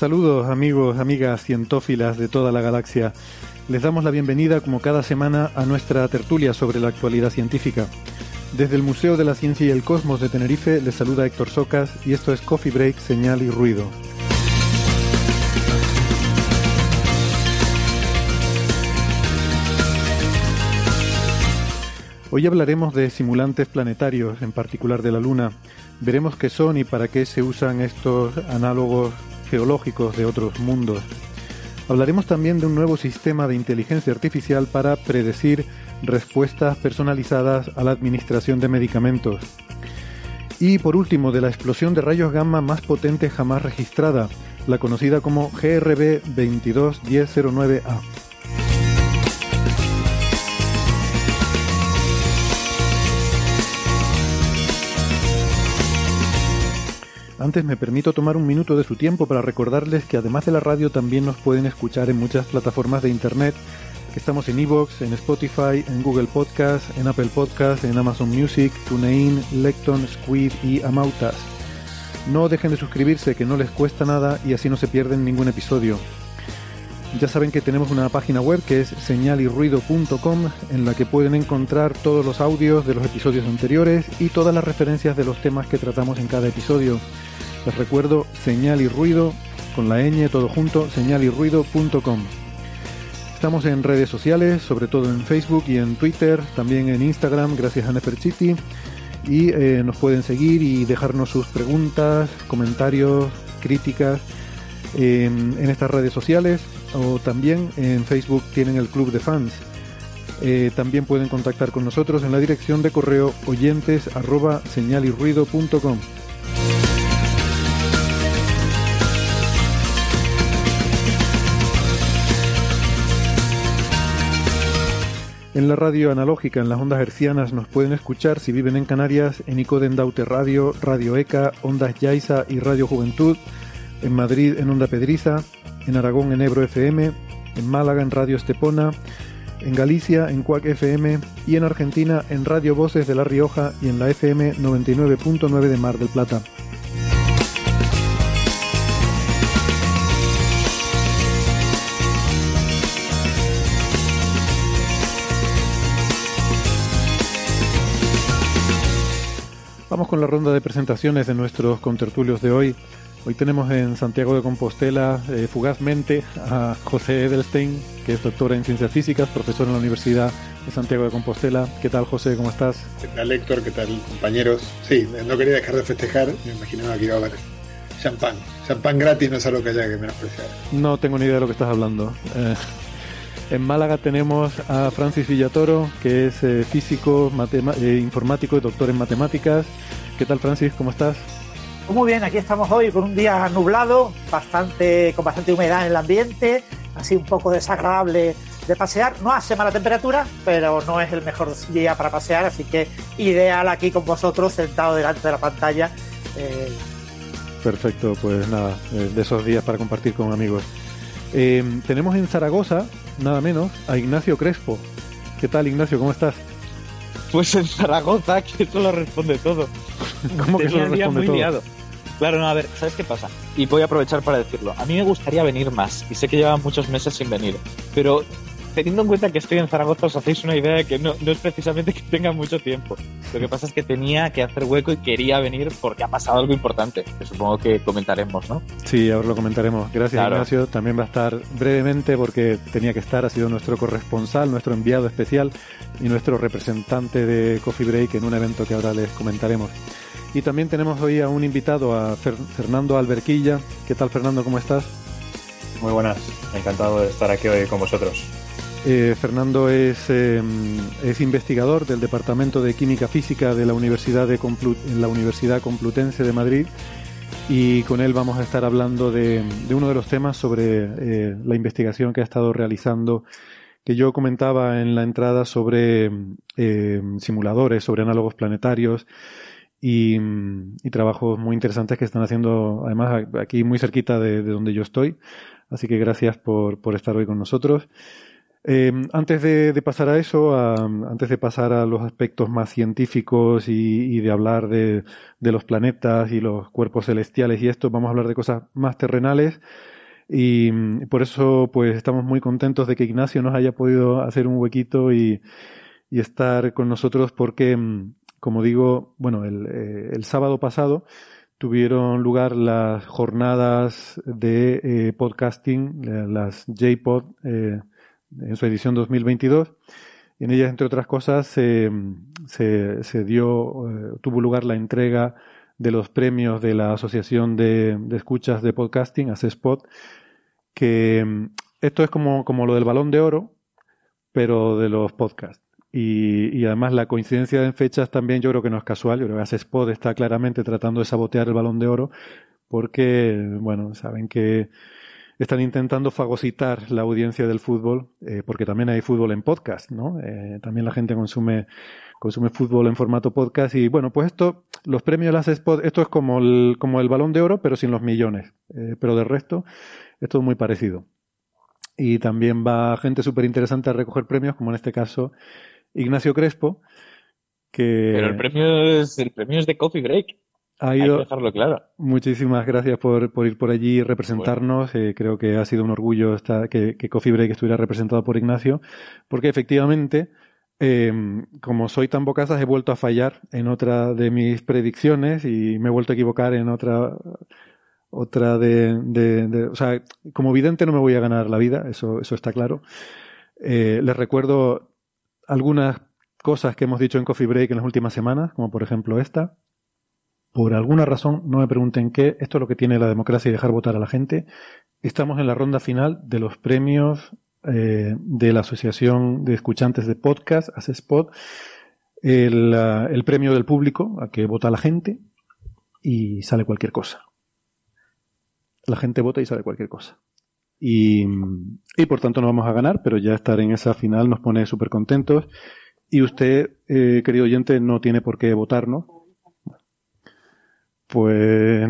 Saludos amigos, amigas cientófilas de toda la galaxia. Les damos la bienvenida como cada semana a nuestra tertulia sobre la actualidad científica. Desde el Museo de la Ciencia y el Cosmos de Tenerife les saluda Héctor Socas y esto es Coffee Break, Señal y Ruido. Hoy hablaremos de simulantes planetarios, en particular de la Luna. Veremos qué son y para qué se usan estos análogos geológicos de otros mundos. Hablaremos también de un nuevo sistema de inteligencia artificial para predecir respuestas personalizadas a la administración de medicamentos. Y por último, de la explosión de rayos gamma más potente jamás registrada, la conocida como GRB 221009A. Antes me permito tomar un minuto de su tiempo para recordarles que además de la radio también nos pueden escuchar en muchas plataformas de internet, que estamos en Evox, en Spotify, en Google Podcast, en Apple Podcast, en Amazon Music, TuneIn, Lecton, Squid y Amautas. No dejen de suscribirse que no les cuesta nada y así no se pierden ningún episodio. Ya saben que tenemos una página web que es señalirruido.com en la que pueden encontrar todos los audios de los episodios anteriores y todas las referencias de los temas que tratamos en cada episodio. Les recuerdo señal y ruido con la ñ todo junto señalirruido.com. Estamos en redes sociales, sobre todo en Facebook y en Twitter, también en Instagram, gracias a Neferchiti. Y eh, nos pueden seguir y dejarnos sus preguntas, comentarios, críticas en estas redes sociales o también en Facebook tienen el club de fans. Eh, también pueden contactar con nosotros en la dirección de correo oyentes arroba señalirruido.com. En la radio analógica, en las ondas hercianas, nos pueden escuchar si viven en Canarias, en Icoden Daute Radio, Radio ECA, Ondas Yaiza y Radio Juventud, en Madrid en Onda Pedriza, en Aragón en Ebro FM, en Málaga en Radio Estepona, en Galicia en Cuac FM y en Argentina en Radio Voces de La Rioja y en la FM 99.9 de Mar del Plata. Vamos con la ronda de presentaciones de nuestros contertulios de hoy. Hoy tenemos en Santiago de Compostela eh, fugazmente a José Edelstein, que es doctor en ciencias físicas, profesor en la Universidad de Santiago de Compostela. ¿Qué tal, José? ¿Cómo estás? ¿Qué tal, Héctor? ¿Qué tal, compañeros? Sí, no quería dejar de festejar. Me imaginaba que iba a haber champán. Champán gratis no es algo que haya que menospreciar. No tengo ni idea de lo que estás hablando. Eh, en Málaga tenemos a Francis Villatoro, que es eh, físico, eh, informático y doctor en matemáticas. ¿Qué tal, Francis? ¿Cómo estás? Muy bien, aquí estamos hoy con un día nublado, bastante, con bastante humedad en el ambiente, así un poco desagradable de pasear. No hace mala temperatura, pero no es el mejor día para pasear, así que ideal aquí con vosotros, sentado delante de la pantalla. Eh, Perfecto, pues nada, de esos días para compartir con amigos. Eh, tenemos en Zaragoza, nada menos, a Ignacio Crespo. ¿Qué tal, Ignacio? ¿Cómo estás? Pues en Zaragoza, que eso lo responde todo. ¿Cómo que eso lo responde muy todo? liado. Claro, no, a ver, ¿sabes qué pasa? Y voy a aprovechar para decirlo. A mí me gustaría venir más, y sé que llevan muchos meses sin venir, pero teniendo en cuenta que estoy en Zaragoza, os hacéis una idea de que no, no es precisamente que tenga mucho tiempo. Lo que pasa es que tenía que hacer hueco y quería venir porque ha pasado algo importante, que supongo que comentaremos, ¿no? Sí, ahora lo comentaremos. Gracias, Claro. Ignacio. También va a estar brevemente porque tenía que estar. Ha sido nuestro corresponsal, nuestro enviado especial y nuestro representante de Coffee Break en un evento que ahora les comentaremos. Y también tenemos hoy a un invitado, a Fer- Fernando Alberquilla. ¿Qué tal, Fernando? ¿Cómo estás? Muy buenas, encantado de estar aquí hoy con vosotros. Eh, Fernando es, eh, es investigador del Departamento de Química Física de la Universidad, de Complu- en la Universidad Complutense de Madrid y con él vamos a estar hablando de, de uno de los temas sobre eh, la investigación que ha estado realizando, que yo comentaba en la entrada sobre eh, simuladores, sobre análogos planetarios y, y trabajos muy interesantes que están haciendo, además aquí muy cerquita de, de donde yo estoy. Así que gracias por, por estar hoy con nosotros. Eh, antes de, pasar a eso, antes de pasar a los aspectos más científicos y, de hablar de, los planetas y los cuerpos celestiales y esto, vamos a hablar de cosas más terrenales. Y mm, por eso, pues, estamos muy contentos de que Ignacio nos haya podido hacer un huequito y, estar con nosotros porque, mm, como digo, bueno, el, eh, el sábado pasado tuvieron lugar las jornadas de eh, podcasting, las JPod, eh, en su edición 2022. En ellas, entre otras cosas, se, se, dio, eh, tuvo lugar la entrega de los premios de la Asociación de, de Escuchas de Podcasting, ACESPOT, que mm, esto es como, como lo del balón de oro, pero de los podcasts. Y, y además la coincidencia en fechas también yo creo que no es casual. Yo creo que ACESPOT está claramente tratando de sabotear el balón de oro porque, bueno, saben que están intentando fagocitar la audiencia del fútbol, eh, porque también hay fútbol en podcast, ¿no? Eh, también la gente consume, consume fútbol en formato podcast y bueno, pues esto, los premios las Spot, esto es como el, como el balón de oro, pero sin los millones. Eh, pero del resto, es todo muy parecido. Y también va gente súper interesante a recoger premios, como en este caso Ignacio Crespo, que Pero el premio es, el premio es de Coffee Break. Ha Hay ido, que dejarlo claro. Muchísimas gracias por, por ir por allí y representarnos. Eh, creo que ha sido un orgullo esta, que, que Coffee Break estuviera representado por Ignacio, porque efectivamente, eh, como soy tan bocazas, he vuelto a fallar en otra de mis predicciones y me he vuelto a equivocar en otra otra de, de- de- o sea, como vidente no me voy a ganar la vida, eso, eso está claro. Eh, les recuerdo algunas cosas que hemos dicho en Coffee Break en las últimas semanas, como por ejemplo esta. Por alguna razón, no me pregunten qué, esto es lo que tiene la democracia y dejar votar a la gente. Estamos en la ronda final de los premios eh, de la Asociación de Escuchantes de Podcast, ACESPOT, el, el premio del público a que vota la gente y sale cualquier cosa. La gente vota y sale cualquier cosa. Y, y por tanto no vamos a ganar, pero ya estar en esa final nos pone súper contentos. Y usted, eh, querido oyente, no tiene por qué votarnos. Pues,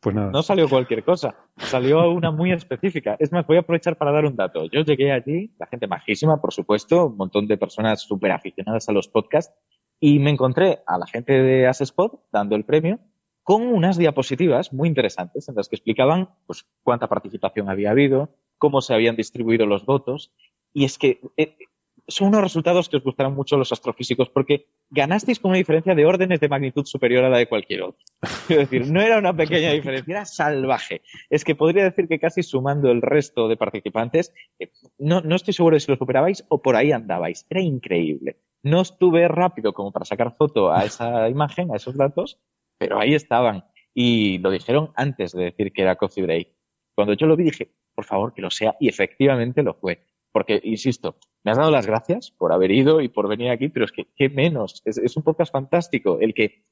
pues nada. No salió cualquier cosa, salió una muy específica. Es más, voy a aprovechar para dar un dato. Yo llegué allí, la gente majísima, por supuesto, un montón de personas súper aficionadas a los podcasts, y me encontré a la gente de Asespot dando el premio con unas diapositivas muy interesantes en las que explicaban pues, cuánta participación había habido, cómo se habían distribuido los votos, y es que eh, son unos resultados que os gustarán mucho los astrofísicos porque ganasteis con una diferencia de órdenes de magnitud superior a la de cualquier otro. Quiero decir, no era una pequeña diferencia, era salvaje. Es que podría decir que casi sumando el resto de participantes, eh, no, no estoy seguro de si lo superabais o por ahí andabais. Era increíble. No estuve rápido como para sacar foto a esa imagen, a esos datos, pero ahí estaban. Y lo dijeron antes de decir que era Coffee Break. Cuando yo lo vi dije, por favor, que lo sea, y efectivamente lo fue. Porque, insisto, me has dado las gracias por haber ido y por venir aquí, pero es que, ¿qué menos? Es, es un podcast fantástico el que,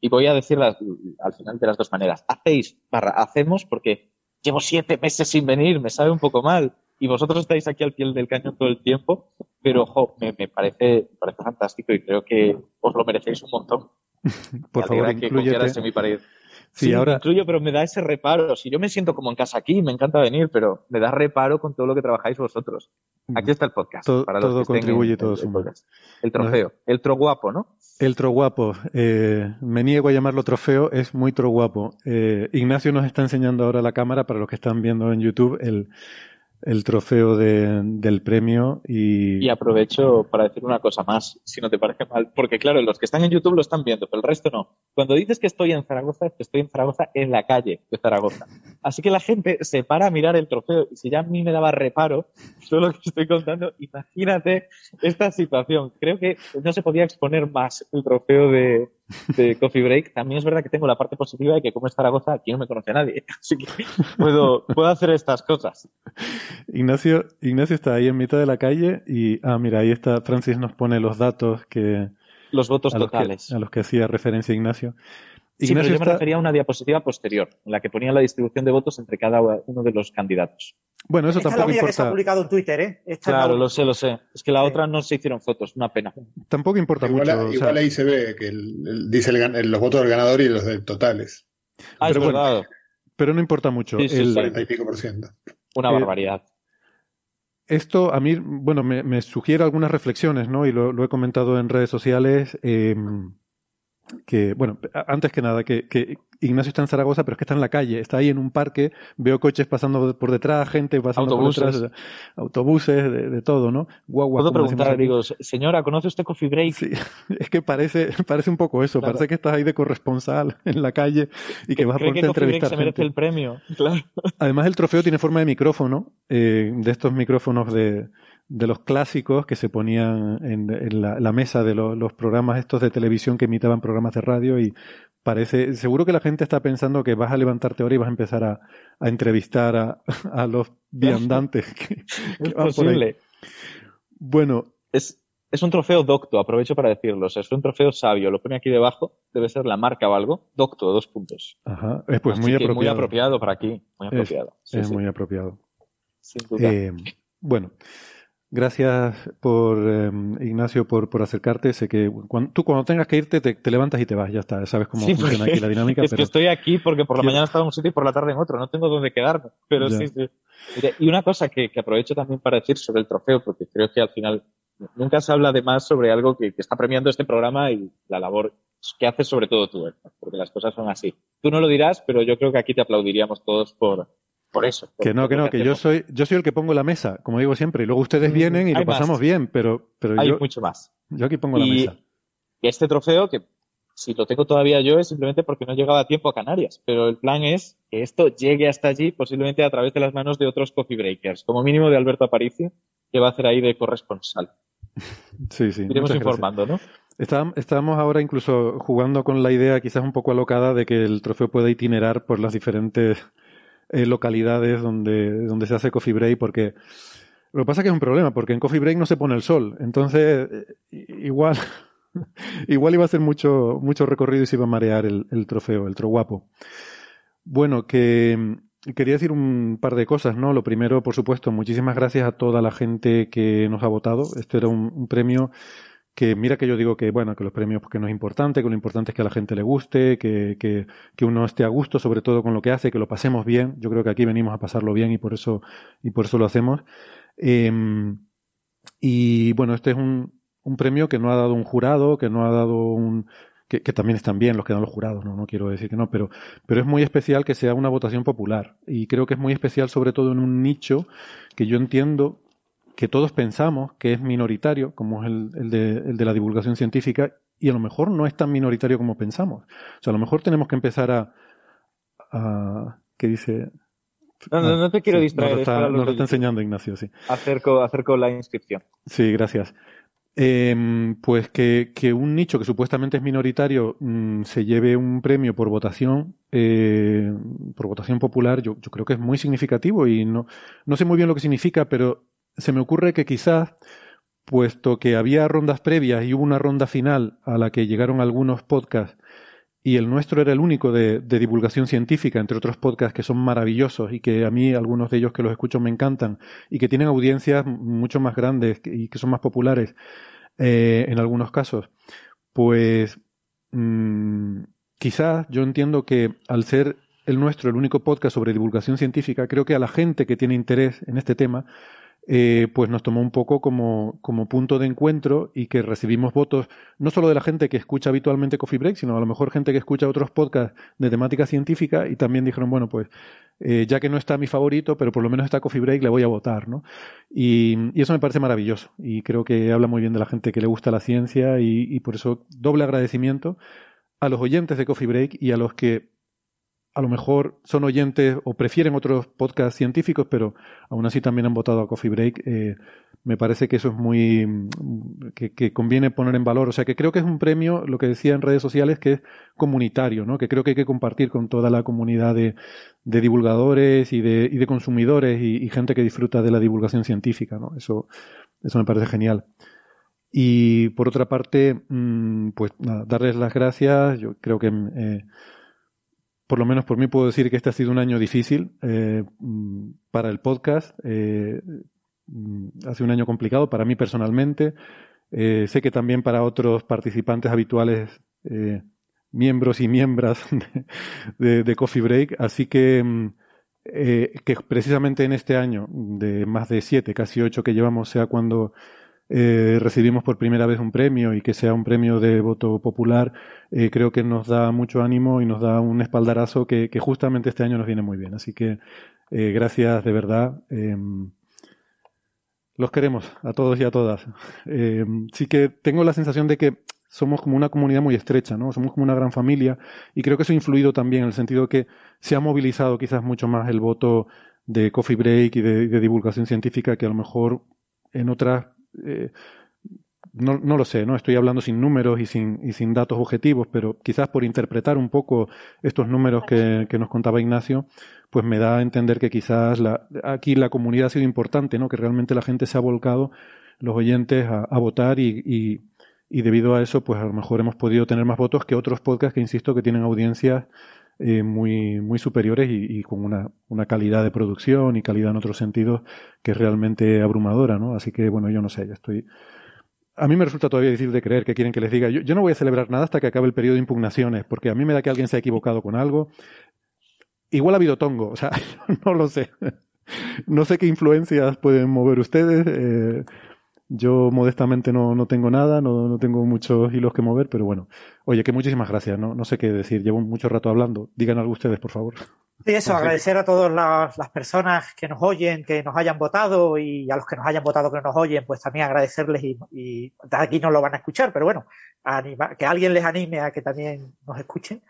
y voy a decir las- al final de las dos maneras, hacéis barra hacemos porque llevo siete meses sin venir, me sabe un poco mal, y vosotros estáis aquí al pie del cañón todo el tiempo, pero ojo, me, me parece, me parece fantástico y creo que os lo merecéis un montón. Por favor, incluyete. en mí para ir. Sí, ahora... incluyo, pero me da ese reparo. Si yo me siento como en casa aquí, me encanta venir, pero me da reparo con todo lo que trabajáis vosotros. Aquí está el podcast. Todo, para los todo contribuye, todo el, el, trofeo. El tro guapo, ¿no? El tro guapo. Eh, me niego a llamarlo trofeo, es muy tro guapo. Eh, Ignacio nos está enseñando ahora la cámara, para los que están viendo en YouTube, el, el trofeo de, del premio y... Y aprovecho para decir una cosa más, si no te parece mal, porque claro, los que están en YouTube lo están viendo, pero el resto no. Cuando dices que estoy en Zaragoza, es que estoy en Zaragoza en la calle de Zaragoza. Así que la gente se para a mirar el trofeo y si ya a mí me daba reparo todo lo que estoy contando, imagínate esta situación. Creo que no se podía exponer más el trofeo de, de Coffee Break. También es verdad que tengo la parte positiva de que como es Zaragoza, aquí no me conoce nadie. Así que puedo, puedo hacer estas cosas. Ignacio, Ignacio está ahí en mitad de la calle y, ah, mira, ahí está, Francis nos pone los datos que... Los votos totales. a los que hacía referencia Ignacio. Sí, pero yo me refería a una diapositiva posterior, en la que ponía la distribución de votos entre cada uno de los candidatos. Bueno, eso tampoco importa. que se ha publicado en Twitter, ¿eh? claro, lo sé, lo sé. Es que la otra no se hicieron fotos, una pena. Tampoco importa mucho. igual ahí se ve que dice los votos del ganador y los del totales. Ah, pero es verdad. pero no importa mucho. Sí, el 40 y pico por ciento. Una barbaridad. Esto a mí, bueno, me, sugiere algunas reflexiones, ¿no? Y lo, he comentado en redes sociales. Eh, que, bueno, antes que nada, que, que, Ignacio está en Zaragoza, pero es que está en la calle, está ahí en un parque, veo coches pasando por detrás, gente pasando autobuses. por detrás, autobuses, de, todo, ¿no? Guagua, Puedo preguntar, digo, señora, ¿conoce usted Coffee Break? Sí, es que parece, parece un poco eso, parece que estás ahí de corresponsal en la calle y que vas a ponerte a entrevistar se merece el premio, claro. Además, el trofeo tiene forma de micrófono, eh, de estos micrófonos de, de los clásicos que se ponían en, la, mesa de los programas estos de televisión que imitaban programas de radio y parece, seguro que la gente está pensando que vas a levantarte ahora y vas a empezar a, entrevistar a, los viandantes. Que, es posible. Bueno. Es, es un trofeo docto, aprovecho para decirlo. es un trofeo sabio. Lo pone aquí debajo. Debe ser la marca o algo. Docto, dos puntos. Ajá. Es pues muy apropiado. Muy apropiado para aquí. Muy apropiado. Es, muy apropiado. Eh, bueno. Gracias por, em, Ignacio, por, por acercarte. Sé que tú cuando tengas que irte te, levantas y te vas, ya está. Sabes cómo funciona aquí la dinámica. Es que estoy aquí porque por la mañana estaba en un sitio y por la tarde en otro. No tengo dónde quedarme. Pero sí, sí. Y una cosa que, aprovecho también para decir sobre el trofeo, porque creo que al final nunca se habla de más sobre algo que, está premiando este programa y la labor que haces sobre todo tú, porque las cosas son así. Tú no lo dirás, pero yo creo que aquí te aplaudiríamos todos por, por eso. que no, que no, que, yo soy, yo soy el que pongo la mesa, como digo siempre, y luego ustedes vienen y lo pasamos bien, pero, pero Hay yo, mucho más. Yo aquí pongo la mesa. Y este trofeo, que si lo tengo todavía yo, es simplemente porque no llegaba a tiempo a Canarias, pero el plan es que esto llegue hasta allí, posiblemente a través de las manos de otros coffee breakers, como mínimo de Alberto Aparicio, que va a hacer ahí de corresponsal. Sí, sí. Iremos informando, ¿no? Estábamos ahora incluso jugando con la idea, quizás un poco alocada, de que el trofeo pueda itinerar por las diferentes eh, localidades donde, donde se hace coffee break porque lo que pasa es que es un problema porque en coffee break no se pone el sol. Entonces eh, igual igual iba a ser mucho mucho recorrido y se iba a marear el, trofeo el guapo. Bueno que mm, quería decir un par de cosas no lo primero por supuesto muchísimas gracias a toda la gente que nos ha votado. Esto era un premio que mira que yo digo que, bueno, que los premios porque no es importante, que lo importante es que a la gente le guste, que, que, que, uno esté a gusto sobre todo con lo que hace, que lo pasemos bien. Yo creo que aquí venimos a pasarlo bien y por eso, y por eso lo hacemos. Em, y bueno, este es un, un premio que no ha dado un jurado, que no ha dado un, que, que, también están bien los que dan los jurados, no, no quiero decir que no, pero, pero es muy especial que sea una votación popular. Y creo que es muy especial sobre todo en un nicho que yo entiendo que todos pensamos que es minoritario, como es el, de, la divulgación científica, y a lo mejor no es tan minoritario como pensamos. O sea, a lo mejor tenemos que empezar a... a ¿Qué dice? No, no, te quiero distraer. Nos está, lo está enseñando Ignacio, sí. Acerco, acerco la inscripción. Sí, gracias. Em, pues que, que, un nicho que supuestamente es minoritario mm, se lleve un premio por votación, eh, por votación popular, yo, yo, creo que es muy significativo y no, no sé muy bien lo que significa, pero se me ocurre que quizás, puesto que había rondas previas y hubo una ronda final a la que llegaron algunos podcasts, y el nuestro era el único de, divulgación científica, entre otros podcasts que son maravillosos y que a mí algunos de ellos que los escucho me encantan y que tienen audiencias mucho más grandes y que son más populares eh, en algunos casos, pues mm, quizás yo entiendo que al ser el nuestro el único podcast sobre divulgación científica, creo que a la gente que tiene interés en este tema, eh, pues nos tomó un poco como, como, punto de encuentro y que recibimos votos no solo de la gente que escucha habitualmente Coffee Break, sino a lo mejor gente que escucha otros podcasts de temática científica y también dijeron, bueno, pues eh, ya que no está mi favorito, pero por lo menos está Coffee Break, le voy a votar, ¿no? Y, eso me parece maravilloso y creo que habla muy bien de la gente que le gusta la ciencia y, y por eso doble agradecimiento a los oyentes de Coffee Break y a los que a lo mejor son oyentes o prefieren otros podcasts científicos, pero aún así también han votado a Coffee Break. Eh, me parece que eso es muy. Que, conviene poner en valor. O sea, que creo que es un premio, lo que decía en redes sociales, que es comunitario, ¿no? Que creo que hay que compartir con toda la comunidad de, divulgadores y de, y de consumidores y, gente que disfruta de la divulgación científica, ¿no? Eso, eso me parece genial. Y por otra parte, mm, pues nada, darles las gracias. Yo creo que. Eh, por lo menos por mí puedo decir que este ha sido un año difícil eh, mm, para el podcast. Eh, mm, ha sido un año complicado para mí personalmente. Eh, sé que también para otros participantes habituales, miembros y miembros de, Coffee Break. Así que, mm, que precisamente en este año, de más de siete, casi ocho que llevamos, sea cuando eh, recibimos por primera vez un premio y que sea un premio de voto popular, eh, creo que nos da mucho ánimo y nos da un espaldarazo que, justamente este año nos viene muy bien. Así que eh, gracias de verdad. Em, los queremos a todos y a todas. Em, sí que tengo la sensación de que somos como una comunidad muy estrecha, ¿no? Somos como una gran familia y creo que eso ha influido también en el sentido que se ha movilizado quizás mucho más el voto de Coffee Break y de divulgación científica que a lo mejor en otras eh, no, no, lo sé, ¿no? Estoy hablando sin números y sin, y sin datos objetivos, pero quizás por interpretar un poco estos números que, que nos contaba Ignacio, pues me da a entender que quizás la, aquí la comunidad ha sido importante, ¿no? Que realmente la gente se ha volcado, los oyentes, a, votar y, y, y, debido a eso, pues a lo mejor hemos podido tener más votos que otros podcasts que, insisto, que tienen audiencias eh, muy, muy superiores y, con una, una, calidad de producción y calidad en otros sentidos que es realmente abrumadora, ¿no? Así que, bueno, yo no sé, yo estoy... A mí me resulta todavía difícil de creer que quieren que les diga. Yo, yo no voy a celebrar nada hasta que acabe el periodo de impugnaciones, porque a mí me da que alguien se ha equivocado con algo. Igual ha habido tongo, o sea, no lo sé. No sé qué influencias pueden mover ustedes. Eh, yo modestamente no, no tengo nada, no, no, tengo muchos hilos que mover, pero bueno. Oye, que muchísimas gracias, no, no sé qué decir, llevo mucho rato hablando. Digan algo ustedes, por favor. Sí, eso, agradecer a todas las, las, personas que nos oyen, que nos hayan votado y a los que nos hayan votado que no nos oyen, pues también agradecerles y, y aquí no lo van a escuchar, pero bueno, anima, que alguien les anime a que también nos escuchen.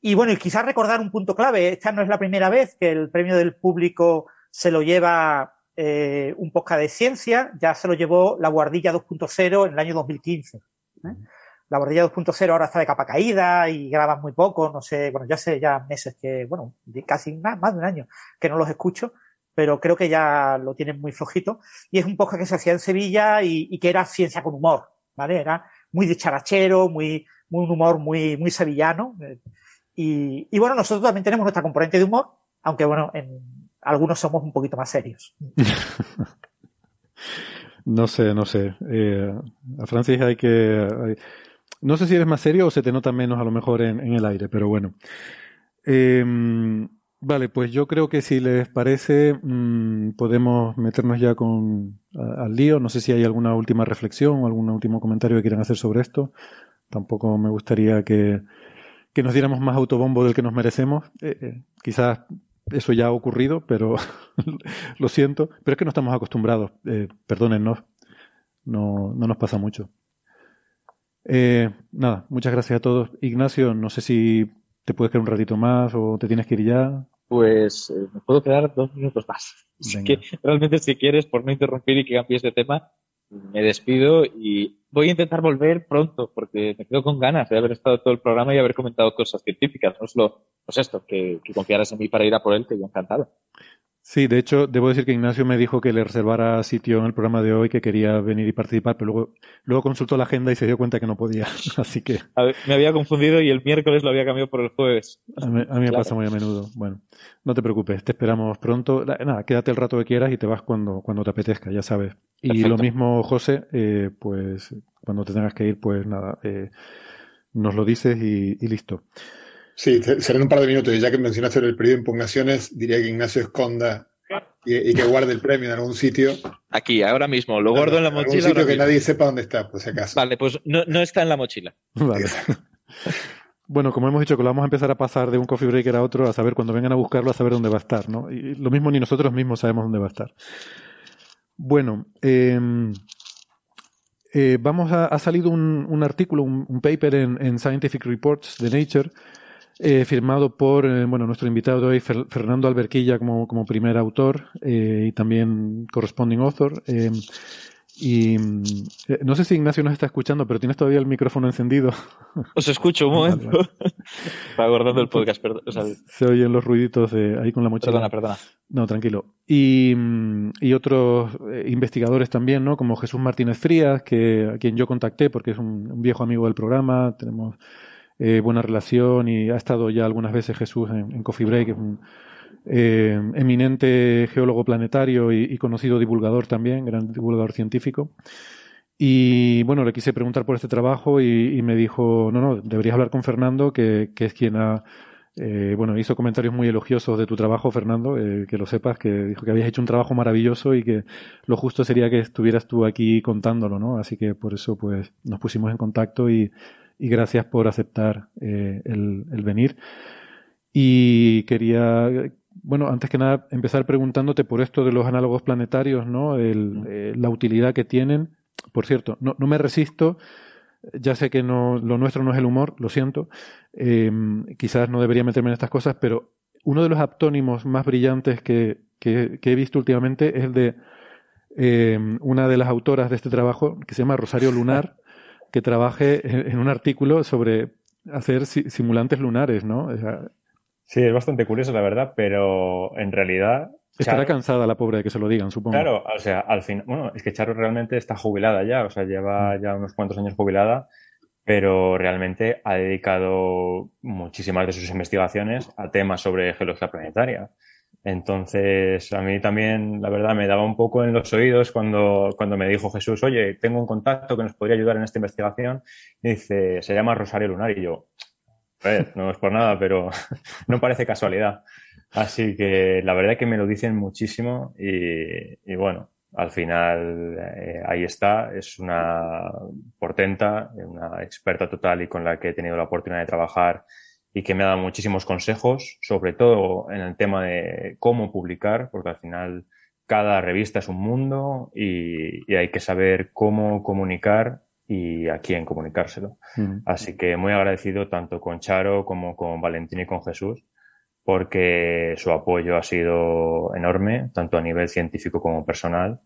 Y bueno, y quizás recordar un punto clave, esta no es la primera vez que el premio del público se lo lleva eh, un podcast de ciencia, ya se lo llevó la Guardilla 2.0 en el año 2015. ¿eh? La Guardilla 2.0 ahora está de capa caída y graban muy poco, no sé, bueno, ya sé ya meses que, bueno, casi más, más de un año que no los escucho, pero creo que ya lo tienen muy flojito. Y es un podcast que se hacía en Sevilla y, y que era ciencia con humor, ¿vale? Era muy dicharachero, muy, muy un humor muy, muy sevillano. Y, y bueno, nosotros también tenemos nuestra componente de humor, aunque bueno, en, algunos somos un poquito más serios. no sé, no sé. Eh, a Francis hay que... no sé si eres más serio o se te nota menos a lo mejor en, el aire, pero bueno. Eh, vale, pues yo creo que si les parece mmm, podemos meternos ya con al lío. No sé si hay alguna última reflexión o algún último comentario que quieran hacer sobre esto. Tampoco me gustaría que, que nos diéramos más autobombo del que nos merecemos. Eh, eh quizás eso ya ha ocurrido, pero lo siento. Pero es que no estamos acostumbrados. Eh, perdónennos. No, no nos pasa mucho. Eh, nada, muchas gracias a todos. Ignacio, no sé si te puedes quedar un ratito más o te tienes que ir ya. Pues eh, me puedo quedar dos minutos más. Así que realmente si quieres, por no interrumpir y que cambies de tema, me despido y voy a intentar volver pronto porque me quedo con ganas de haber estado todo el programa y haber comentado cosas científicas, no solo pues esto, que, confiaras en mí para ir a por él, que yo encantado. Sí, de hecho, debo decir que Ignacio me dijo que le reservara sitio en el programa de hoy, que quería venir y participar, pero luego, luego consultó la agenda y se dio cuenta que no podía. Así que. me había confundido y el miércoles lo había cambiado por el jueves. A mí, me pasa muy a menudo. Bueno, no te preocupes, te esperamos pronto. Nada, quédate el rato que quieras y te vas cuando, cuando te apetezca, ya sabes. Y lo mismo, José, eh, pues cuando te tengas que ir, pues nada, eh, nos lo dices y, y listo. Sí, serán un par de minutos. Y ya que mencionaste el periodo de impugnaciones, diría que Ignacio esconda y, que guarde el premio en algún sitio. Aquí, ahora mismo, lo guardo en la mochila. En algún sitio que nadie sepa dónde está, por si acaso. Vale, pues no, no está en la mochila. Vale. Bueno, como hemos dicho que lo vamos a empezar a pasar de un coffee breaker a otro, a saber cuando vengan a buscarlo, a saber dónde va a estar, ¿no? Y lo mismo ni nosotros mismos sabemos dónde va a estar. Bueno, em, eh, vamos a, ha salido un, artículo, un, paper en, Scientific Reports de Nature, eh, firmado por eh, bueno, nuestro invitado de hoy, Fernando Alberquilla, como, como primer autor y también corresponding author. Em, y eh, no sé si Ignacio nos está escuchando, pero tienes todavía el micrófono encendido. Os escucho un momento. Está guardando el podcast, perdón. Se oyen los ruiditos de ahí con la mochila. Perdona, perdona. No, tranquilo. Y, y otros eh, investigadores también, ¿no? Como Jesús Martínez Frías, que, a quien yo contacté porque es un, viejo amigo del programa. Tenemos eh, buena relación y ha estado ya algunas veces Jesús en, Coffee Break, un, eh, eminente geólogo planetario y, conocido divulgador también, gran divulgador científico. Y bueno, le quise preguntar por este trabajo y, me dijo, no, no, deberías hablar con Fernando, que, es quien ha, eh, bueno, hizo comentarios muy elogiosos de tu trabajo, Fernando, que lo sepas, que dijo que habías hecho un trabajo maravilloso y que lo justo sería que estuvieras tú aquí contándolo, ¿no? Así que por eso, pues, nos pusimos en contacto y, gracias por aceptar el, el venir. Y quería bueno, antes que nada, empezar preguntándote por esto de los análogos planetarios, ¿no? Eh, la utilidad que tienen. Por cierto, no, no, me resisto, ya sé que no, lo nuestro no es el humor, lo siento, em, quizás no debería meterme en estas cosas, pero uno de los aptónimos más brillantes que, que, he visto últimamente es el de em, una de las autoras de este trabajo, que se llama Rosario Lunar, que trabaje en, un artículo sobre hacer simulantes lunares, ¿no? Sí, es bastante curioso, la verdad, pero en realidad. Estará cansada la pobre de que se lo digan, supongo. Claro, o sea, al fin. Bueno, es que Charo realmente está jubilada ya, o sea, lleva mm. ya unos cuantos años jubilada, pero realmente ha dedicado muchísimas de sus investigaciones a temas sobre geología planetaria. Entonces, a mí también, la verdad, me daba un poco en los oídos cuando, cuando me dijo Jesús, oye, tengo un contacto que nos podría ayudar en esta investigación. Y dice, se llama Rosario Lunar. Y yo, no es por nada, pero no parece casualidad. Así que la verdad es que me lo dicen muchísimo y, bueno, al final eh, ahí está. Es una portenta, una experta total y con la que he tenido la oportunidad de trabajar y que me ha dado muchísimos consejos, sobre todo en el tema de cómo publicar, porque al final cada revista es un mundo y hay que saber cómo comunicar y a quién comunicárselo. Así que muy agradecido tanto con Charo como con Valentín y con Jesús, porque su apoyo ha sido enorme, tanto a nivel científico como personal.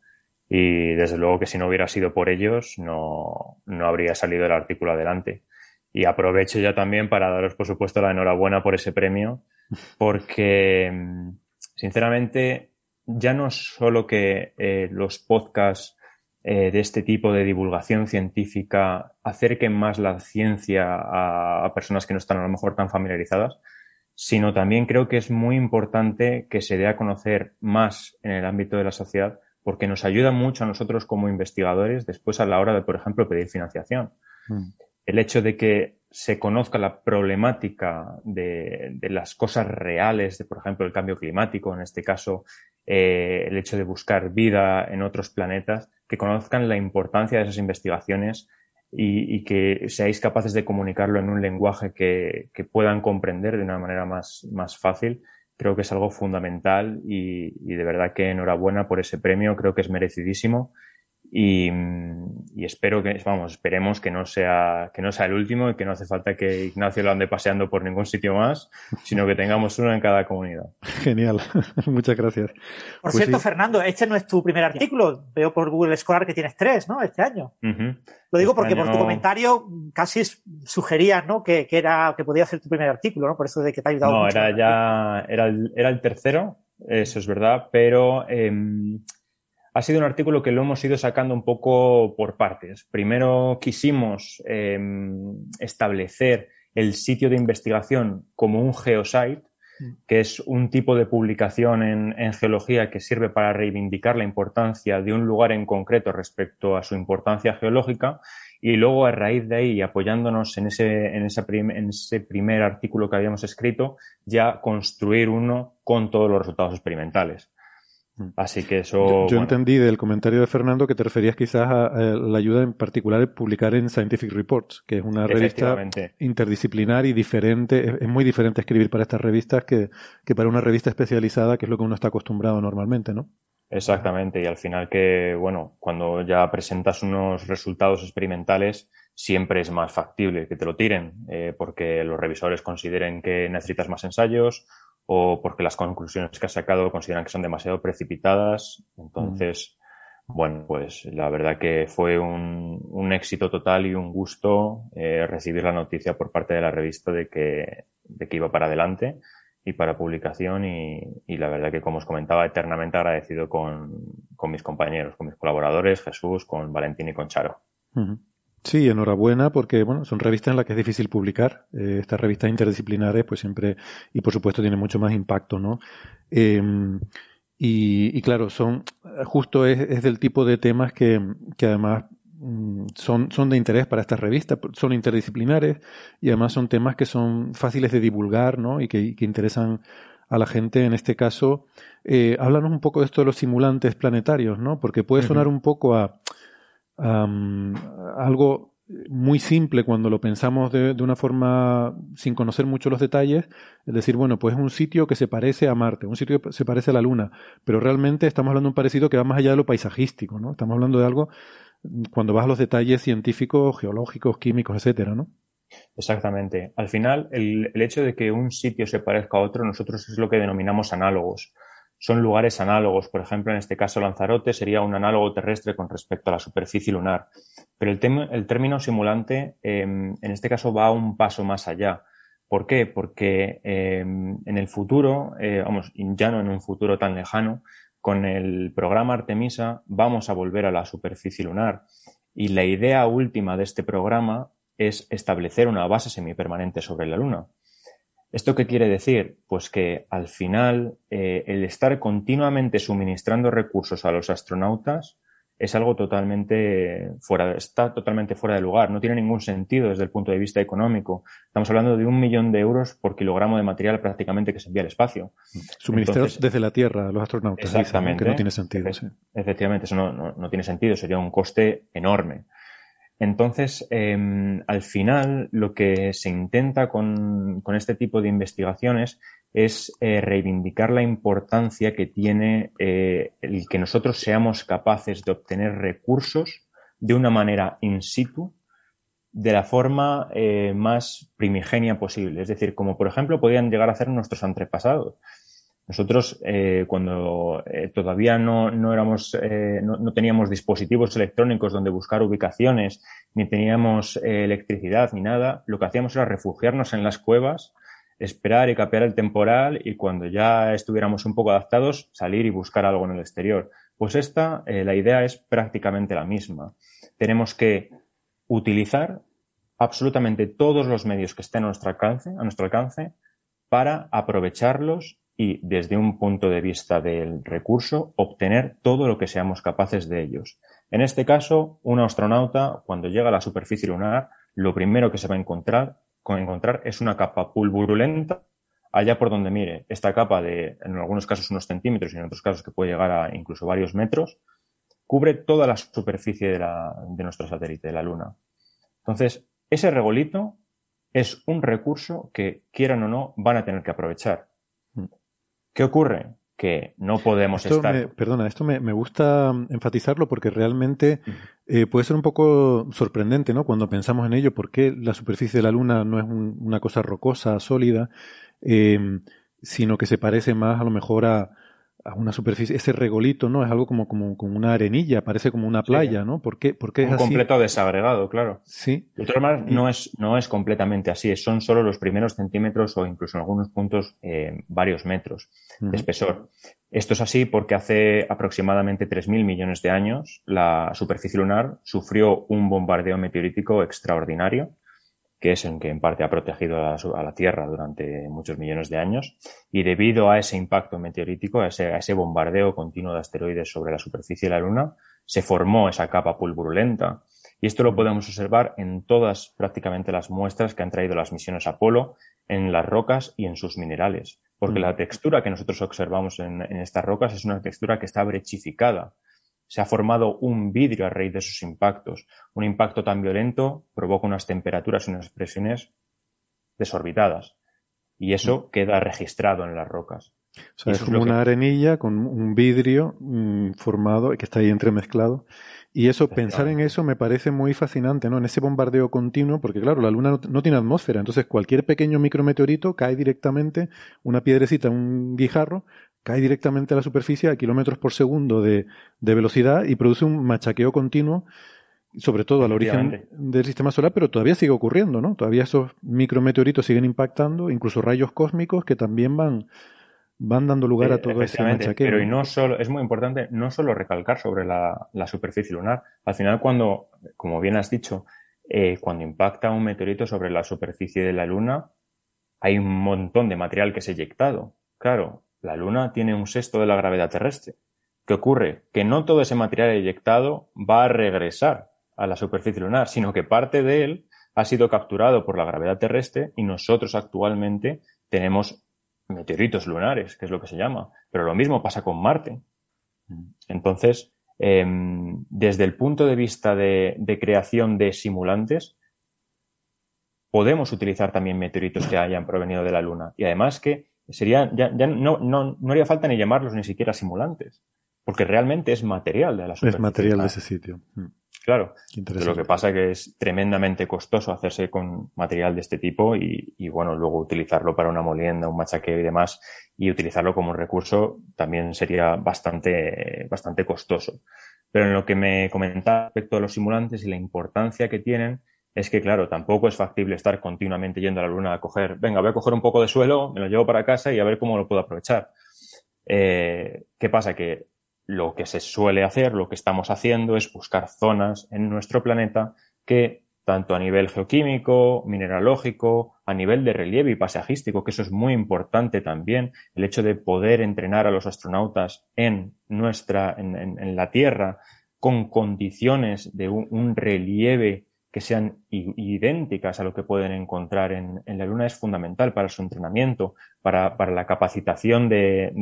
Y desde luego que si no hubiera sido por ellos, no, no habría salido el artículo adelante. Y aprovecho ya también para daros, por supuesto, la enhorabuena por ese premio, porque, sinceramente, ya no solo que eh, los podcasts eh, de este tipo de divulgación científica acerquen más la ciencia a, personas que no están a lo mejor tan familiarizadas, sino también creo que es muy importante que se dé a conocer más en el ámbito de la sociedad porque nos ayuda mucho a nosotros como investigadores después a la hora de, por ejemplo, pedir financiación. Mm. El hecho de que se conozca la problemática de, de, las cosas reales, de, por ejemplo, el cambio climático, en este caso, eh, el hecho de buscar vida en otros planetas, que conozcan la importancia de esas investigaciones y, que seáis capaces de comunicarlo en un lenguaje que, puedan comprender de una manera más, más fácil, creo que es algo fundamental y, y, de verdad que enhorabuena por ese premio, creo que es merecidísimo y, espero que, vamos, esperemos que no sea, que no sea el último y que no hace falta que Ignacio lo ande paseando por ningún sitio más, sino que tengamos uno en cada comunidad. Genial, muchas gracias. Por pues cierto, Fernando, este no es tu primer artículo. Veo por Google Scholar que tienes tres, ¿no? Este año. Lo digo este porque por tu comentario casi sugerías, ¿no? Que, era, que podía ser tu primer artículo, ¿no? Por eso de que te ha ayudado. No, era ya, era el, era el tercero, eso es verdad, pero em, ha sido un artículo que lo hemos ido sacando un poco por partes. Primero quisimos em, establecer el sitio de investigación como un geosite, mm. que es un tipo de publicación en, geología que sirve para reivindicar la importancia de un lugar en concreto respecto a su importancia geológica. y luego a raíz de ahí, apoyándonos en ese, en, esa en ese primer artículo que habíamos escrito, ya construir uno con todos los resultados experimentales. Mm. Así que eso. Yo, entendí del comentario de Fernando que te referías quizás a, la ayuda en particular de publicar en Scientific Reports, que es una revista interdisciplinar y diferente. Es, muy diferente escribir para estas revistas que, que para una revista especializada, que es lo que uno está acostumbrado normalmente, ¿no? Exactamente, y al final que, bueno, cuando ya presentas unos resultados experimentales, siempre es más factible que te lo tiren, eh, porque los revisores consideren que necesitas más ensayos o porque las conclusiones que has sacado consideran que son demasiado precipitadas. Entonces, bueno, pues la verdad que fue un, éxito total y un gusto eh, recibir la noticia por parte de la revista de que, iba para adelante y para publicación y, la verdad que como os comentaba eternamente agradecido con, mis compañeros, con mis colaboradores, Jesús, con Valentín y con Charo. Sí, enhorabuena porque bueno, son revistas en las que es difícil publicar. Eh, estas revistas interdisciplinares pues siempre y por supuesto tienen mucho más impacto, ¿no? Eh, y, y, claro, son justo es, es, del tipo de temas que, que además Mm, son, son de interés para esta revista, son interdisciplinares y además son temas que son fáciles de divulgar ¿no? y que, que interesan a la gente. En este caso, eh, háblanos un poco de esto de los simulantes planetarios, ¿no? porque puede sonar un poco a, algo muy simple cuando lo pensamos de, de, una forma sin conocer mucho los detalles, es decir, bueno, pues es un sitio que se parece a Marte, un sitio que se parece a la Luna, pero realmente estamos hablando de un parecido que va más allá de lo paisajístico, ¿no? Estamos hablando de algo cuando vas a los detalles científicos, geológicos, químicos, etcétera, ¿no? Exactamente. Al final, el, el, hecho de que un sitio se parezca a otro, nosotros es lo que denominamos análogos. Son lugares análogos. Por ejemplo, en este caso, Lanzarote sería un análogo terrestre con respecto a la superficie lunar. Pero el, el término simulante, eh, en este caso, va un paso más allá. ¿Por qué? Porque eh, en el futuro, eh, vamos, ya no en un futuro tan lejano, con el programa Artemisa vamos a volver a la superficie lunar y la idea última de este programa es establecer una base semipermanente sobre la Luna. ¿Esto qué quiere decir? Pues que al final eh, el estar continuamente suministrando recursos a los astronautas es algo totalmente fuera, está totalmente fuera de lugar, no tiene ningún sentido desde el punto de vista económico. Estamos hablando de un millón de euros por kilogramo de material prácticamente que se envía al espacio. Suministrados desde la Tierra a los astronautas. Exactamente. que no tiene sentido. Sí. Efectivamente, eso no, no, no, tiene sentido, sería un coste enorme. Entonces, eh, al final, lo que se intenta con, con este tipo de investigaciones es eh, reivindicar la importancia que tiene eh, el que nosotros seamos capaces de obtener recursos de una manera in situ, de la forma eh, más primigenia posible. Es decir, como por ejemplo podían llegar a hacer nuestros antepasados. Nosotros, eh, cuando eh, todavía no, no éramos, eh, no, no, teníamos dispositivos electrónicos donde buscar ubicaciones, ni teníamos electricidad ni nada, lo que hacíamos era refugiarnos en las cuevas, esperar y capear el temporal y cuando ya estuviéramos un poco adaptados, salir y buscar algo en el exterior. Pues esta, la idea es prácticamente la misma. Tenemos que utilizar absolutamente todos los medios que estén a nuestro alcance, a nuestro alcance para aprovecharlos y desde un punto de vista del recurso obtener todo lo que seamos capaces de ellos. En este caso, un astronauta cuando llega a la superficie lunar, lo primero que se va a encontrar, encontrar es una capa pulburulenta allá por donde mire. Esta capa de, en algunos casos, unos centímetros y en otros casos que puede llegar a incluso varios metros, cubre toda la superficie de, la, de nuestro satélite, de la Luna. Entonces, ese regolito es un recurso que, quieran o no, van a tener que aprovechar. ¿Qué ocurre? Que no podemos esto estar. Me, perdona, esto me, me, gusta enfatizarlo porque realmente eh, puede ser un poco sorprendente, ¿no? Cuando pensamos en ello, ¿por qué la superficie de la Luna no es un, una cosa rocosa, sólida, eh, sino que se parece más a lo mejor a, a una superficie, ese regolito, ¿no? Es algo como, como, como una arenilla, parece como una playa, sí. ¿no? ¿Por qué, por qué es Un así? completo desagregado, claro. Sí. De todas maneras, no es, no es completamente así, son solo los primeros centímetros o incluso en algunos puntos eh, varios metros de uh -huh. espesor. Esto es así porque hace aproximadamente 3.000 millones de años la superficie lunar sufrió un bombardeo meteorítico extraordinario que es en que en parte ha protegido a la, a la, Tierra durante muchos millones de años, y debido a ese impacto meteorítico, a ese, a ese bombardeo continuo de asteroides sobre la superficie de la Luna, se formó esa capa pulverulenta. Y esto lo podemos observar en todas prácticamente las muestras que han traído las misiones Apolo, en las rocas y en sus minerales. Porque la textura que nosotros observamos en, estas rocas es una textura que está brechificada. Se ha formado un vidrio a raíz de sus impactos. Un impacto tan violento provoca unas temperaturas y unas presiones desorbitadas. Y eso queda registrado en las rocas. O sea, es como una arenilla con un vidrio mm, formado que está ahí entremezclado. Y eso, pensar en eso me parece muy fascinante, ¿no? En ese bombardeo continuo, porque claro, la Luna no, tiene atmósfera, entonces cualquier pequeño micrometeorito cae directamente, una piedrecita, un guijarro, cae directamente a la superficie a kilómetros por segundo de, de velocidad y produce un machaqueo continuo, sobre todo al origen del sistema solar, pero todavía sigue ocurriendo, ¿no? Todavía esos micrometeoritos siguen impactando, incluso rayos cósmicos que también van van dando lugar a todo ese machaqueo. Pero y no solo, es muy importante no solo recalcar sobre la, superficie lunar. Al final, cuando, como bien has dicho, eh, cuando impacta un meteorito sobre la superficie de la Luna, hay un montón de material que es eyectado. Claro, la Luna tiene un sexto de la gravedad terrestre. ¿Qué ocurre? Que no todo ese material eyectado va a regresar a la superficie lunar, sino que parte de él ha sido capturado por la gravedad terrestre y nosotros actualmente tenemos meteoritos lunares, que es lo que se llama. Pero lo mismo pasa con Marte. Entonces, em, desde el punto de vista de, creación de simulantes, podemos utilizar también meteoritos que hayan provenido de la Luna. Y además que sería, ya, no, no, no haría falta ni llamarlos ni siquiera simulantes, porque realmente es material de la superficie. Es material de ese sitio. Mm. Claro. Lo que pasa es que es tremendamente costoso hacerse con material de este tipo y, bueno, luego utilizarlo para una molienda, un machaqueo y demás, y utilizarlo como un recurso también sería bastante, bastante costoso. Pero en lo que me comentaba respecto a los simulantes y la importancia que tienen, es que, claro, tampoco es factible estar continuamente yendo a la luna a coger, venga, voy a coger un poco de suelo, me lo llevo para casa y a ver cómo lo puedo aprovechar. Eh, ¿Qué pasa? Que lo que se suele hacer, lo que estamos haciendo es buscar zonas en nuestro planeta que tanto a nivel geoquímico, mineralógico, a nivel de relieve y paisajístico, que eso es muy importante también, el hecho de poder entrenar a los astronautas en nuestra, en, la Tierra, con condiciones de un relieve que sean idénticas a lo que pueden encontrar en, la Luna es fundamental para su entrenamiento, para, la capacitación de,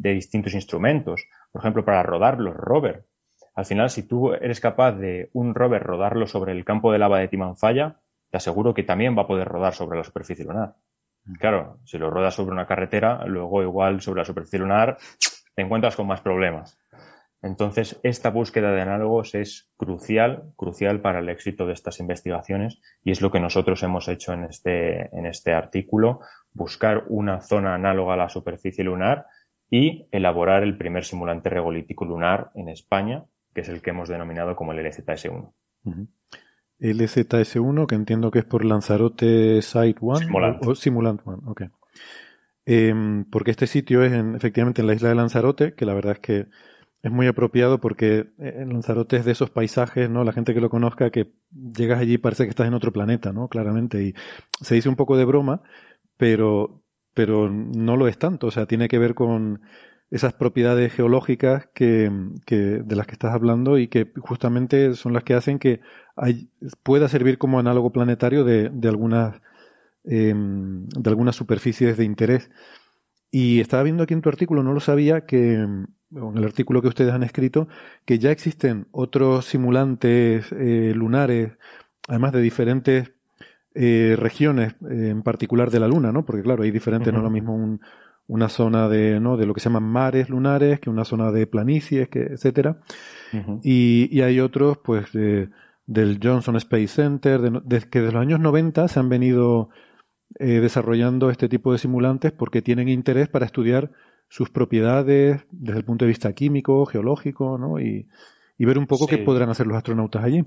distintos instrumentos, por ejemplo, para rodar los rovers. Al final, si tú eres capaz de un rover rodarlo sobre el campo de lava de Timanfaya, te aseguro que también va a poder rodar sobre la superficie lunar. Mm. Claro, si lo rodas sobre una carretera, luego igual sobre la superficie lunar te encuentras con más problemas. Entonces, esta búsqueda de análogos es crucial, crucial para el éxito de estas investigaciones y es lo que nosotros hemos hecho en este, en este artículo, buscar una zona análoga a la superficie lunar y elaborar el primer simulante regolítico lunar en España, que es el que hemos denominado como el LZS-1. LZS-1, que entiendo que es por Lanzarote Site 1 o, Simulant 1, ok. Em, porque este sitio es efectivamente en la isla de Lanzarote, que la verdad es que es muy apropiado porque eh, en Lanzarote es de esos paisajes, ¿no? La gente que lo conozca, que llegas allí y parece que estás en otro planeta, ¿no? Claramente. Y se dice un poco de broma, pero, pero no lo es tanto. O sea, tiene que ver con esas propiedades geológicas que, que, de las que estás hablando y que justamente son las que hacen que hay, pueda servir como análogo planetario de, de algunas, em, de algunas superficies de interés. Y estaba viendo aquí en tu artículo, no lo sabía, que en el artículo que ustedes han escrito, que ya existen otros simulantes eh, lunares, además de diferentes eh, regiones, eh, en particular de la Luna, ¿no? Porque claro, hay diferentes, no es lo mismo una zona de, ¿no? de lo que se llaman mares lunares que una zona de planicies, que, etcétera. y, y, hay otros, pues, del Johnson Space Center, de, que desde los años 90 se han venido desarrollando este tipo de simulantes porque tienen interés para estudiar sus propiedades desde el punto de vista químico, geológico, ¿no? Y, ver un poco qué podrán hacer los astronautas allí.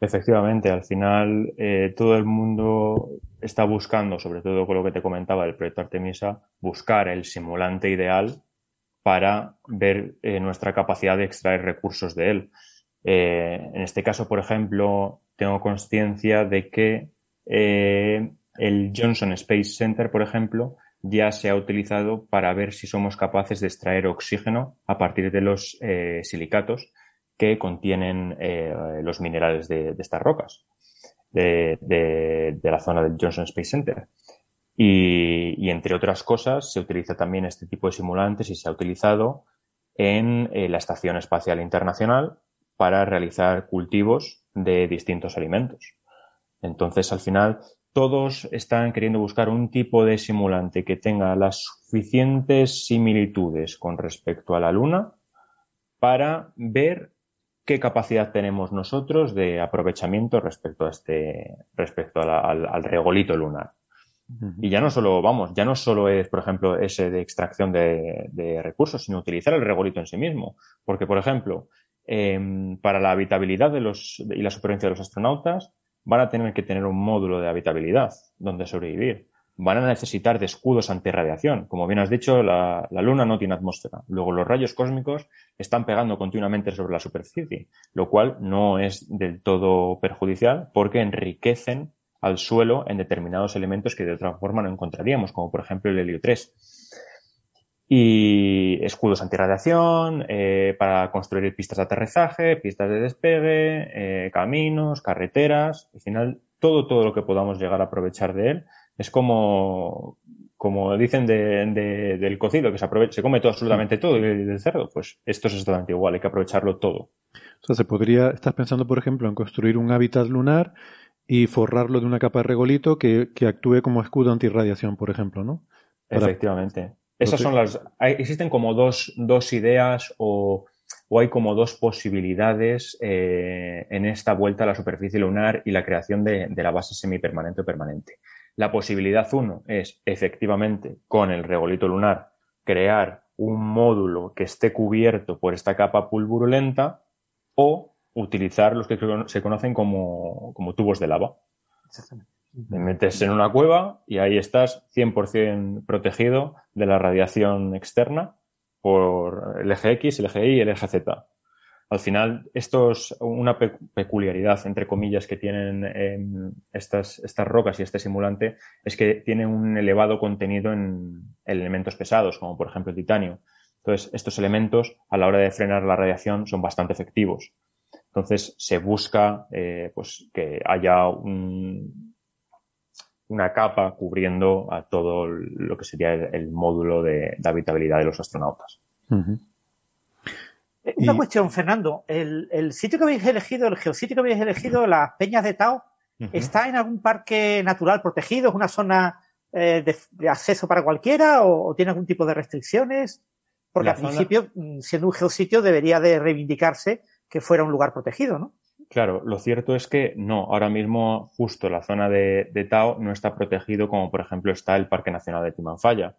Efectivamente, al final eh, todo el mundo está buscando, sobre todo con lo que te comentaba del proyecto Artemisa, buscar el simulante ideal para ver eh, nuestra capacidad de extraer recursos de él. Eh, en este caso, por ejemplo, tengo conciencia de que el Johnson Space Center, por ejemplo, ya se ha utilizado para ver si somos capaces de extraer oxígeno a partir de los eh, silicatos que contienen eh, los minerales de, estas rocas de, la zona del Johnson Space Center. Y, entre otras cosas, se utiliza también este tipo de simulantes y se ha utilizado en eh, la Estación Espacial Internacional para realizar cultivos de distintos alimentos. Entonces, al final, todos están queriendo buscar un tipo de simulante que tenga las suficientes similitudes con respecto a la Luna para ver qué capacidad tenemos nosotros de aprovechamiento respecto a este, respecto al, regolito lunar. Y ya no solo, vamos, ya no solo es, por ejemplo, ese de extracción de, recursos, sino utilizar el regolito en sí mismo. Porque, por ejemplo, em, para la habitabilidad de los, y la supervivencia de los astronautas, van a tener que tener un módulo de habitabilidad donde sobrevivir. Van a necesitar de escudos antirradiación. Como bien has dicho, la, Luna no tiene atmósfera. Luego los rayos cósmicos están pegando continuamente sobre la superficie, lo cual no es del todo perjudicial porque enriquecen al suelo en determinados elementos que de otra forma no encontraríamos, como por ejemplo el helio 3 y escudos antirradiación eh, para construir pistas de aterrizaje, pistas de despegue, eh, caminos, carreteras. Al final, todo, todo lo que podamos llegar a aprovechar de él es como, como dicen de, del cocido, que se, aprovecha, se come todo, absolutamente todo, y del cerdo. Pues esto es exactamente igual, hay que aprovecharlo todo. O sea, se podría, estás pensando, por ejemplo, en construir un hábitat lunar y forrarlo de una capa de regolito que, que actúe como escudo antirradiación, por ejemplo, ¿no? Efectivamente. Esas son las. existen como dos, dos ideas o, o, hay como dos posibilidades eh, en esta vuelta a la superficie lunar y la creación de, de la base semipermanente o permanente. La posibilidad uno es efectivamente con el regolito lunar crear un módulo que esté cubierto por esta capa pulburulenta o utilizar los que se conocen como, como tubos de lava. Exactamente. Te metes en una cueva y ahí estás 100% protegido de la radiación externa por el eje X, el eje Y y el eje Z. Al final, esto es una peculiaridad, entre comillas, que tienen em, estas, estas rocas y este simulante, es que tiene un elevado contenido en elementos pesados, como por ejemplo el titanio. Entonces, estos elementos, a la hora de frenar la radiación, son bastante efectivos. Entonces, se busca eh, pues, que haya un, una capa cubriendo a todo lo que sería el, módulo de, habitabilidad de los astronautas. Eh, una cuestión, Fernando. El, sitio que habéis elegido, el geositio que habéis elegido, las Peñas de Tao, ¿está en algún parque natural protegido? ¿Es una zona eh, de, acceso para cualquiera o, tiene algún tipo de restricciones? Porque al principio, mm, siendo un geositio, debería de reivindicarse que fuera un lugar protegido, ¿no? Claro, lo cierto es que no, ahora mismo justo la zona de, Tao no está protegido como por ejemplo está el Parque Nacional de Timanfaya.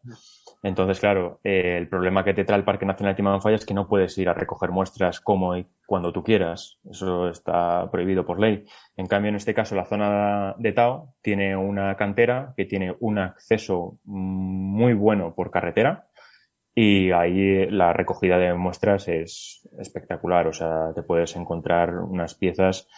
Entonces, claro, eh, el problema que te trae el Parque Nacional de Timanfaya es que no puedes ir a recoger muestras como y cuando tú quieras. Eso está prohibido por ley. En cambio, en este caso, la zona de Tao tiene una cantera que tiene un acceso muy bueno por carretera y ahí la recogida de muestras es espectacular. O sea, te puedes encontrar unas piezas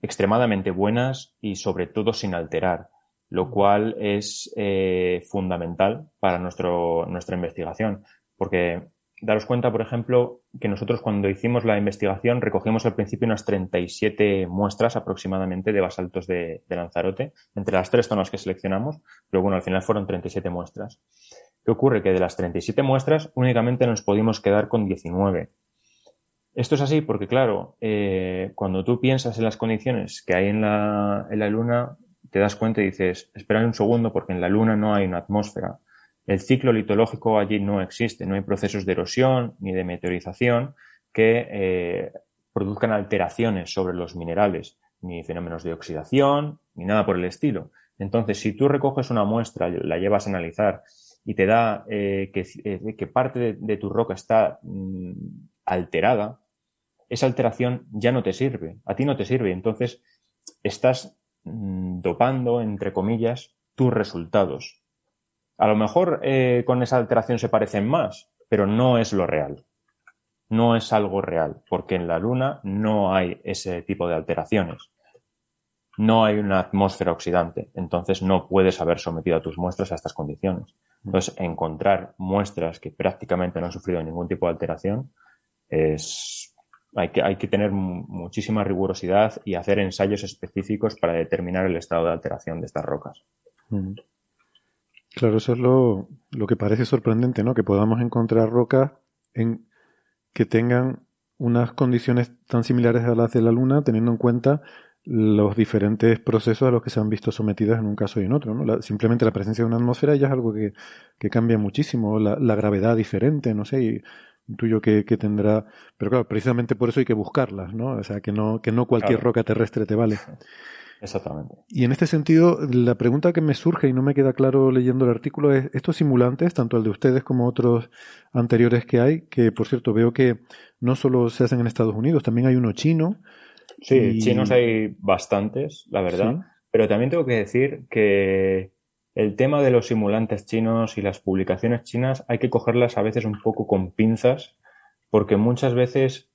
extremadamente buenas y sobre todo sin alterar, lo cual es eh, fundamental para nuestro, nuestra investigación. Porque daros cuenta, por ejemplo, que nosotros cuando hicimos la investigación recogimos al principio unas 37 muestras aproximadamente de basaltos de, de Lanzarote, entre las tres zonas que seleccionamos, pero bueno, al final fueron 37 muestras. ¿Qué ocurre? Que de las 37 muestras únicamente nos pudimos quedar con 19. Esto es así porque, claro, eh, cuando tú piensas en las condiciones que hay en la, en la Luna, te das cuenta y dices, espera un segundo porque en la Luna no hay una atmósfera. El ciclo litológico allí no existe, no hay procesos de erosión ni de meteorización que eh, produzcan alteraciones sobre los minerales, ni fenómenos de oxidación, ni nada por el estilo. Entonces, si tú recoges una muestra, la llevas a analizar y te da eh, que, eh, que, parte de, tu roca está mm, alterada, esa alteración ya no te sirve, a ti no te sirve. Entonces, estás mm, dopando, entre comillas, tus resultados. A lo mejor eh, con esa alteración se parecen más, pero no es lo real. No es algo real, porque en la Luna no hay ese tipo de alteraciones no hay una atmósfera oxidante, entonces no puedes haber sometido a tus muestras a estas condiciones. Entonces, encontrar muestras que prácticamente no han sufrido ningún tipo de alteración es Hay que, hay que tener muchísima rigurosidad y hacer ensayos específicos para determinar el estado de alteración de estas rocas. Claro, eso es lo, lo, que parece sorprendente, ¿no? Que podamos encontrar rocas en, que tengan unas condiciones tan similares a las de la Luna, teniendo en cuenta los diferentes procesos a los que se han visto sometidas en un caso y en otro. ¿no? simplemente la presencia de una atmósfera ya es algo que, que cambia muchísimo, la, la, gravedad diferente, no sé, y intuyo que, que, tendrá, pero claro, precisamente por eso hay que buscarlas, ¿no? O sea, que no, que no cualquier roca terrestre te vale. Exactamente. Y en este sentido, la pregunta que me surge y no me queda claro leyendo el artículo es, estos simulantes, tanto el de ustedes como otros anteriores que hay, que por cierto veo que no solo se hacen en Estados Unidos, también hay uno chino, Sí, chinos hay bastantes, la verdad. Pero también tengo que decir que el tema de los simulantes chinos y las publicaciones chinas hay que cogerlas a veces un poco con pinzas, porque muchas veces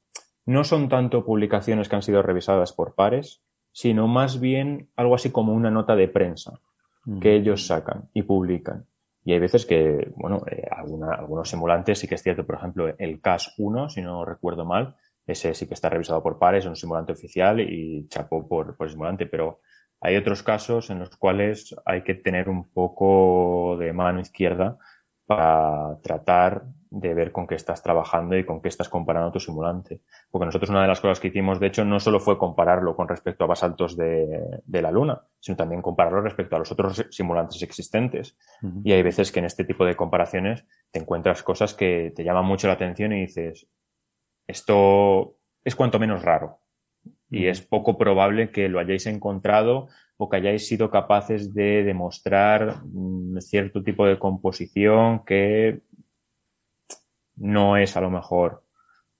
no son tanto publicaciones que han sido revisadas por pares, sino más bien algo así como una nota de prensa que ellos sacan y publican. Y hay veces que, bueno, eh, algunos simulantes sí que es cierto, por ejemplo, el CAS-1, si no recuerdo mal, ese sí que está revisado por pares, es un simulante oficial y chapó por, por el simulante, pero hay otros casos en los cuales hay que tener un poco de mano izquierda para tratar de ver con qué estás trabajando y con qué estás comparando tu simulante. Porque nosotros una de las cosas que hicimos, de hecho, no solo fue compararlo con respecto a basaltos de, de la Luna, sino también compararlo respecto a los otros simulantes existentes. Y hay veces que en este tipo de comparaciones te encuentras cosas que te llaman mucho la atención y dices, esto es cuanto menos raro y es poco probable que lo hayáis encontrado o que hayáis sido capaces de demostrar mm, cierto tipo de composición que no es a lo mejor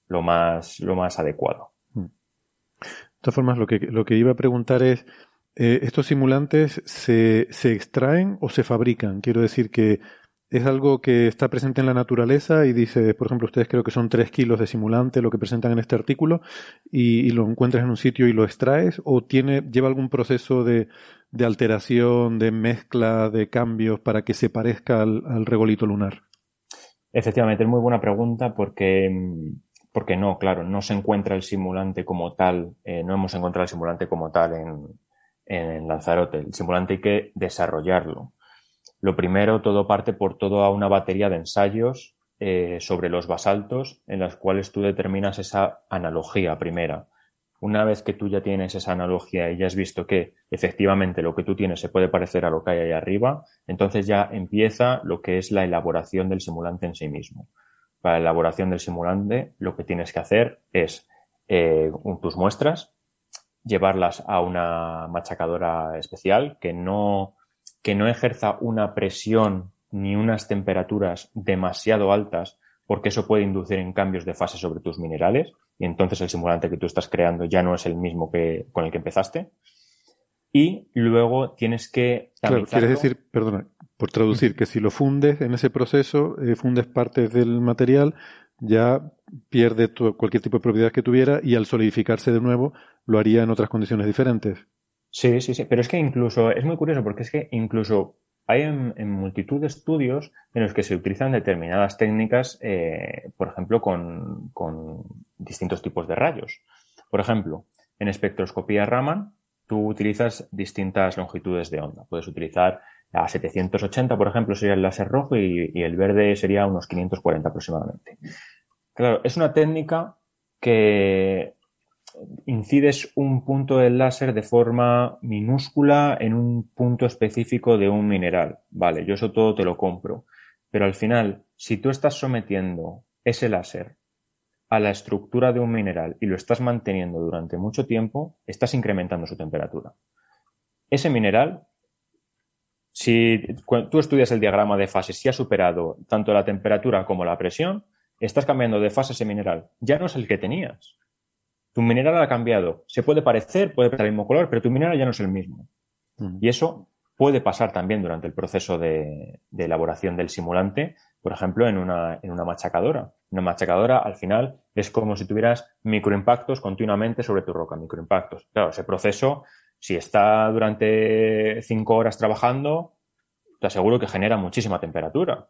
lo más, lo más adecuado. De todas formas, lo que, lo que iba a preguntar es, eh, ¿estos simulantes se, se extraen o se fabrican? Quiero decir que es algo que está presente en la naturaleza y dice, por ejemplo, ustedes creo que son tres kilos de simulante lo que presentan en este artículo y, lo encuentras en un sitio y lo extraes o tiene, lleva algún proceso de, de alteración, de mezcla, de cambios para que se parezca al, regolito lunar? Efectivamente, es muy buena pregunta porque, porque no, claro, no se encuentra el simulante como tal, eh, no hemos encontrado el simulante como tal en, en Lanzarote. El simulante hay que desarrollarlo. Lo primero, todo parte por toda una batería de ensayos eh, sobre los basaltos en las cuales tú determinas esa analogía primera. Una vez que tú ya tienes esa analogía y ya has visto que efectivamente lo que tú tienes se puede parecer a lo que hay ahí arriba, entonces ya empieza lo que es la elaboración del simulante en sí mismo. Para la elaboración del simulante lo que tienes que hacer es eh, tus muestras, llevarlas a una machacadora especial que no que no ejerza una presión ni unas temperaturas demasiado altas, porque eso puede inducir en cambios de fase sobre tus minerales, y entonces el simulante que tú estás creando ya no es el mismo que con el que empezaste. Y luego tienes que. Claro, quieres decir, perdona, por traducir, que si lo fundes en ese proceso, eh, fundes partes del material, ya pierde cualquier tipo de propiedad que tuviera y al solidificarse de nuevo lo haría en otras condiciones diferentes. Sí, sí, sí, pero es que incluso, es muy curioso porque es que incluso hay en, multitud de estudios en los que se utilizan determinadas técnicas, eh, por ejemplo, con, con, distintos tipos de rayos. Por ejemplo, en espectroscopía Raman, tú utilizas distintas longitudes de onda. Puedes utilizar a 780, por ejemplo, sería el láser rojo y el verde sería unos 540 aproximadamente. Claro, es una técnica que incides un punto del láser de forma minúscula en un punto específico de un mineral. Vale, yo eso todo te lo compro. Pero al final, si tú estás sometiendo ese láser a la estructura de un mineral y lo estás manteniendo durante mucho tiempo, estás incrementando su temperatura. Ese mineral, si tú estudias el diagrama de fases, si ha superado tanto la temperatura como la presión, estás cambiando de fase ese mineral. Ya no es el que tenías tu mineral ha cambiado. Se puede parecer, puede tener el mismo color, pero tu mineral ya no es el mismo. Y eso puede pasar también durante el proceso de, elaboración del simulante, por ejemplo, en una, en una machacadora. Una machacadora, al final, es como si tuvieras microimpactos continuamente sobre tu roca, microimpactos. Claro, ese proceso, si está durante cinco horas trabajando, te aseguro que genera muchísima temperatura.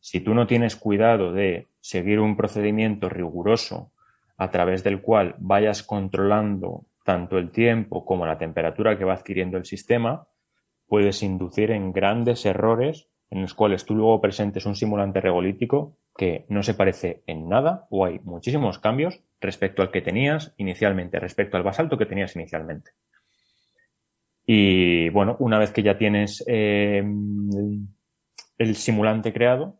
Si tú no tienes cuidado de seguir un procedimiento riguroso a través del cual vayas controlando tanto el tiempo como la temperatura que va adquiriendo el sistema, puedes inducir en grandes errores en los cuales tú luego presentes un simulante regolítico que no se parece en nada o hay muchísimos cambios respecto al que tenías inicialmente, respecto al basalto que tenías inicialmente. Y bueno, una vez que ya tienes eh, el simulante creado,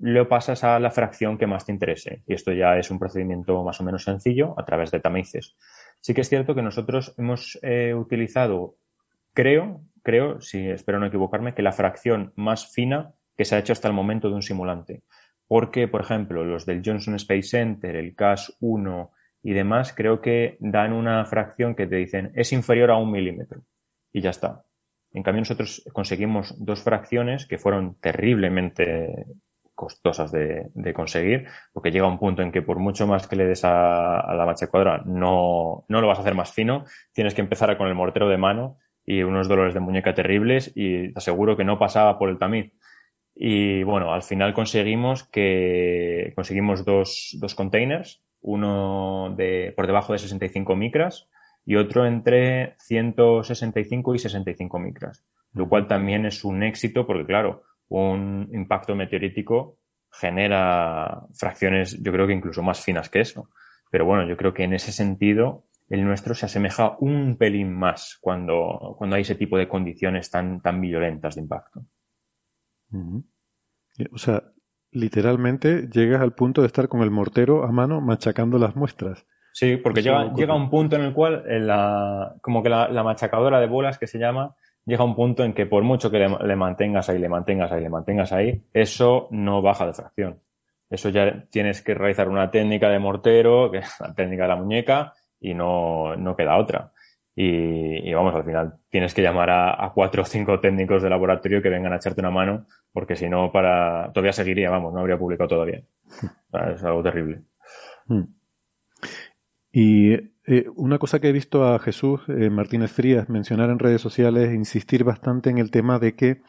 lo pasas a la fracción que más te interese. Y esto ya es un procedimiento más o menos sencillo a través de tamices. Sí que es cierto que nosotros hemos eh, utilizado, creo, creo, si espero no equivocarme, que la fracción más fina que se ha hecho hasta el momento de un simulante. Porque, por ejemplo, los del Johnson Space Center, el CAS 1 y demás, creo que dan una fracción que te dicen es inferior a un milímetro. Y ya está. En cambio, nosotros conseguimos dos fracciones que fueron terriblemente costosas de, conseguir, porque llega un punto en que por mucho más que le des a, la machacuadora no, no lo vas a hacer más fino, tienes que empezar con el mortero de mano y unos dolores de muñeca terribles y te aseguro que no pasaba por el tamiz. Y bueno, al final conseguimos que conseguimos dos, dos containers, uno de, por debajo de 65 micras y otro entre 165 y 65 micras, lo cual también es un éxito porque claro, un impacto meteorítico genera fracciones, yo creo que incluso más finas que eso. Pero bueno, yo creo que en ese sentido el nuestro se asemeja un pelín más cuando, cuando hay ese tipo de condiciones tan, tan violentas de impacto. O sea, literalmente llegas al punto de estar con el mortero a mano machacando las muestras. Sí, porque llega, llega un punto en el cual la, como que la, la, machacadora de bolas que se llama llega un punto en que por mucho que le, mantengas ahí, le mantengas ahí, le mantengas ahí, eso no baja de fracción. Eso ya tienes que realizar una técnica de mortero, que es la técnica de la muñeca, y no, no queda otra. Y, vamos, al final tienes que llamar a, cuatro o cinco técnicos de laboratorio que vengan a echarte una mano, porque si no, para todavía seguiría, vamos, no habría publicado todavía. es algo terrible. Hmm. Y eh, una cosa que he visto a Jesús eh, Martínez Frías mencionar en redes sociales, insistir bastante en el tema de que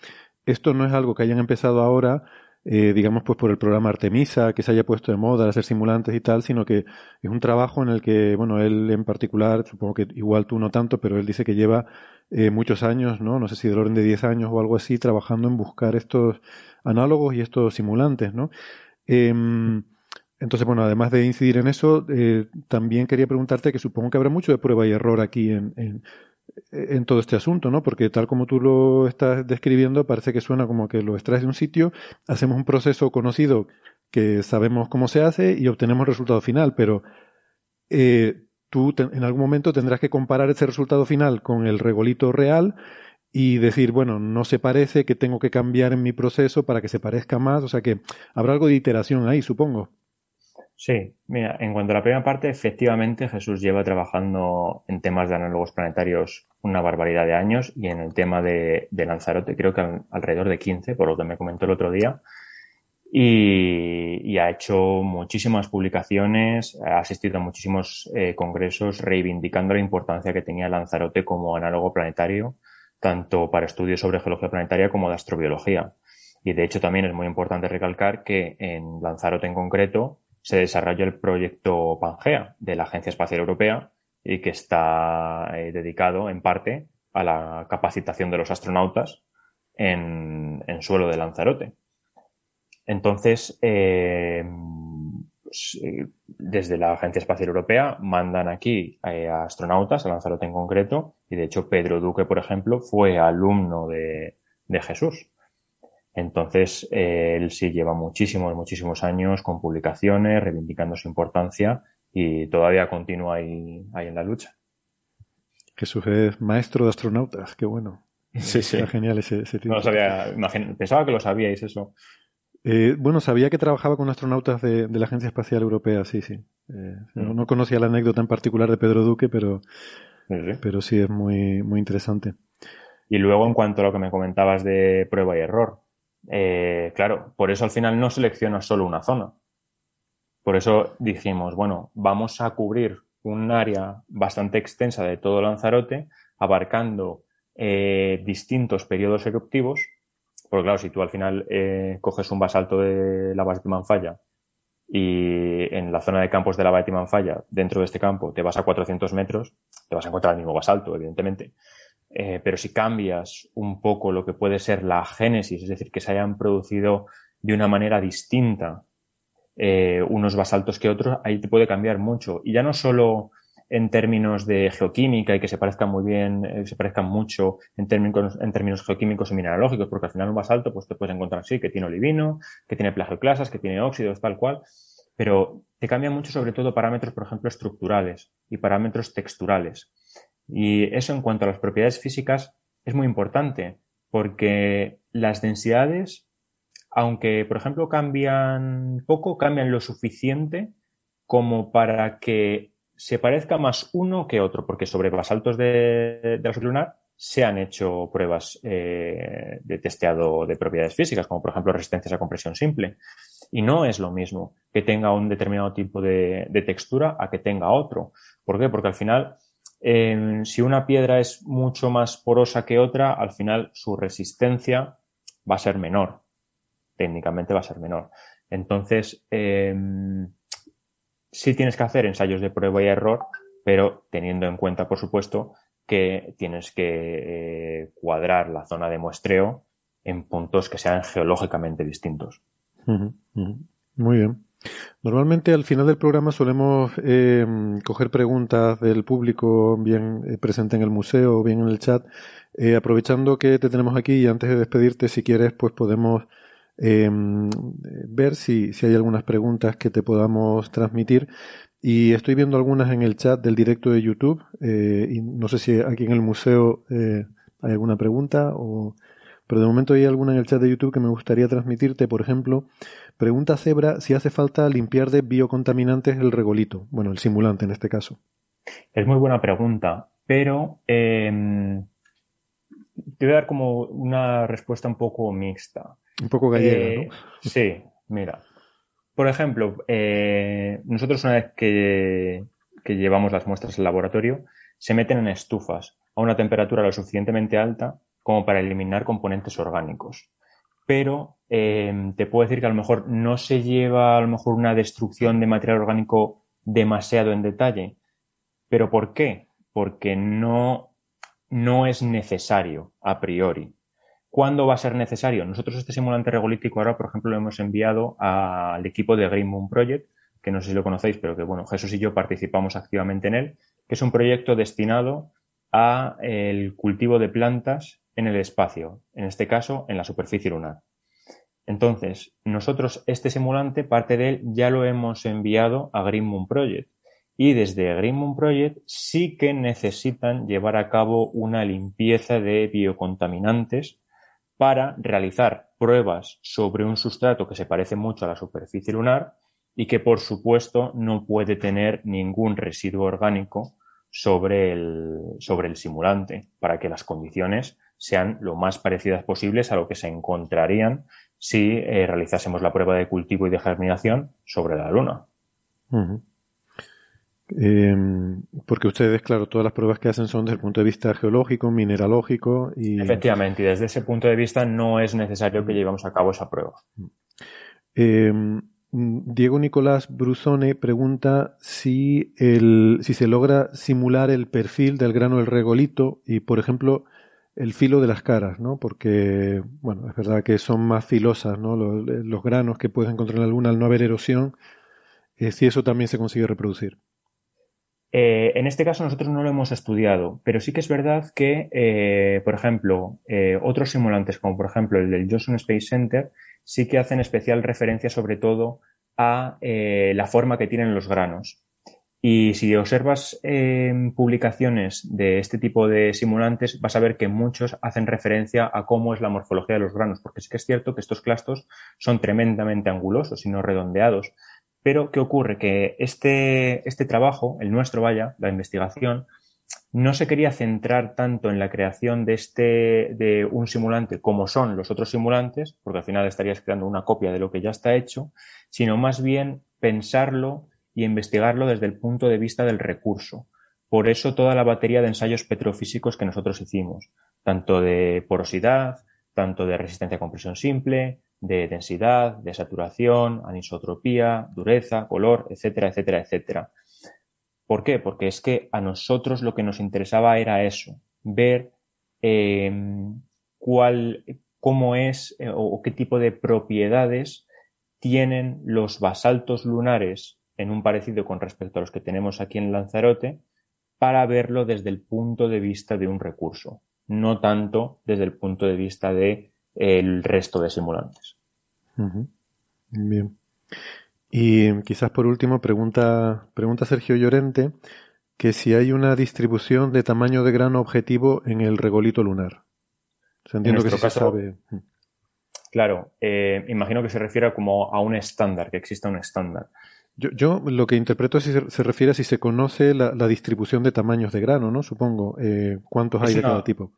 esto no es algo que hayan empezado ahora, eh, digamos, pues por el programa Artemisa, que se haya puesto de moda, hacer simulantes y tal, sino que es un trabajo en el que, bueno, él en particular, supongo que igual tú no tanto, pero él dice que lleva muchos años, ¿no? No sé si del orden de 10 años o algo así, trabajando en buscar estos análogos y estos simulantes, ¿no? Em, entonces, bueno, además de incidir en eso, eh, también quería preguntarte que supongo que habrá mucho de prueba y error aquí en, en, todo este asunto, ¿no? Porque tal como tú lo estás describiendo, parece que suena como que lo extraes de un sitio, hacemos un proceso conocido que sabemos cómo se hace y obtenemos el resultado final, pero eh, tú en algún momento tendrás que comparar ese resultado final con el regolito real y decir, bueno, no se parece, que tengo que cambiar en mi proceso para que se parezca más, o sea que habrá algo de iteración ahí, supongo. Sí, mira, en cuanto a la primera parte, efectivamente Jesús lleva trabajando en temas de análogos planetarios una barbaridad de años y en el tema de, Lanzarote creo que alrededor de 15, por lo que me comentó el otro día. Y, ha hecho muchísimas publicaciones, ha asistido a muchísimos eh, congresos reivindicando la importancia que tenía Lanzarote como análogo planetario, tanto para estudios sobre geología planetaria como de astrobiología. Y de hecho también es muy importante recalcar que en Lanzarote en concreto se desarrolló el proyecto Pangea de la Agencia Espacial Europea y que está eh, dedicado en parte a la capacitación de los astronautas en, suelo de Lanzarote. Entonces, eh, pues, eh, desde la Agencia Espacial Europea mandan aquí a astronautas, a Lanzarote en concreto, y de hecho Pedro Duque, por ejemplo, fue alumno de Jesús. Entonces, eh, él sí lleva muchísimos, muchísimos años con publicaciones, reivindicando su importancia y todavía continúa ahí, ahí en la lucha. Jesús es maestro de astronautas, qué bueno. Sí, sí. Está genial ese, ese No sabía, pensaba que lo sabíais eso. Eh, bueno, sabía que trabajaba con astronautas de, la Agencia Espacial Europea, sí, sí. Eh, mm. no, conocía la anécdota en particular de Pedro Duque, pero sí, pero sí es muy, muy interesante. Y luego, en cuanto a lo que me comentabas de prueba y error, eh, claro, por eso al final no selecciona solo una zona. Por eso dijimos, bueno, vamos a cubrir un área bastante extensa de todo Lanzarote, abarcando eh, distintos periodos eruptivos. Porque claro, si tú al final eh, coges un basalto de la de Manfalla y en la zona de campos de lava de Timanfaya, dentro de este campo, te vas a 400 metros, te vas a encontrar el mismo basalto, evidentemente. Eh, pero si cambias un poco lo que puede ser la génesis, es decir, que se hayan producido de una manera distinta eh, unos basaltos que otros, ahí te puede cambiar mucho. Y ya no solo en términos de geoquímica y que se parezcan muy bien, eh, se parezcan mucho en términos, en términos geoquímicos y mineralógicos, porque al final un basalto pues te puedes encontrar así, que tiene olivino, que tiene plagioclasas, que tiene óxidos, tal cual, pero te cambian mucho sobre todo parámetros, por ejemplo, estructurales y parámetros texturales. Y eso en cuanto a las propiedades físicas es muy importante, porque las densidades, aunque por ejemplo cambian poco, cambian lo suficiente como para que se parezca más uno que otro, porque sobre basaltos de, de la lunar se han hecho pruebas eh, de testeado de propiedades físicas, como por ejemplo resistencias a compresión simple. Y no es lo mismo que tenga un determinado tipo de, textura a que tenga otro. ¿Por qué? Porque al final, si una piedra es mucho más porosa que otra, al final su resistencia va a ser menor. Técnicamente va a ser menor. Entonces, eh, sí tienes que hacer ensayos de prueba y error, pero teniendo en cuenta, por supuesto, que tienes que eh, cuadrar la zona de muestreo en puntos que sean geológicamente distintos. Muy bien. Normalmente al final del programa solemos eh, coger preguntas del público, bien eh, presente en el museo o bien en el chat. aprovechando que te tenemos aquí y antes de despedirte, si quieres, pues podemos Em, ver si, si hay algunas preguntas que te podamos transmitir. Y estoy viendo algunas en el chat del directo de YouTube. Eh, y no sé si aquí en el museo eh, hay alguna pregunta, o, pero de momento hay alguna en el chat de YouTube que me gustaría transmitirte. Por ejemplo, pregunta Zebra si hace falta limpiar de biocontaminantes el regolito. Bueno, el simulante en este caso. Es muy buena pregunta, pero eh, te voy a dar como una respuesta un poco mixta. Un poco gallega, ¿no? Eh, sí, mira. Por ejemplo, eh, nosotros una vez que, llevamos las muestras al laboratorio, se meten en estufas a una temperatura lo suficientemente alta como para eliminar componentes orgánicos. Pero eh, te puedo decir que a lo mejor no se lleva a lo mejor una destrucción de material orgánico demasiado en detalle. ¿Pero por qué? Porque no, no es necesario a priori. ¿Cuándo va a ser necesario? Nosotros este simulante regolítico ahora, por ejemplo, lo hemos enviado al equipo de Green Moon Project, que no sé si lo conocéis, pero que bueno, Jesús y yo participamos activamente en él, que es un proyecto destinado a el cultivo de plantas en el espacio, en este caso en la superficie lunar. Entonces, nosotros este simulante, parte de él, ya lo hemos enviado a Green Moon Project. Y desde Green Moon Project sí que necesitan llevar a cabo una limpieza de biocontaminantes para realizar pruebas sobre un sustrato que se parece mucho a la superficie lunar y que por supuesto no puede tener ningún residuo orgánico sobre el, sobre el simulante para que las condiciones sean lo más parecidas posibles a lo que se encontrarían si eh, realizásemos la prueba de cultivo y de germinación sobre la luna. Em, porque ustedes, claro, todas las pruebas que hacen son desde el punto de vista geológico, mineralógico y... Efectivamente, y desde ese punto de vista no es necesario que llevemos a cabo esa prueba. Em, Diego Nicolás Bruzone pregunta si, el, si se logra simular el perfil del grano del regolito y, por ejemplo, el filo de las caras, ¿no? Porque, bueno, es verdad que son más filosas, ¿no? Los, granos que puedes encontrar en la luna al no haber erosión, eh, si eso también se consigue reproducir. Eh, en este caso nosotros no lo hemos estudiado, pero sí que es verdad que, eh, por ejemplo, otros simulantes, como por ejemplo el del Johnson Space Center, sí que hacen especial referencia sobre todo a la forma que tienen los granos. Y si observas publicaciones de este tipo de simulantes, vas a ver que muchos hacen referencia a cómo es la morfología de los granos, porque sí que es cierto que estos clastos son tremendamente angulosos y no redondeados. Pero, ¿qué ocurre? Que este, este trabajo, el nuestro, vaya, la investigación, no se quería centrar tanto en la creación de este, de un simulante como son los otros simulantes, porque al final estarías creando una copia de lo que ya está hecho, sino más bien pensarlo y investigarlo desde el punto de vista del recurso. Por eso toda la batería de ensayos petrofísicos que nosotros hicimos, tanto de porosidad, tanto de resistencia a compresión simple, de densidad, de saturación, anisotropía, dureza, color, etcétera, etcétera, etcétera. ¿Por qué? Porque es que a nosotros lo que nos interesaba era eso, ver eh, cuál, cómo es eh, o qué tipo de propiedades tienen los basaltos lunares en un parecido con respecto a los que tenemos aquí en Lanzarote para verlo desde el punto de vista de un recurso, no tanto desde el punto de vista de el resto de simulantes. Bien. Y quizás por último pregunta, pregunta Sergio Llorente que si hay una distribución de tamaño de grano objetivo en el regolito lunar. entiendo que se sabe. Claro, eh, imagino que se refiere como a un estándar, que exista un estándar. Yo, yo, lo que interpreto es si se, refiere a si se conoce la, distribución de tamaños de grano, ¿no? Supongo. Eh, ¿Cuántos hay de cada tipo?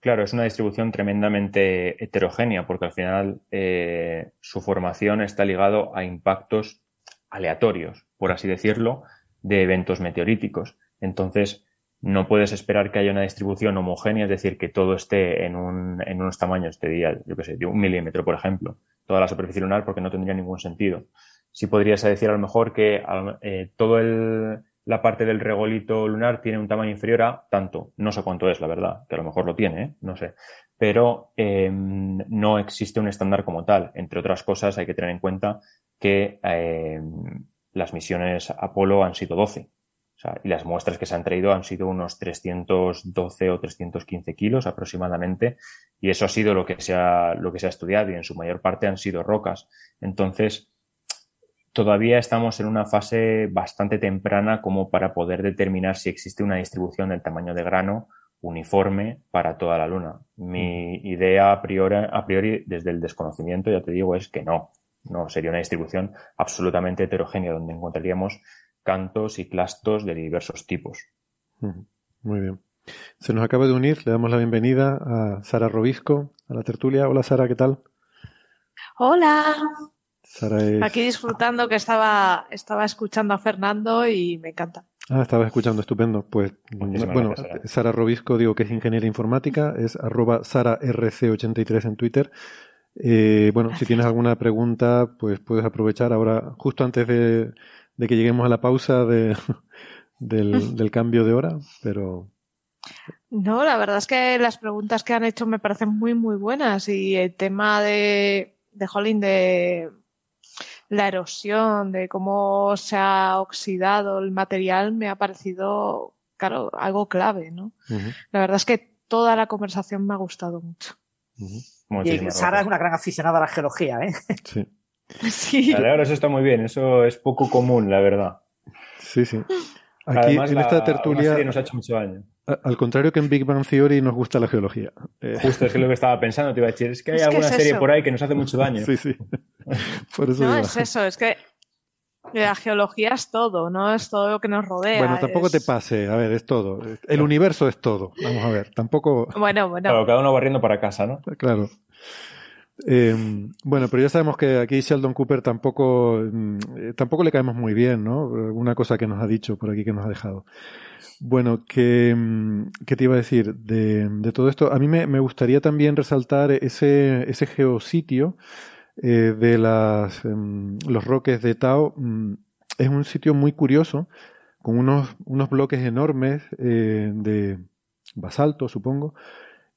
Claro, es una distribución tremendamente heterogénea porque al final eh, su formación está ligado a impactos aleatorios, por así decirlo, de eventos meteoríticos. Entonces, no puedes esperar que haya una distribución homogénea, es decir, que todo esté en, un, en unos tamaños, te diría, yo qué sé, de un milímetro, por ejemplo, toda la superficie lunar, porque no tendría ningún sentido. Sí podrías decir a lo mejor que eh, la parte del regolito lunar tiene un tamaño inferior a tanto. No sé cuánto es, la verdad, que a lo mejor lo tiene, ¿eh? no sé. Pero em, no existe un estándar como tal. Entre otras cosas, hay que tener en cuenta que em, las misiones Apolo han sido 12 y las muestras que se han traído han sido unos 312 o 315 kilos aproximadamente, y eso ha sido lo que lo que se ha estudiado, y en su mayor parte han sido rocas. Entonces, todavía estamos en una fase bastante temprana como para poder determinar si existe una distribución del tamaño de grano uniforme para toda la Luna. Mi mm. idea a priori, a priori, desde el desconocimiento, ya te digo, es que no. No, sería una distribución absolutamente heterogénea donde encontraríamos cantos y clastos de diversos tipos. Muy bien. Se nos acaba de unir, le damos la bienvenida a Sara Robisco, a la tertulia. Hola Sara, ¿qué tal? Hola. Sara Aquí disfrutando que estaba, estaba escuchando a Fernando y me encanta. Ah, estaba escuchando, estupendo. Pues, bueno, Sara. Robisco, digo que es ingeniera informática, es arroba SaraRC83 en Twitter. Eh, bueno, si tienes alguna pregunta, pues puedes aprovechar ahora, justo antes de, de que lleguemos a la pausa de, del, cambio de hora, pero... No, la verdad es que las preguntas que han hecho me parecen muy, muy buenas y el tema de, de Holling de la erosión, de cómo se ha oxidado el material, me ha parecido, claro, algo clave, ¿no? La verdad es que toda la conversación me ha gustado mucho. Y Sara es una gran aficionada a la geología, ¿eh? Sí. Sí. ahora eso está muy bien, eso es poco común, la verdad. Sí, sí. Aquí en esta tertulia nos ha hecho mucho daño. Al contrario que en Big Bang Theory nos gusta la geología. Eh, Justo, es lo que estaba pensando, te iba a decir. Es que hay alguna serie por ahí que nos hace mucho daño. Sí, sí. no, es eso, es que la geología es todo, ¿no? Es todo lo que nos rodea. Bueno, tampoco te pase, a ver, es todo. El universo es todo. Vamos a ver, tampoco. Bueno, bueno. Claro, cada uno barriendo para casa, ¿no? Claro. Eh, bueno, pero ya sabemos que aquí Sheldon Cooper tampoco, mm, eh, tampoco le caemos muy bien, ¿no? Una cosa que nos ha dicho por aquí que nos ha dejado. Bueno, mm, ¿qué te iba a decir? De, de todo esto, a mí me, me, gustaría también resaltar ese, ese geositio eh, de las, em, los roques de Tao. Mm, es un sitio muy curioso, con unos, unos bloques enormes eh, de basalto, supongo,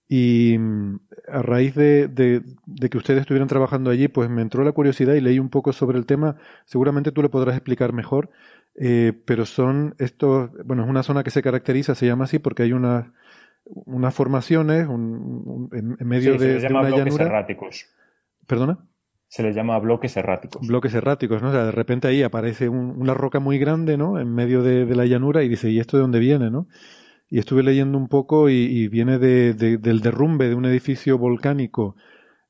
y mm, a raíz de, de, que ustedes estuvieran trabajando allí, pues me entró la curiosidad y leí un poco sobre el tema. Seguramente tú lo podrás explicar mejor, eh, pero son estos, bueno, es una zona que se caracteriza, se llama así porque hay unas, unas formaciones un, en, medio de, se llama una bloques llanura. erráticos. ¿Perdona? Se les llama bloques erráticos. Bloques erráticos, ¿no? O sea, de repente ahí aparece una roca muy grande, ¿no? En medio de, de la llanura y dice, ¿y esto de dónde viene, no? Y estuve leyendo un poco y, viene de, del derrumbe de un edificio volcánico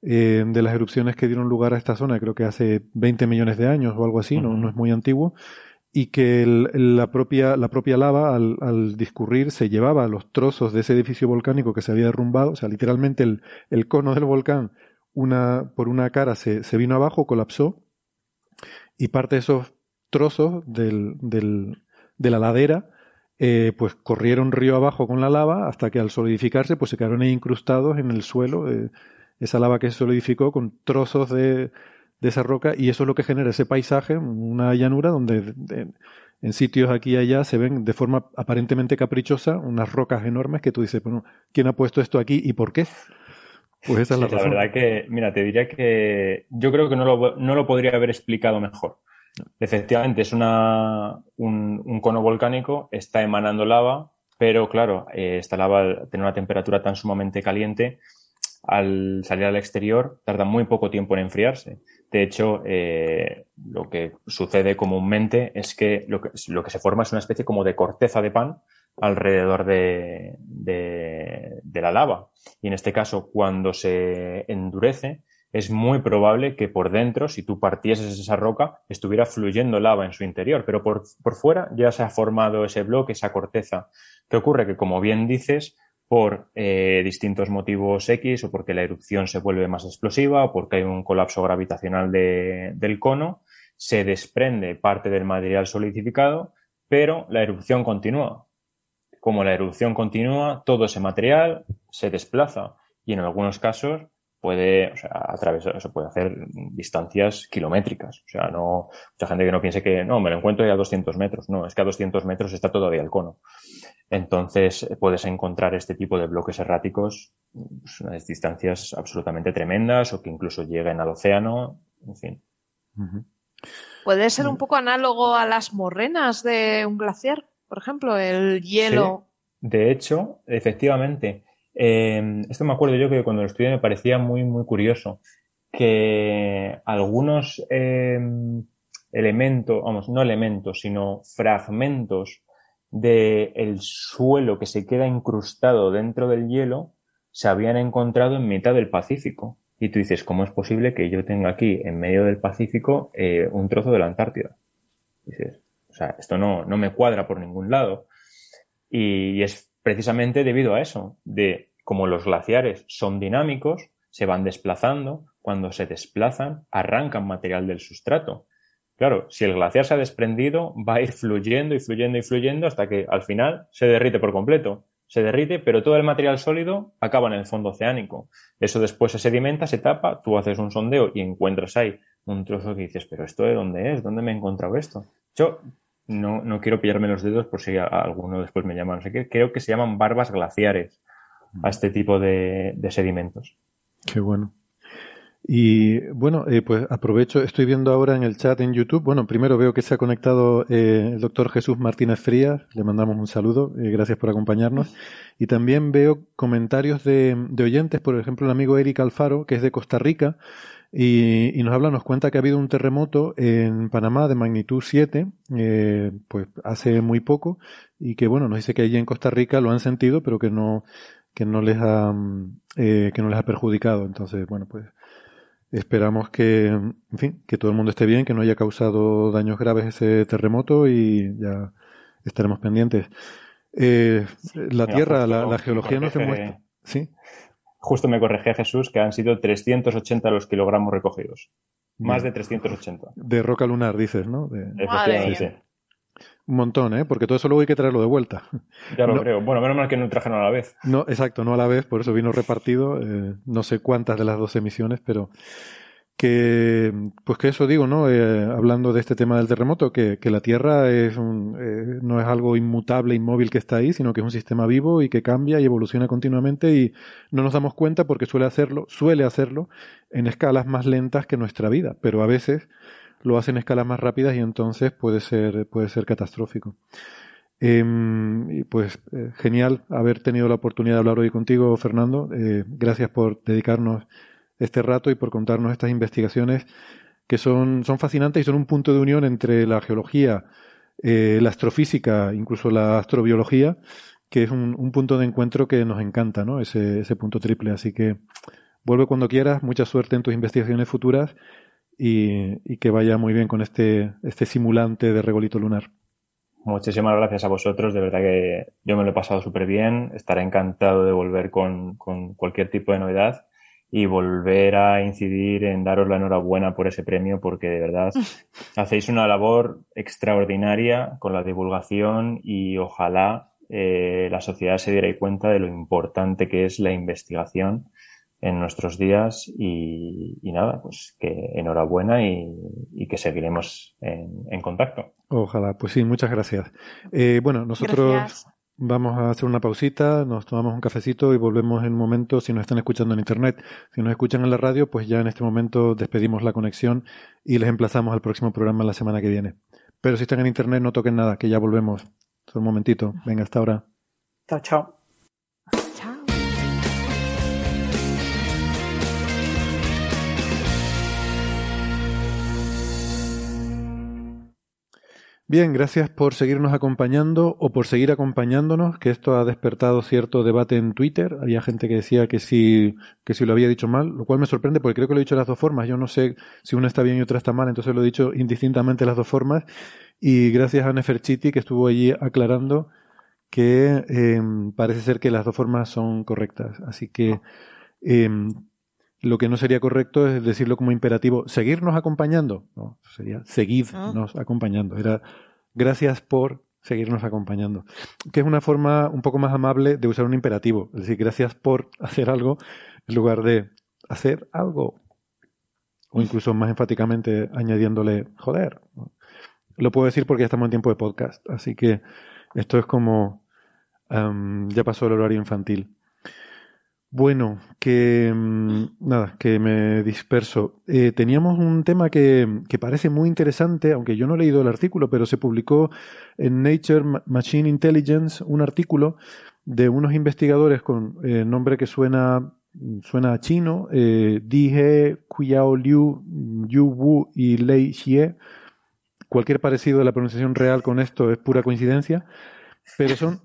eh, de las erupciones que dieron lugar a esta zona, creo que hace 20 millones de años o algo así, no, no es muy antiguo, y que la, propia, la propia lava al, al, discurrir se llevaba los trozos de ese edificio volcánico que se había derrumbado, o sea, literalmente el, el cono del volcán una, por una cara se, se vino abajo, colapsó, y parte de esos trozos del, del, de la ladera eh, pues corrieron río abajo con la lava hasta que al solidificarse pues se quedaron ahí incrustados en el suelo. Eh, esa lava que se solidificó con trozos de, de esa roca y eso es lo que genera ese paisaje, una llanura donde en sitios aquí y allá se ven de forma aparentemente caprichosa unas rocas enormes que tú dices, bueno, ¿quién ha puesto esto aquí y por qué? Pues esa es la razón. La verdad que, mira, te diría que yo creo que no lo, no lo podría haber explicado mejor. Efectivamente, es una, un, cono volcánico, está emanando lava, pero claro, eh, esta lava tiene una temperatura tan sumamente caliente, al salir al exterior tarda muy poco tiempo en enfriarse. De hecho, eh, lo que sucede comúnmente es que lo, que lo, que se forma es una especie como de corteza de pan alrededor de, de, de la lava. Y en este caso, cuando se endurece, es muy probable que por dentro, si tú partieses esa roca, estuviera fluyendo lava en su interior, pero por, por fuera ya se ha formado ese bloque, esa corteza. ¿Qué ocurre? Que como bien dices, por eh, distintos motivos X o porque la erupción se vuelve más explosiva o porque hay un colapso gravitacional de, del cono, se desprende parte del material solidificado, pero la erupción continúa. Como la erupción continúa, todo ese material se desplaza y en algunos casos puede, o sea, atravesar, se puede hacer distancias kilométricas. O sea, no, mucha gente que no piense que, no, me lo encuentro ya a 200 metros. No, es que a 200 metros está todavía el cono. Entonces, eh, puedes encontrar este tipo de bloques erráticos pues, unas distancias absolutamente tremendas o que incluso lleguen al océano, en fin. Puede ser un poco análogo a las morrenas de un glaciar, por ejemplo, el hielo. De hecho, efectivamente, eh, esto me acuerdo yo que cuando lo estudié me parecía muy, muy curioso que algunos eh, elementos, vamos, no elementos, sino fragmentos del suelo que se queda incrustado dentro del hielo se habían encontrado en mitad del Pacífico. Y tú dices, ¿cómo es posible que yo tenga aquí, en medio del Pacífico, eh, un trozo de la Antártida? Dices, o sea, esto no, no me cuadra por ningún lado. Y es precisamente debido a eso, de como los glaciares son dinámicos, se van desplazando, cuando se desplazan, arrancan material del sustrato. Claro, si el glaciar se ha desprendido, va a ir fluyendo y fluyendo y fluyendo hasta que al final se derrite por completo. Se derrite, pero todo el material sólido acaba en el fondo oceánico. Eso después se sedimenta, se tapa, tú haces un sondeo y encuentras ahí un trozo que dices, pero ¿esto de dónde es? ¿Dónde me he encontrado esto? Yo no, no quiero pillarme los dedos por si alguno después me llama, no sé qué. Creo que se llaman barbas glaciares a este tipo de, sedimentos. Qué bueno. Y bueno, eh, pues aprovecho, estoy viendo ahora en el chat en YouTube, bueno, primero veo que se ha conectado eh, el doctor Jesús Martínez Frías, le mandamos un saludo, eh, gracias por acompañarnos. Y también veo comentarios de, de oyentes, por ejemplo, el amigo Eric Alfaro, que es de Costa Rica, y, nos habla, nos cuenta que ha habido un terremoto en Panamá de magnitud 7, eh, pues hace muy poco, y que bueno, nos dice que allí en Costa Rica lo han sentido, pero que no, que no les ha, eh, que no les ha perjudicado. Entonces, bueno, pues esperamos que, en fin, que todo el mundo esté bien, que no haya causado daños graves ese terremoto y ya estaremos pendientes. Eh, la Tierra, la, la, geología nos demuestra. ¿Sí? Justo me corregía Jesús que han sido 380 los kilogramos recogidos. Más de 380. De roca lunar, dices, ¿no? De... Efectivamente. Un montón, ¿eh? Porque todo eso luego hay que traerlo de vuelta. Ya lo creo. Bueno, menos mal que no trajeron a la vez. No, exacto, no a la vez, por eso vino repartido. Eh, no sé cuántas de las dos emisiones, pero que pues que eso digo no eh, hablando de este tema del terremoto que, que la tierra es un, eh, no es algo inmutable inmóvil que está ahí sino que es un sistema vivo y que cambia y evoluciona continuamente y no nos damos cuenta porque suele hacerlo suele hacerlo en escalas más lentas que nuestra vida pero a veces lo hace en escalas más rápidas y entonces puede ser puede ser catastrófico. Em, y pues eh, genial haber tenido la oportunidad de hablar hoy contigo Fernando. Gracias por dedicarnos este rato y por contarnos estas investigaciones que son, son fascinantes y son un punto de unión entre la geología, eh, la astrofísica, incluso la astrobiología, que es un, un, punto de encuentro que nos encanta, ¿no? Ese, ese punto triple. Así que vuelve cuando quieras, mucha suerte en tus investigaciones futuras y, y que vaya muy bien con este, este simulante de regolito lunar. Muchísimas gracias a vosotros, de verdad que yo me lo he pasado súper bien, estaré encantado de volver con, con cualquier tipo de novedad y volver a incidir en daros la enhorabuena por ese premio porque de verdad hacéis una labor extraordinaria con la divulgación y ojalá eh, la sociedad se diera cuenta de lo importante que es la investigación en nuestros días y, nada, pues que enhorabuena y, que seguiremos en, contacto. Ojalá, pues sí, muchas gracias. Eh, bueno, nosotros vamos a hacer una pausita, nos tomamos un cafecito y volvemos en un momento, si nos están escuchando en Internet, si nos escuchan en la radio, pues ya en este momento despedimos la conexión y les emplazamos al próximo programa la semana que viene. Pero si están en Internet, no toquen nada, que ya volvemos. un momentito. Venga, hasta ahora. Chao, chao. Bien, gracias por seguirnos acompañando o por seguir acompañándonos, que esto ha despertado cierto debate en Twitter. Había gente que decía que si, que si lo había dicho mal, lo cual me sorprende porque creo que lo he dicho las dos formas. Yo no sé si una está bien y otra está mal, entonces lo he dicho indistintamente las dos formas. Y gracias a Neferchiti que estuvo allí aclarando que em, parece ser que las dos formas son correctas. Así que em, lo que no sería correcto es decirlo como imperativo, seguirnos acompañando. No, sería seguidnos ah. acompañando. Era gracias por seguirnos acompañando. Que es una forma un poco más amable de usar un imperativo. Es decir, gracias por hacer algo en lugar de hacer algo. O incluso más enfáticamente añadiéndole joder. Lo puedo decir porque ya estamos en tiempo de podcast. Así que esto es como ya pasó el horario infantil. Bueno, que mm, nada, que me disperso. Eh, teníamos un tema que, que, parece muy interesante, aunque yo no he leído el artículo, pero se publicó en Nature Machine Intelligence un artículo de unos investigadores con eh, nombre que suena suena chino, eh, Dije, Qiao Liu, Yu Wu y Lei Xie. Cualquier parecido de la pronunciación real con esto es pura coincidencia, pero son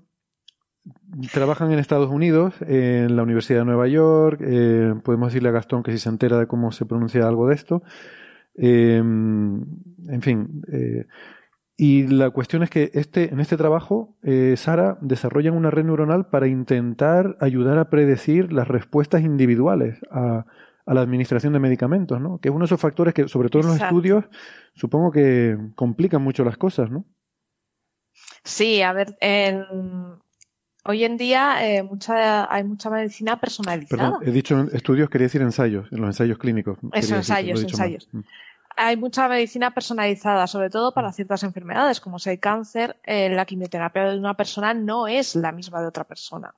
trabajan en Estados Unidos, en la Universidad de Nueva York. Eh, podemos decirle a Gastón que si se entera de cómo se pronuncia algo de esto. Eh, en fin. Eh, y la cuestión es que este, en este trabajo, Sara desarrolla una red neuronal para intentar ayudar a predecir las respuestas individuales a, la administración de medicamentos, ¿no? Que es uno de esos factores que, sobre todo en los estudios, supongo que complican mucho las cosas, ¿no? Sí, a ver, en, Hoy en día eh, mucha, hay mucha medicina personalizada. Perdón, he dicho estudios, quería decir ensayos, en los ensayos clínicos. Eso, ensayos, ensayos. Mm. Hay mucha medicina personalizada, sobre todo para ciertas enfermedades, como si hay cáncer, eh, la quimioterapia de una persona no es la misma de otra persona.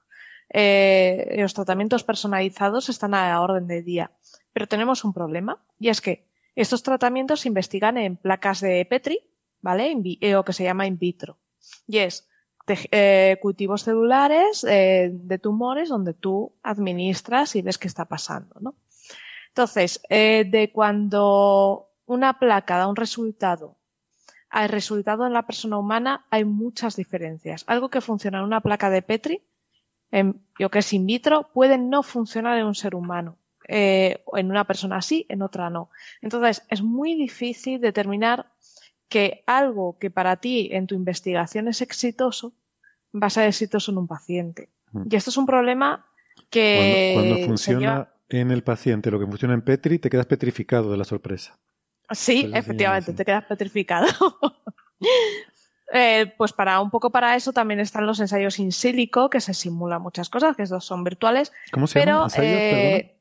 Eh, los tratamientos personalizados están a la orden del día. Pero tenemos un problema, y es que estos tratamientos se investigan en placas de Petri, ¿vale? o que se llama in vitro. Y es, eh, cultivos celulares eh, de tumores donde tú administras y ves qué está pasando, ¿no? Entonces, eh, de cuando una placa da un resultado al resultado en la persona humana hay muchas diferencias. Algo que funciona en una placa de Petri, en, yo que es in vitro, puede no funcionar en un ser humano. en una persona sí, en otra no. Entonces, es muy difícil determinar que algo que para ti en tu investigación es exitoso va a ser exitoso en un paciente. Mm. Y esto es un problema que... Cuando, funciona en el paciente lo que funciona en Petri, te quedas petrificado de la sorpresa. Sí, efectivamente, te quedas petrificado. Eh, pues para un poco para eso también están los ensayos in silico, que se simulan muchas cosas, que estos son virtuales. ¿Cómo se pero, eh,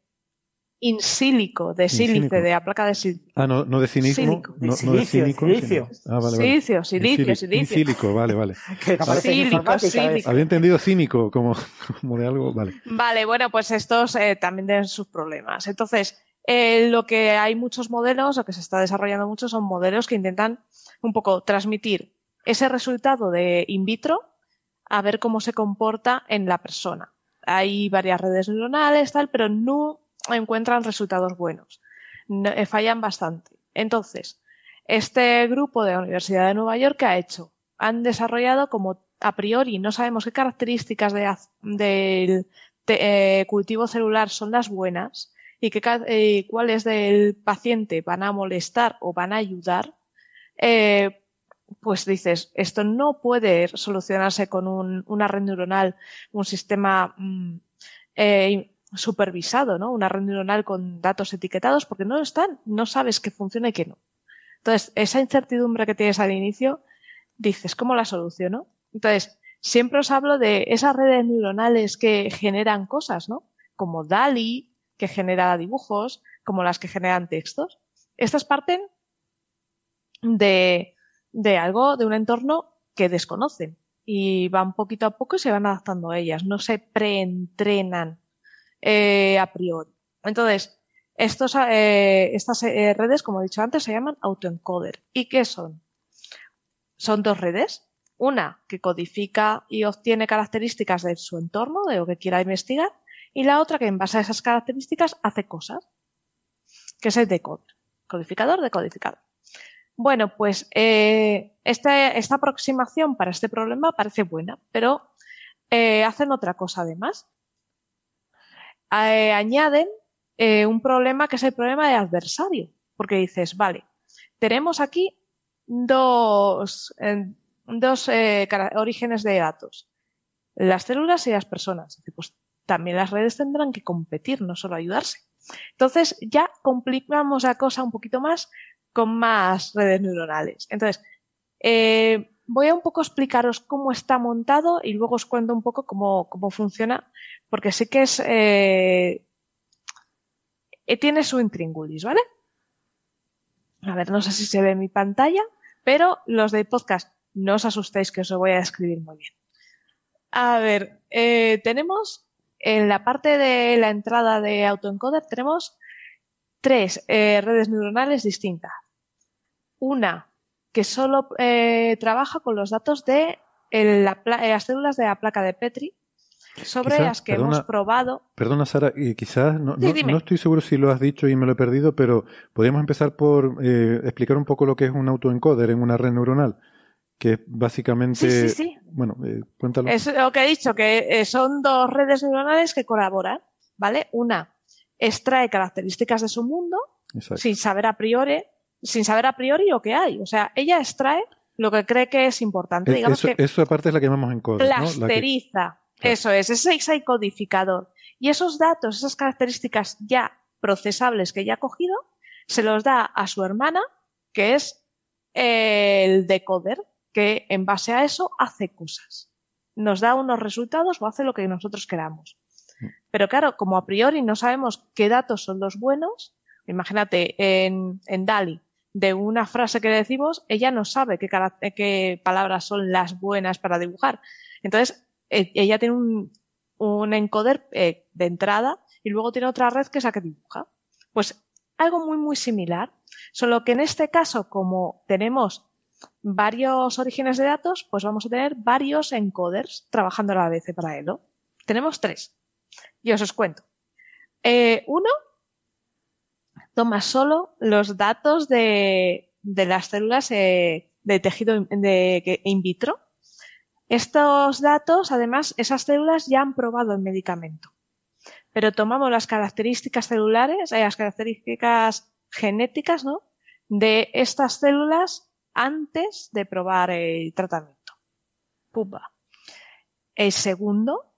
in sílico, de sílice, de la placa de sílice. Ah, no, no de cinismo. No, no, de cínico. Silicio. Ah, vale, vale. Silicio, silicio, silicio. Sílico, vale, vale. sílico, sílico. Había entendido cínico como, como de algo, vale. Vale, bueno, pues estos eh, también tienen sus problemas. Entonces, eh, lo que hay muchos modelos, o que se está desarrollando mucho, son modelos que intentan un poco transmitir ese resultado de in vitro a ver cómo se comporta en la persona. Hay varias redes neuronales, tal, pero no encuentran resultados buenos. Eh, fallan bastante. Entonces, este grupo de la Universidad de Nueva York, ¿qué ha hecho? Han desarrollado como a priori no sabemos qué características del eh, cultivo celular son las buenas y qué, eh, cuáles del paciente van a molestar o van a ayudar, pues dices, esto no puede solucionarse con una red neuronal, un sistema mm, supervisado, ¿no? Una red neuronal con datos etiquetados porque no están, no sabes qué funciona y qué no. Entonces, esa incertidumbre que tienes al inicio, dices, ¿cómo la soluciono? Entonces, siempre os hablo de esas redes neuronales que generan cosas, ¿no? Como DALI, que genera dibujos, como las que generan textos. Estas parten de, de algo, de un entorno que desconocen y van poquito a poco y se van adaptando a ellas, no se preentrenan eh, a priori. Entonces, estos, eh, estas eh, redes, como he dicho antes, se llaman autoencoder. ¿Y qué son? Son dos redes. Una que codifica y obtiene características de su entorno, de lo que quiera investigar, y la otra que en base a esas características hace cosas, que es el decoder, codificador, decodificador. Bueno, pues eh, esta, esta, aproximación para este problema parece buena, pero eh, hacen otra cosa además. Eh, añaden eh, un problema que es el problema de adversario, porque dices, vale, tenemos aquí dos, dos orígenes de datos, las células y las personas. Pues también las redes tendrán que competir, no solo ayudarse. Entonces ya complicamos la cosa un poquito más con más redes neuronales. Entonces, eh, voy a un poco explicaros cómo está montado y luego os cuento un poco cómo, cómo funciona, porque sí que es... Eh, eh, tiene su intríngulis, ¿vale? A ver, no sé si se ve en mi pantalla, pero los de podcast, no os asustéis que os lo voy a describir muy bien. A ver, eh, tenemos en la parte de la entrada de autoencoder, tenemos tres eh, redes neuronales distintas. Una que solo eh, trabaja con los datos de el, la, las células de la placa de Petri, sobre las que perdona, hemos probado. Perdona, Sara, y quizás no, Sí, no- estoy seguro si lo has dicho y me lo he perdido, pero podríamos empezar por eh, explicar un poco lo que es un autoencoder en una red neuronal, que es básicamente, Sí, sí, sí. bueno, eh, cuéntalo. Es lo que he dicho, que eh, son dos redes neuronales que colaboran, ¿vale? Una extrae características de su mundo Exacto. sin saber a priori, sin saber a priori lo que hay. O sea, ella extrae lo que cree que es importante. Eh, Digamos eso, que eso aparte es la que llamamos que- clusteriza. Eso es, ese es el codificador. Y esos datos, esas características ya procesables que ya ha cogido, se los da a su hermana, que es el decoder, que en base a eso hace cosas. Nos da unos resultados o hace lo que nosotros queramos. Pero claro, como a priori no sabemos qué datos son los buenos, imagínate en, en DALI, de una frase que le decimos, ella no sabe qué, qué palabras son las buenas para dibujar. Entonces, eh, ella tiene un, un encoder eh, de entrada y luego tiene otra red que es la que dibuja. Pues algo muy, muy similar, solo que en este caso, como tenemos varios orígenes de datos, pues vamos a tener varios encoders trabajando a la vez en paralelo. Tenemos tres. Y os os cuento. Eh, uno toma solo los datos de, de las células eh, de tejido de, in vitro. Estos datos, además, esas células ya han probado el medicamento. Pero tomamos las características celulares, eh, las características genéticas, ¿no? De estas células antes de probar el tratamiento. Pumba. El segundo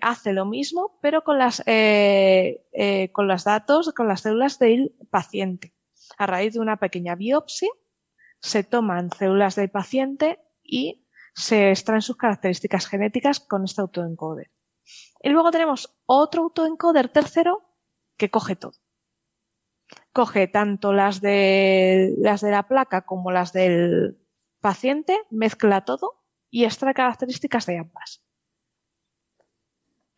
hace lo mismo, pero con las, eh, eh, con los datos, con las células del paciente. A raíz de una pequeña biopsia, se toman células del paciente y se extraen sus características genéticas con este autoencoder. Y luego tenemos otro autoencoder tercero que coge todo. Coge tanto las de, las de la placa como las del paciente, mezcla todo y extrae características de ambas.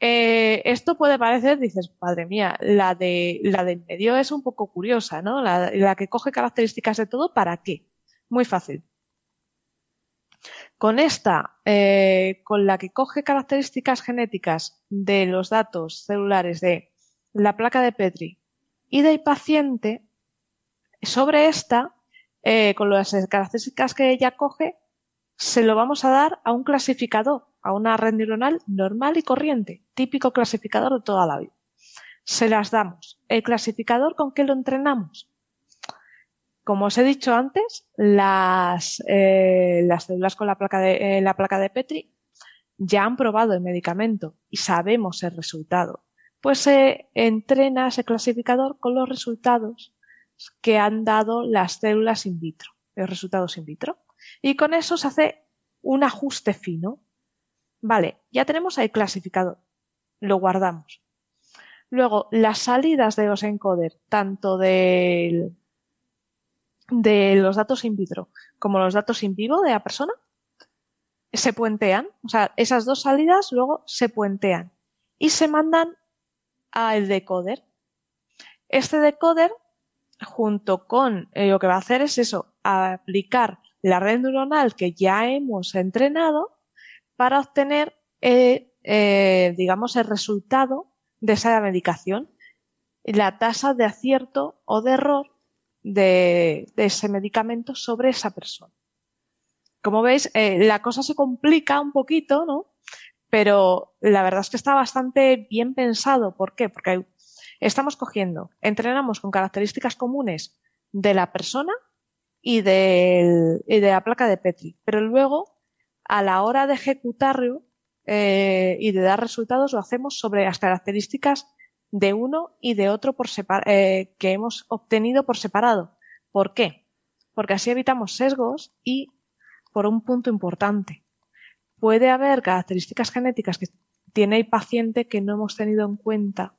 Eh, esto puede parecer, dices, padre mía, la de la del medio es un poco curiosa, ¿no? La, la que coge características de todo, ¿para qué? Muy fácil. Con esta, eh, con la que coge características genéticas de los datos celulares de la placa de Petri y del paciente, sobre esta, eh, con las características que ella coge, se lo vamos a dar a un clasificador, a una red neuronal normal y corriente, típico clasificador de toda la vida. Se las damos. ¿El clasificador con qué lo entrenamos? Como os he dicho antes, las, eh, las células con la placa, de, eh, la placa de Petri ya han probado el medicamento y sabemos el resultado. Pues se entrena ese clasificador con los resultados que han dado las células in vitro, los resultados in vitro. Y con eso se hace un ajuste fino. Vale, ya tenemos el clasificador. Lo guardamos. Luego, las salidas de los encoder, tanto de los datos in vitro como los datos in vivo de la persona, se puentean. O sea, esas dos salidas luego se puentean y se mandan al decoder. Este decoder, junto con eh, lo que va a hacer es eso, aplicar la red neuronal que ya hemos entrenado para obtener, eh, eh, digamos, el resultado de esa medicación, la tasa de acierto o de error de, ese medicamento sobre esa persona. Como veis, eh, la cosa se complica un poquito, ¿no? Pero la verdad es que está bastante bien pensado. ¿Por qué? Porque estamos cogiendo, entrenamos con características comunes de la persona y, de la placa de Petri. Pero luego, a la hora de ejecutarlo eh, y de dar resultados, lo hacemos sobre las características de uno y de otro eh, que hemos obtenido por separado. ¿Por qué? Porque así evitamos sesgos y, por un punto importante, puede haber características genéticas que tiene el paciente que no hemos tenido en cuenta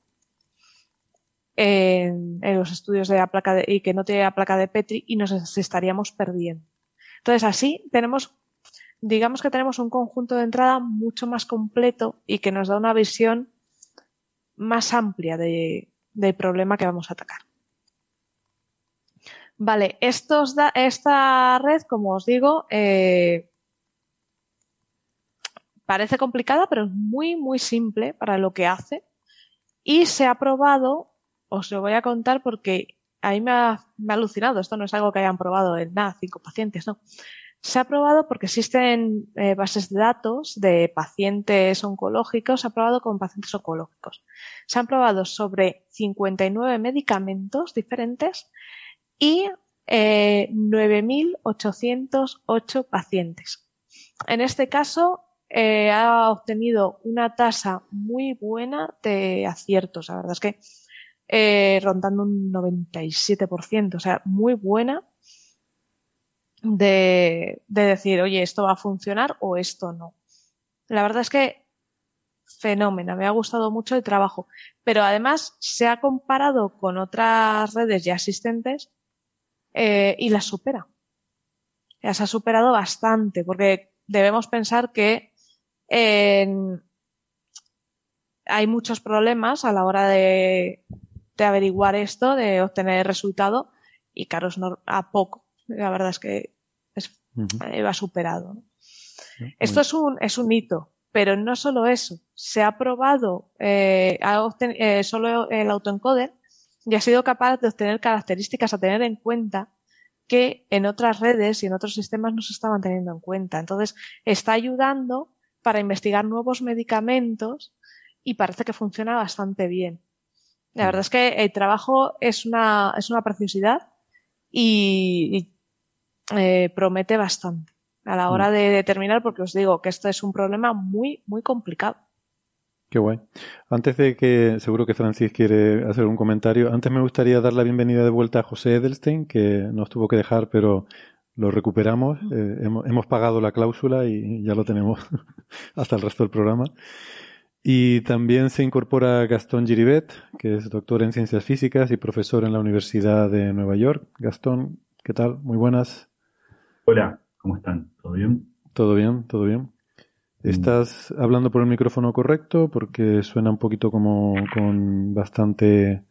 en, los estudios de la placa de, y que no tiene la placa de Petri y nos estaríamos perdiendo. Entonces, así tenemos, digamos que tenemos un conjunto de entrada mucho más completo y que nos da una visión más amplia de, del problema que vamos a atacar. Vale, esta red, como os digo, eh, parece complicada, pero es muy, muy simple para lo que hace. Y se ha probado os lo voy a contar porque a mí me ha, alucinado. Esto no es algo que hayan probado en nada, cinco pacientes, no. Se ha probado porque existen eh, bases de datos de pacientes oncológicos, se ha probado con pacientes oncológicos. Se han probado sobre 59 medicamentos diferentes y eh, 9.808 pacientes. En este caso, eh, ha obtenido una tasa muy buena de aciertos. La verdad es que eh, rondando un 97%, o sea, muy buena de, de decir, oye, esto va a funcionar o esto no. La verdad es que fenómeno, me ha gustado mucho el trabajo, pero además se ha comparado con otras redes ya existentes eh, y las supera. Las ha superado bastante, porque debemos pensar que hay muchos problemas a la hora de, averiguar esto, de obtener el resultado, y Carlos a poco. La verdad es que va superado. Esto es un, es un hito, pero no solo eso. Se ha probado eh, eh, solo el autoencoder y ha sido capaz de obtener características a tener en cuenta que en otras redes y en otros sistemas no se estaban teniendo en cuenta. Entonces, está ayudando para investigar nuevos medicamentos y parece que funciona bastante bien. La verdad es que el trabajo es una, es una preciosidad y, eh, promete bastante a la hora mm. de determinar, porque os digo que esto es un problema muy, muy complicado. Qué guay. Antes de que, seguro que Francis quiere hacer un comentario, antes me gustaría dar la bienvenida de vuelta a José Edelstein, que nos tuvo que dejar, pero lo recuperamos. Eh, hemos, hemos, pagado la cláusula y ya lo tenemos hasta el resto del programa. Y también se incorpora Gastón Giribet, que es doctor en ciencias físicas y profesor en la Universidad de Nueva York. Gastón, ¿qué tal? Muy buenas. Hola, ¿cómo están? ¿Todo bien? Todo bien, todo bien. ¿Estás hablando por el micrófono correcto? Porque suena un poquito como con bastante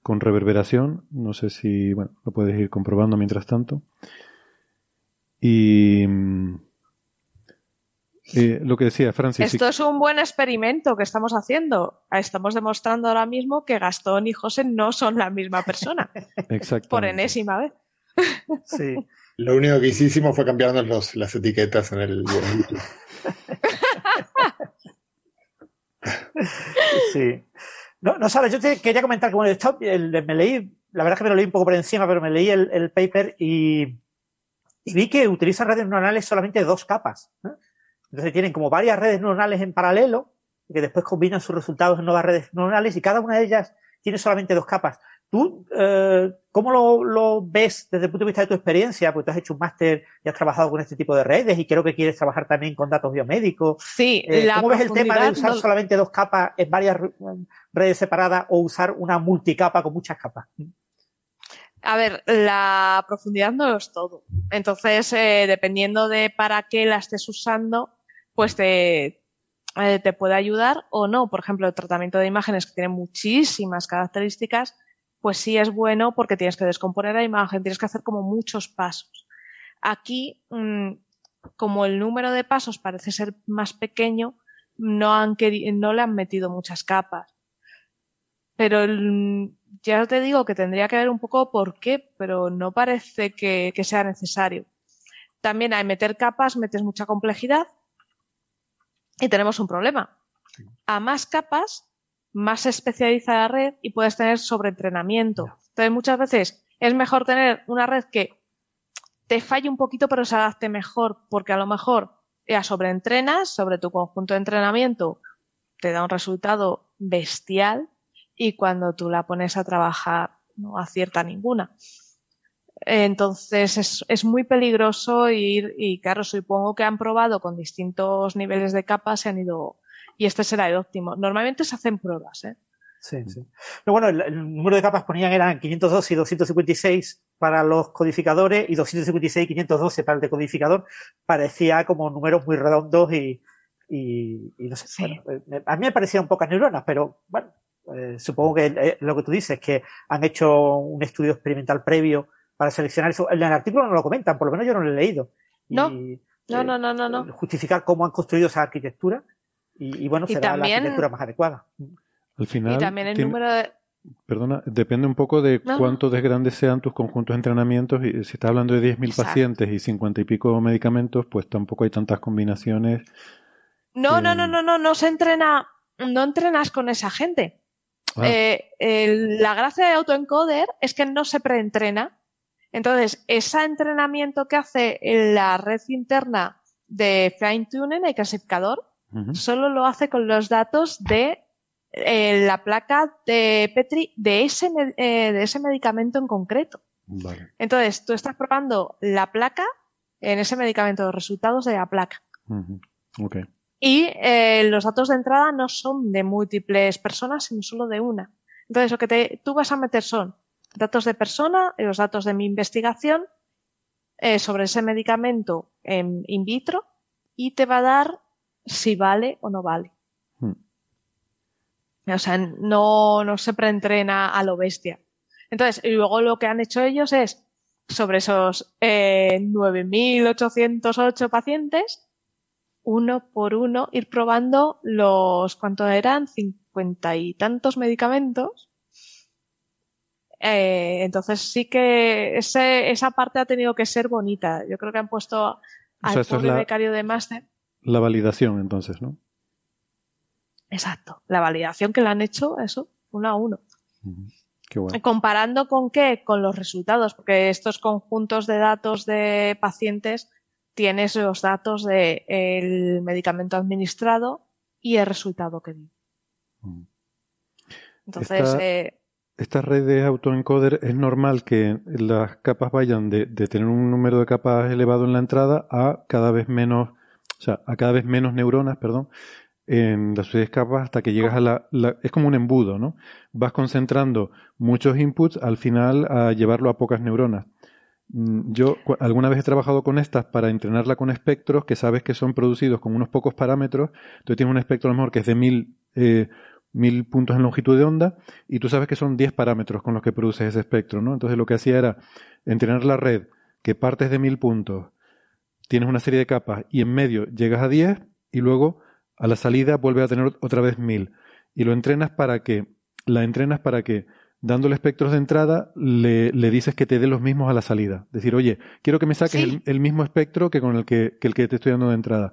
con reverberación. No sé si, bueno, lo puedes ir comprobando mientras tanto. Y mm, lo que decía Francis. Esto es un buen experimento que estamos haciendo. Estamos demostrando ahora mismo que Gastón y José no son la misma persona. Exacto. Por enésima vez. Sí. Lo único que hicimos fue cambiarnos las etiquetas en el. sí. No, no sabes, yo te quería comentar que bueno, me leí, la verdad es que me lo leí un poco por encima, pero me leí el, paper y, vi que utiliza redes neuronales solamente dos capas. Entonces tienen como varias redes neuronales en paralelo, que después combinan sus resultados en nuevas redes neuronales y cada una de ellas tiene solamente dos capas. ¿Tú eh, cómo lo, lo, ves desde el punto de vista de tu experiencia? Porque tú has hecho un máster y has trabajado con este tipo de redes y creo que quieres trabajar también con datos biomédicos. Sí, eh, ¿Cómo ves el tema de usar solamente dos capas en varias redes separadas o usar una multicapa con muchas capas? A ver, la profundidad no es todo. Entonces, eh, dependiendo de para qué la estés usando, pues te, eh, te puede ayudar o no. Por ejemplo, el tratamiento de imágenes que tiene muchísimas características, pues sí es bueno porque tienes que descomponer la imagen, tienes que hacer como muchos pasos. Aquí, mm, como el número de pasos parece ser más pequeño, no, han no le han metido muchas capas. Pero ya te digo que tendría que ver un poco por qué, pero no parece que, que sea necesario. También hay meter capas, metes mucha complejidad y tenemos un problema. A más capas, más especializa la red y puedes tener sobreentrenamiento. Entonces, muchas veces es mejor tener una red que te falle un poquito, pero se adapte mejor, porque a lo mejor ya sobreentrenas sobre tu conjunto de entrenamiento, te da un resultado bestial y cuando tú la pones a trabajar no acierta ninguna. Entonces es, es, muy peligroso ir y claro, supongo que han probado con distintos niveles de capas, se han ido y este será el óptimo. Normalmente se hacen pruebas, ¿eh? Sí, sí. Pero bueno, el, número de capas ponían eran 502 y 256 para los codificadores y 256 y 512 para el decodificador. Parecía como números muy redondos y, y, y no sé. Eh, a mí me parecían pocas neuronas, pero bueno, eh, supongo que eh, lo que tú dices, que han hecho un estudio experimental previo para seleccionar eso. En el artículo no lo comentan, por lo menos yo no lo he leído. No, no, no, no, no, no. Justificar cómo han construido esa arquitectura y, bueno, será la arquitectura más adecuada. Al final. Y también el número de. Perdona, depende un poco de cuánto de grandes sean tus conjuntos de entrenamientos. Y si estás hablando de 10.000 pacientes y 50 y pico medicamentos, pues tampoco hay tantas combinaciones. No, no, no, no, no, no se entrena, no entrenas con esa gente. Ah. Eh, la gracia de autoencoder es que no se preentrena. Entonces, ese entrenamiento que hace la red interna de fine tuning, el clasificador, solo lo hace con los datos de eh, la placa de Petri de ese, eh, de ese medicamento en concreto. Entonces, tú estás probando la placa en ese medicamento, los resultados de la placa. Y eh, los datos de entrada no son de múltiples personas, sino solo de una. Entonces, lo que te, tú vas a meter son datos de persona, los datos de mi investigación sobre ese medicamento en in vitro y te va a dar si vale o no vale. Hmm. O sea, no, no se preentrena a lo bestia. Entonces, y luego lo que han hecho ellos es, sobre esos eh, 9.808 pacientes, uno por uno, ir probando los, ¿cuánto eran? Cincuenta y tantos medicamentos. Eh, entonces sí que ese, esa parte ha tenido que ser bonita. Yo creo que han puesto al pobre becario de máster. La validación, entonces, ¿no? Exacto. La validación que le han hecho, eso, uno a uno. Comparando con qué? Con los resultados, porque estos conjuntos de datos de pacientes tienes los datos del medicamento administrado y el resultado que dio. Entonces, esta, eh, esta, red de autoencoder es normal que las capas vayan de, de, tener un número de capas elevado en la entrada a cada vez menos o sea, a cada vez menos neuronas, perdón, en las sucias capas hasta que llegas a la, Es como un embudo, ¿no? Vas concentrando muchos inputs al final a llevarlo a pocas neuronas. Mm, yo alguna vez he trabajado con estas para entrenarla con espectros que sabes que son producidos con unos pocos parámetros. Entonces tienes un espectro a lo mejor que es de mil, eh, mil puntos en longitud de onda y tú sabes que son 10 parámetros con los que produces ese espectro, ¿no? Entonces lo que hacía era entrenar la red que partes de mil puntos tienes una serie de capas y en medio llegas a 10 y luego a la salida vuelves a tener otra vez 1000. Y lo entrenas para que, la entrenas para que, dándole espectros de entrada, le, le dices que te dé los mismos a la salida. Decir, oye, quiero que me saques el, mismo espectro que con el que, que el que te estoy dando de entrada.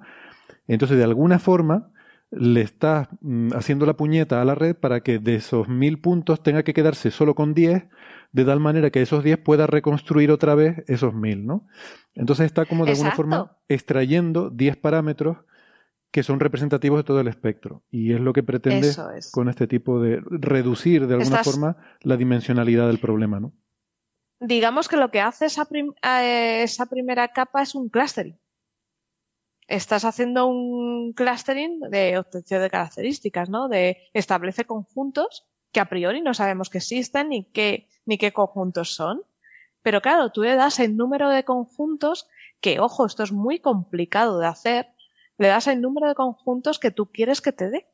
Entonces, de alguna forma, le estás mm, haciendo la puñeta a la red para que de esos 1000 puntos tenga que quedarse solo con 10 de tal manera que esos 10 pueda reconstruir otra vez esos 1000, ¿no? Entonces está como de alguna forma extrayendo 10 parámetros que son representativos de todo el espectro. Y es lo que pretende con este tipo de reducir de alguna forma la dimensionalidad del problema, ¿no? Digamos que lo que hace esa, eh, esa primera capa es un clustering. Estás haciendo un clustering de obtención de características, ¿no? De establece conjuntos que a priori no sabemos que existen ni qué, ni qué conjuntos son. Pero claro, tú le das el número de conjuntos que, ojo, esto es muy complicado de hacer, le das el número de conjuntos que tú quieres que te dé.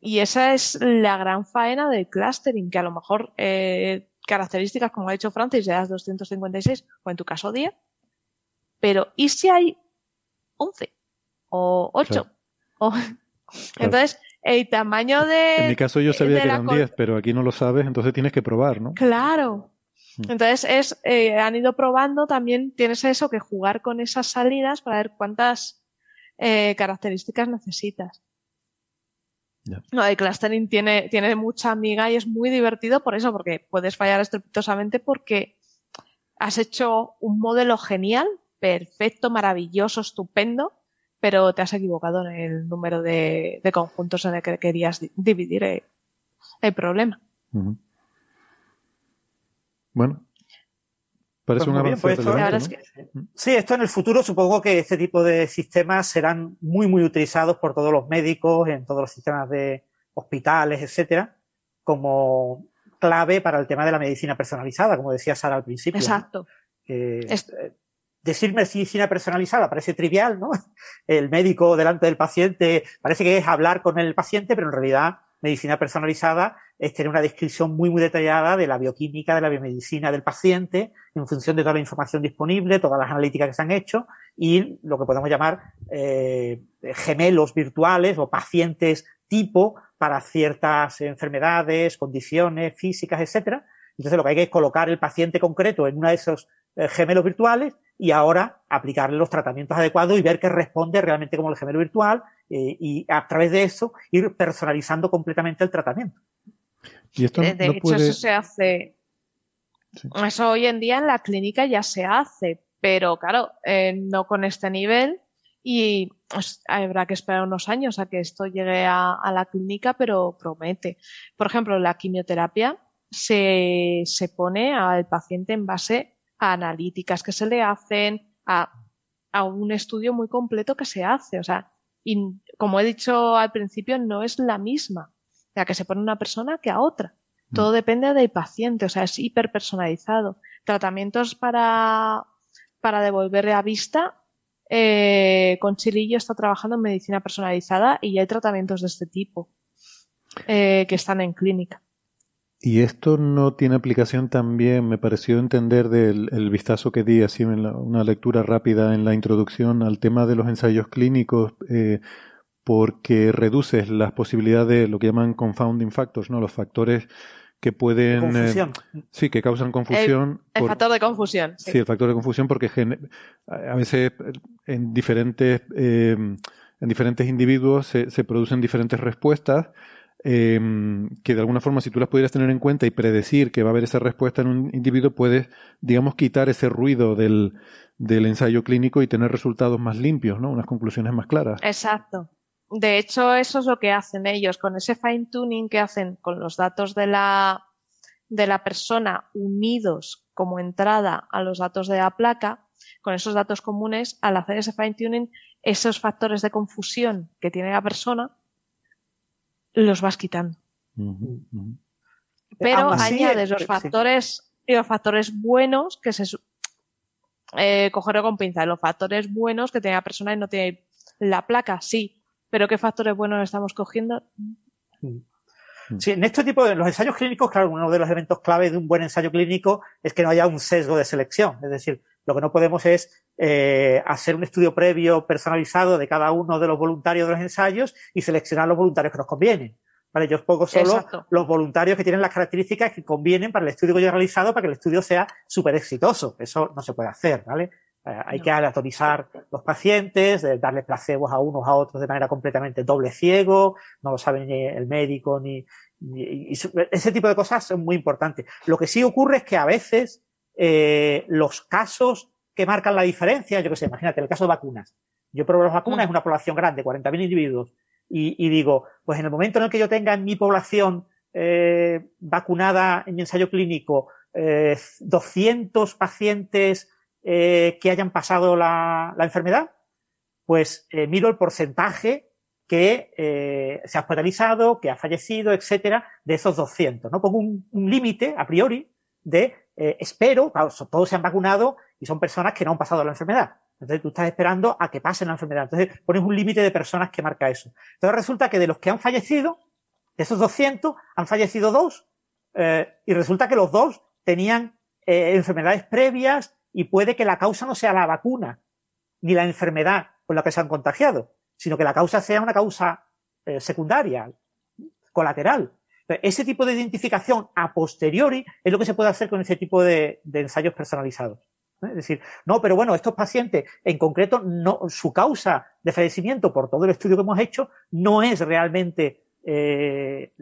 Y esa es la gran faena del clustering, que a lo mejor eh, características, como ha dicho Francis, le das 256 o en tu caso 10. Pero ¿y si hay 11 o 8? Entonces, el tamaño de... En mi caso yo sabía que eran 10, pero aquí no lo sabes, entonces tienes que probar, ¿no? Claro. Mm. Entonces es, eh, han ido probando, también tienes eso que jugar con esas salidas para ver cuántas eh, características necesitas. No, el clustering tiene, tiene mucha amiga y es muy divertido por eso, porque puedes fallar estrepitosamente porque has hecho un modelo genial, perfecto, maravilloso, estupendo, pero te has equivocado en el número de, conjuntos en el que querías dividir el, problema. Bueno, Parece un avance pues Sí, esto en el futuro supongo que este tipo de sistemas serán muy, muy utilizados por todos los médicos, en todos los sistemas de hospitales, etcétera, como clave para el tema de la medicina personalizada, como decía Sara al principio. Exacto. Eh, decir medicina personalizada parece trivial, ¿no? El médico delante del paciente parece que es hablar con el paciente, pero en realidad medicina personalizada es tener una descripción muy, muy detallada de la bioquímica, de la biomedicina del paciente, en función de toda la información disponible, todas las analíticas que se han hecho, y lo que podemos llamar eh, gemelos virtuales o pacientes tipo para ciertas enfermedades, condiciones físicas, etcétera. Entonces lo que hay que es colocar el paciente concreto en uno de esos eh, gemelos virtuales y ahora aplicarle los tratamientos adecuados y ver que responde realmente como el gemelo virtual eh, y a través de eso ir personalizando completamente el tratamiento. Y esto de, hecho, eso se hace. Eso hoy en día en la clínica ya se hace, pero claro, eh, no con este nivel y pues, habrá que esperar unos años a que esto llegue a, a, la clínica, pero promete. Por ejemplo, la quimioterapia se, se pone al paciente en base a analíticas que se le hacen, a, a un estudio muy completo que se hace. O sea, y como he dicho al principio, no es la misma la que se pone una persona que a otra. Mm. Todo depende del paciente, o sea, es hiperpersonalizado. Tratamientos para, para devolverle a vista. Eh, con Chilillo está trabajando en medicina personalizada y hay tratamientos de este tipo eh, que están en clínica. Y esto no tiene aplicación también, me pareció entender del el vistazo que di así en una lectura rápida en la introducción al tema de los ensayos clínicos, eh, porque reduces las posibilidades de lo que llaman confounding factors, ¿no? Los factores que pueden... Eh, sí, que causan confusión. El, factor de confusión. Sí. el factor de confusión porque a veces en diferentes, eh, en diferentes individuos se, se producen diferentes respuestas Em, que de alguna forma si tú las pudieras tener en cuenta y predecir que va a haber esa respuesta en un individuo, puedes, digamos, quitar ese ruido del, del ensayo clínico y tener resultados más limpios, ¿no? Unas conclusiones más claras. Exacto. De hecho, eso es lo que hacen ellos con ese fine tuning que hacen con los datos de la, de la persona unidos como entrada a los datos de la placa, con esos datos comunes, al hacer ese fine tuning, esos factores de confusión que tiene la persona, los vas quitando. Pero añades los factores y los factores buenos que se eh, cogerlo con pinza, los factores buenos que tiene la persona y no tiene la placa, sí, pero qué factores buenos estamos cogiendo. Mm. Sí, en este tipo de los ensayos clínicos, claro, uno de los elementos clave de un buen ensayo clínico es que no haya un sesgo de selección. Es decir, lo que no podemos es eh, hacer un estudio previo personalizado de cada uno de los voluntarios de los ensayos y seleccionar los voluntarios que nos convienen. ¿Vale? Yo os pongo solo los voluntarios que tienen las características que convienen para el estudio que yo he realizado para que el estudio sea súper exitoso. Eso no se puede hacer, ¿vale? Eh, hay que aleatorizar los pacientes, darle placebos a unos a otros de manera completamente doble ciego, no lo sabe ni el médico ni, ese tipo de cosas son muy importantes. Lo que sí ocurre es que a veces eh, los casos que marcan la diferencia, yo que sé, imagínate, el caso de vacunas. Yo pruebo las vacunas, es una población grande, 40.000 individuos, y, digo, pues en el momento en el que yo tenga en mi población eh, vacunada en mi ensayo clínico 200 pacientes que hayan pasado la, enfermedad, pues miro el porcentaje que se ha hospitalizado, que ha fallecido, etcétera, de esos 200. ¿no? Pongo un, un límite a priori de eh, espero, claro, todos se han vacunado y son personas que no han pasado la enfermedad. Entonces tú estás esperando a que pasen la enfermedad. Entonces pones un límite de personas que marca eso. Entonces resulta que de los que han fallecido, de esos 200, han fallecido dos eh, y resulta que los dos tenían eh, enfermedades previas y puede que la causa no sea la vacuna ni la enfermedad con la que se han contagiado, sino que la causa sea una causa secundaria, colateral. Ese tipo de identificación a posteriori es lo que se puede hacer con ese tipo de, ensayos personalizados. Es decir, no, pero bueno, estos pacientes, en concreto, no, su causa de fallecimiento, por todo el estudio que hemos hecho, no es realmente eh,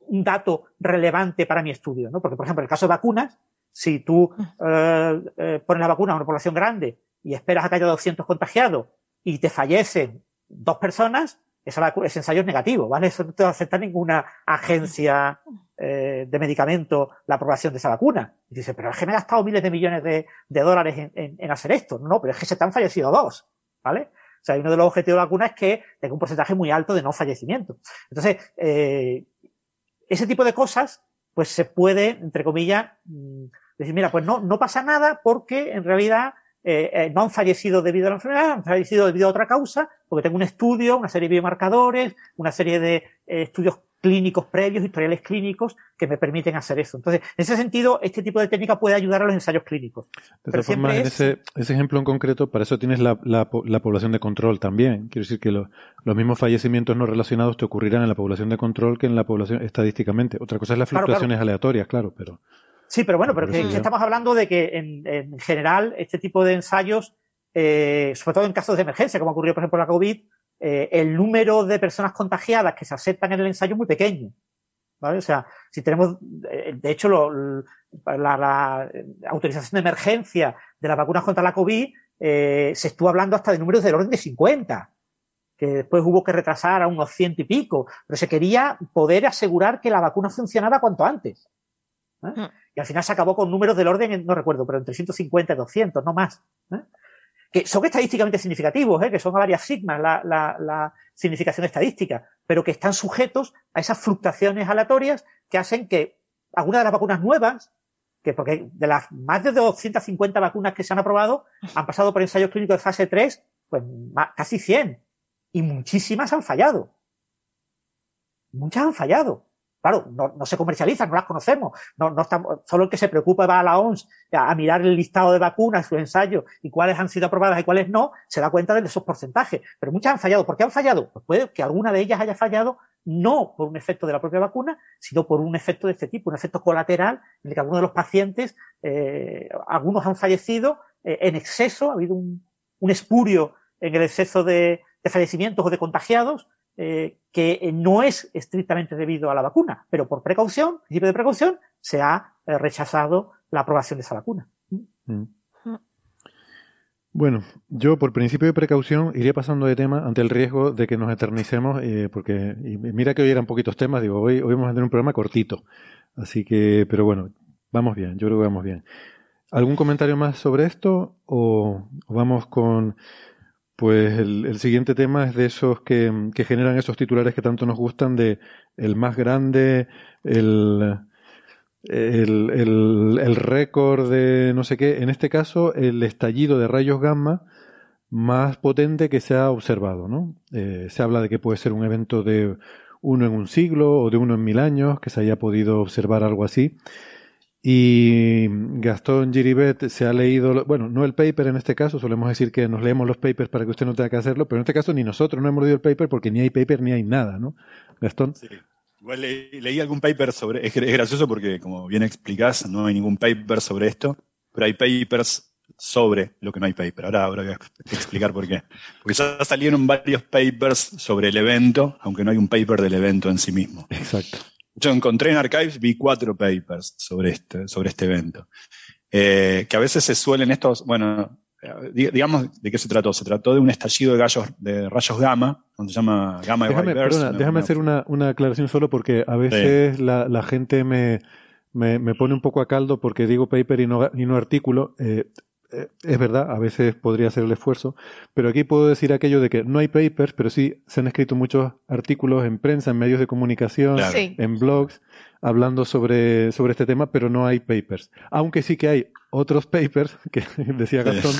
un dato relevante para mi estudio, ¿no? Porque, por ejemplo, en el caso de vacunas, si tú eh, eh, pones la vacuna a una población grande y esperas a que haya 200 contagiados y te fallecen dos personas, ese ensayo es negativo, ¿vale? Eso no te va a aceptar ninguna agencia eh, de medicamento la aprobación de esa vacuna. Y dice, pero es que me he gastado miles de millones de, dólares en, hacer esto. No, pero es que se te han fallecido dos, ¿vale? O sea, uno de los objetivos de la vacuna es que tenga un porcentaje muy alto de no fallecimiento. Entonces, eh, ese tipo de cosas, pues se puede, entre comillas, mm, decir, mira, pues no, no pasa nada porque en realidad eh, eh, no han fallecido debido a la enfermedad, han fallecido debido a otra causa, porque tengo un estudio, una serie de biomarcadores, una serie de eh, estudios clínicos previos, historiales clínicos, que me permiten hacer eso. Entonces, en ese sentido, este tipo de técnica puede ayudar a los ensayos clínicos. De todas formas, en ese, ejemplo en concreto, para eso tienes la, población de control también. Quiero decir que los mismos fallecimientos no relacionados te ocurrirán en la población de control que en la población estadísticamente. Otra cosa es las fluctuaciones aleatorias, claro, pero... Sí, pero bueno, pero que, estamos hablando de que en, general este tipo de ensayos, eh, sobre todo en casos de emergencia, como ocurrió por ejemplo en la COVID, eh, el número de personas contagiadas que se aceptan en el ensayo es muy pequeño. ¿Vale? O sea, si tenemos, eh, de hecho, la, autorización de emergencia de las vacunas contra la COVID, se estuvo hablando hasta de números del orden de 50, que después hubo que retrasar a unos ciento y pico, pero se quería poder asegurar que la vacuna funcionaba cuanto antes. Mm. Y al final se acabó con números del orden, no recuerdo, pero entre 150 y 200, no más. ¿eh? Que son estadísticamente significativos, ¿eh? que son a varias sigmas la, la, significación estadística, pero que están sujetos a esas fluctuaciones aleatorias que hacen que algunas de las vacunas nuevas, que porque de las más de 250 vacunas que se han aprobado, han pasado por ensayos clínicos de fase 3, pues casi 100. Y muchísimas han fallado. Muchas han fallado. Claro, no, se comercializan, no las conocemos. No, no estamos, solo el que se preocupa va a la OMS a, mirar el listado de vacunas, su ensayo y cuáles han sido aprobadas y cuáles no, se da cuenta de esos porcentajes. Pero muchas han fallado. ¿Por qué han fallado? Pues puede que alguna de ellas haya fallado no por un efecto de la propia vacuna, sino por un efecto de este tipo, un efecto colateral en el que algunos de los pacientes, eh, algunos han fallecido eh, en exceso, ha habido un, un espurio en el exceso de, de fallecimientos o de contagiados, eh, que no es estrictamente debido a la vacuna, pero por precaución, principio de precaución, se ha eh, rechazado la aprobación de esa vacuna. Mm. Bueno, yo por principio de precaución iría pasando de tema ante el riesgo de que nos eternicemos, eh, porque mira que hoy eran poquitos temas, digo, hoy, hoy vamos a tener un programa cortito, así que, pero bueno, vamos bien, yo creo que vamos bien. ¿Algún comentario más sobre esto o vamos con pues el, siguiente tema es de esos que, generan esos titulares que tanto nos gustan de el más grande, el, el, récord de no sé qué, en este caso el estallido de rayos gamma más potente que se ha observado, ¿no? Eh, se habla de que puede ser un evento de uno en un siglo o de uno en mil años, que se haya podido observar algo así. Y Gastón Giribet se ha leído, bueno, no el paper en este caso, solemos decir que nos leemos los papers para que usted no tenga que hacerlo, pero en este caso ni nosotros no hemos leído el paper porque ni hay paper ni hay nada, ¿no? Gastón. Sí. Igual leí, algún paper sobre, es, gracioso porque como bien explicás, no hay ningún paper sobre esto, pero hay papers sobre lo que no hay paper. Ahora, ahora voy a explicar por qué. Porque ya salieron varios papers sobre el evento, aunque no hay un paper del evento en sí mismo. Exacto. Yo encontré en Archives, vi cuatro papers sobre este, sobre este evento. Eh, que a veces se suelen estos, bueno, digamos, ¿de qué se trató? Se trató de un estallido de, gallos, de rayos gamma, donde se llama gamma déjame, perdona, déjame hacer una, una, aclaración solo porque a veces la, la, gente me, me, me, pone un poco a caldo porque digo paper y no, y no artículo. Eh, es verdad, a veces podría hacer el esfuerzo, pero aquí puedo decir aquello de que no hay papers, pero sí se han escrito muchos artículos en prensa, en medios de comunicación, en blogs, hablando sobre, sobre este tema, pero no hay papers. Aunque sí que hay otros papers, que decía Gastón,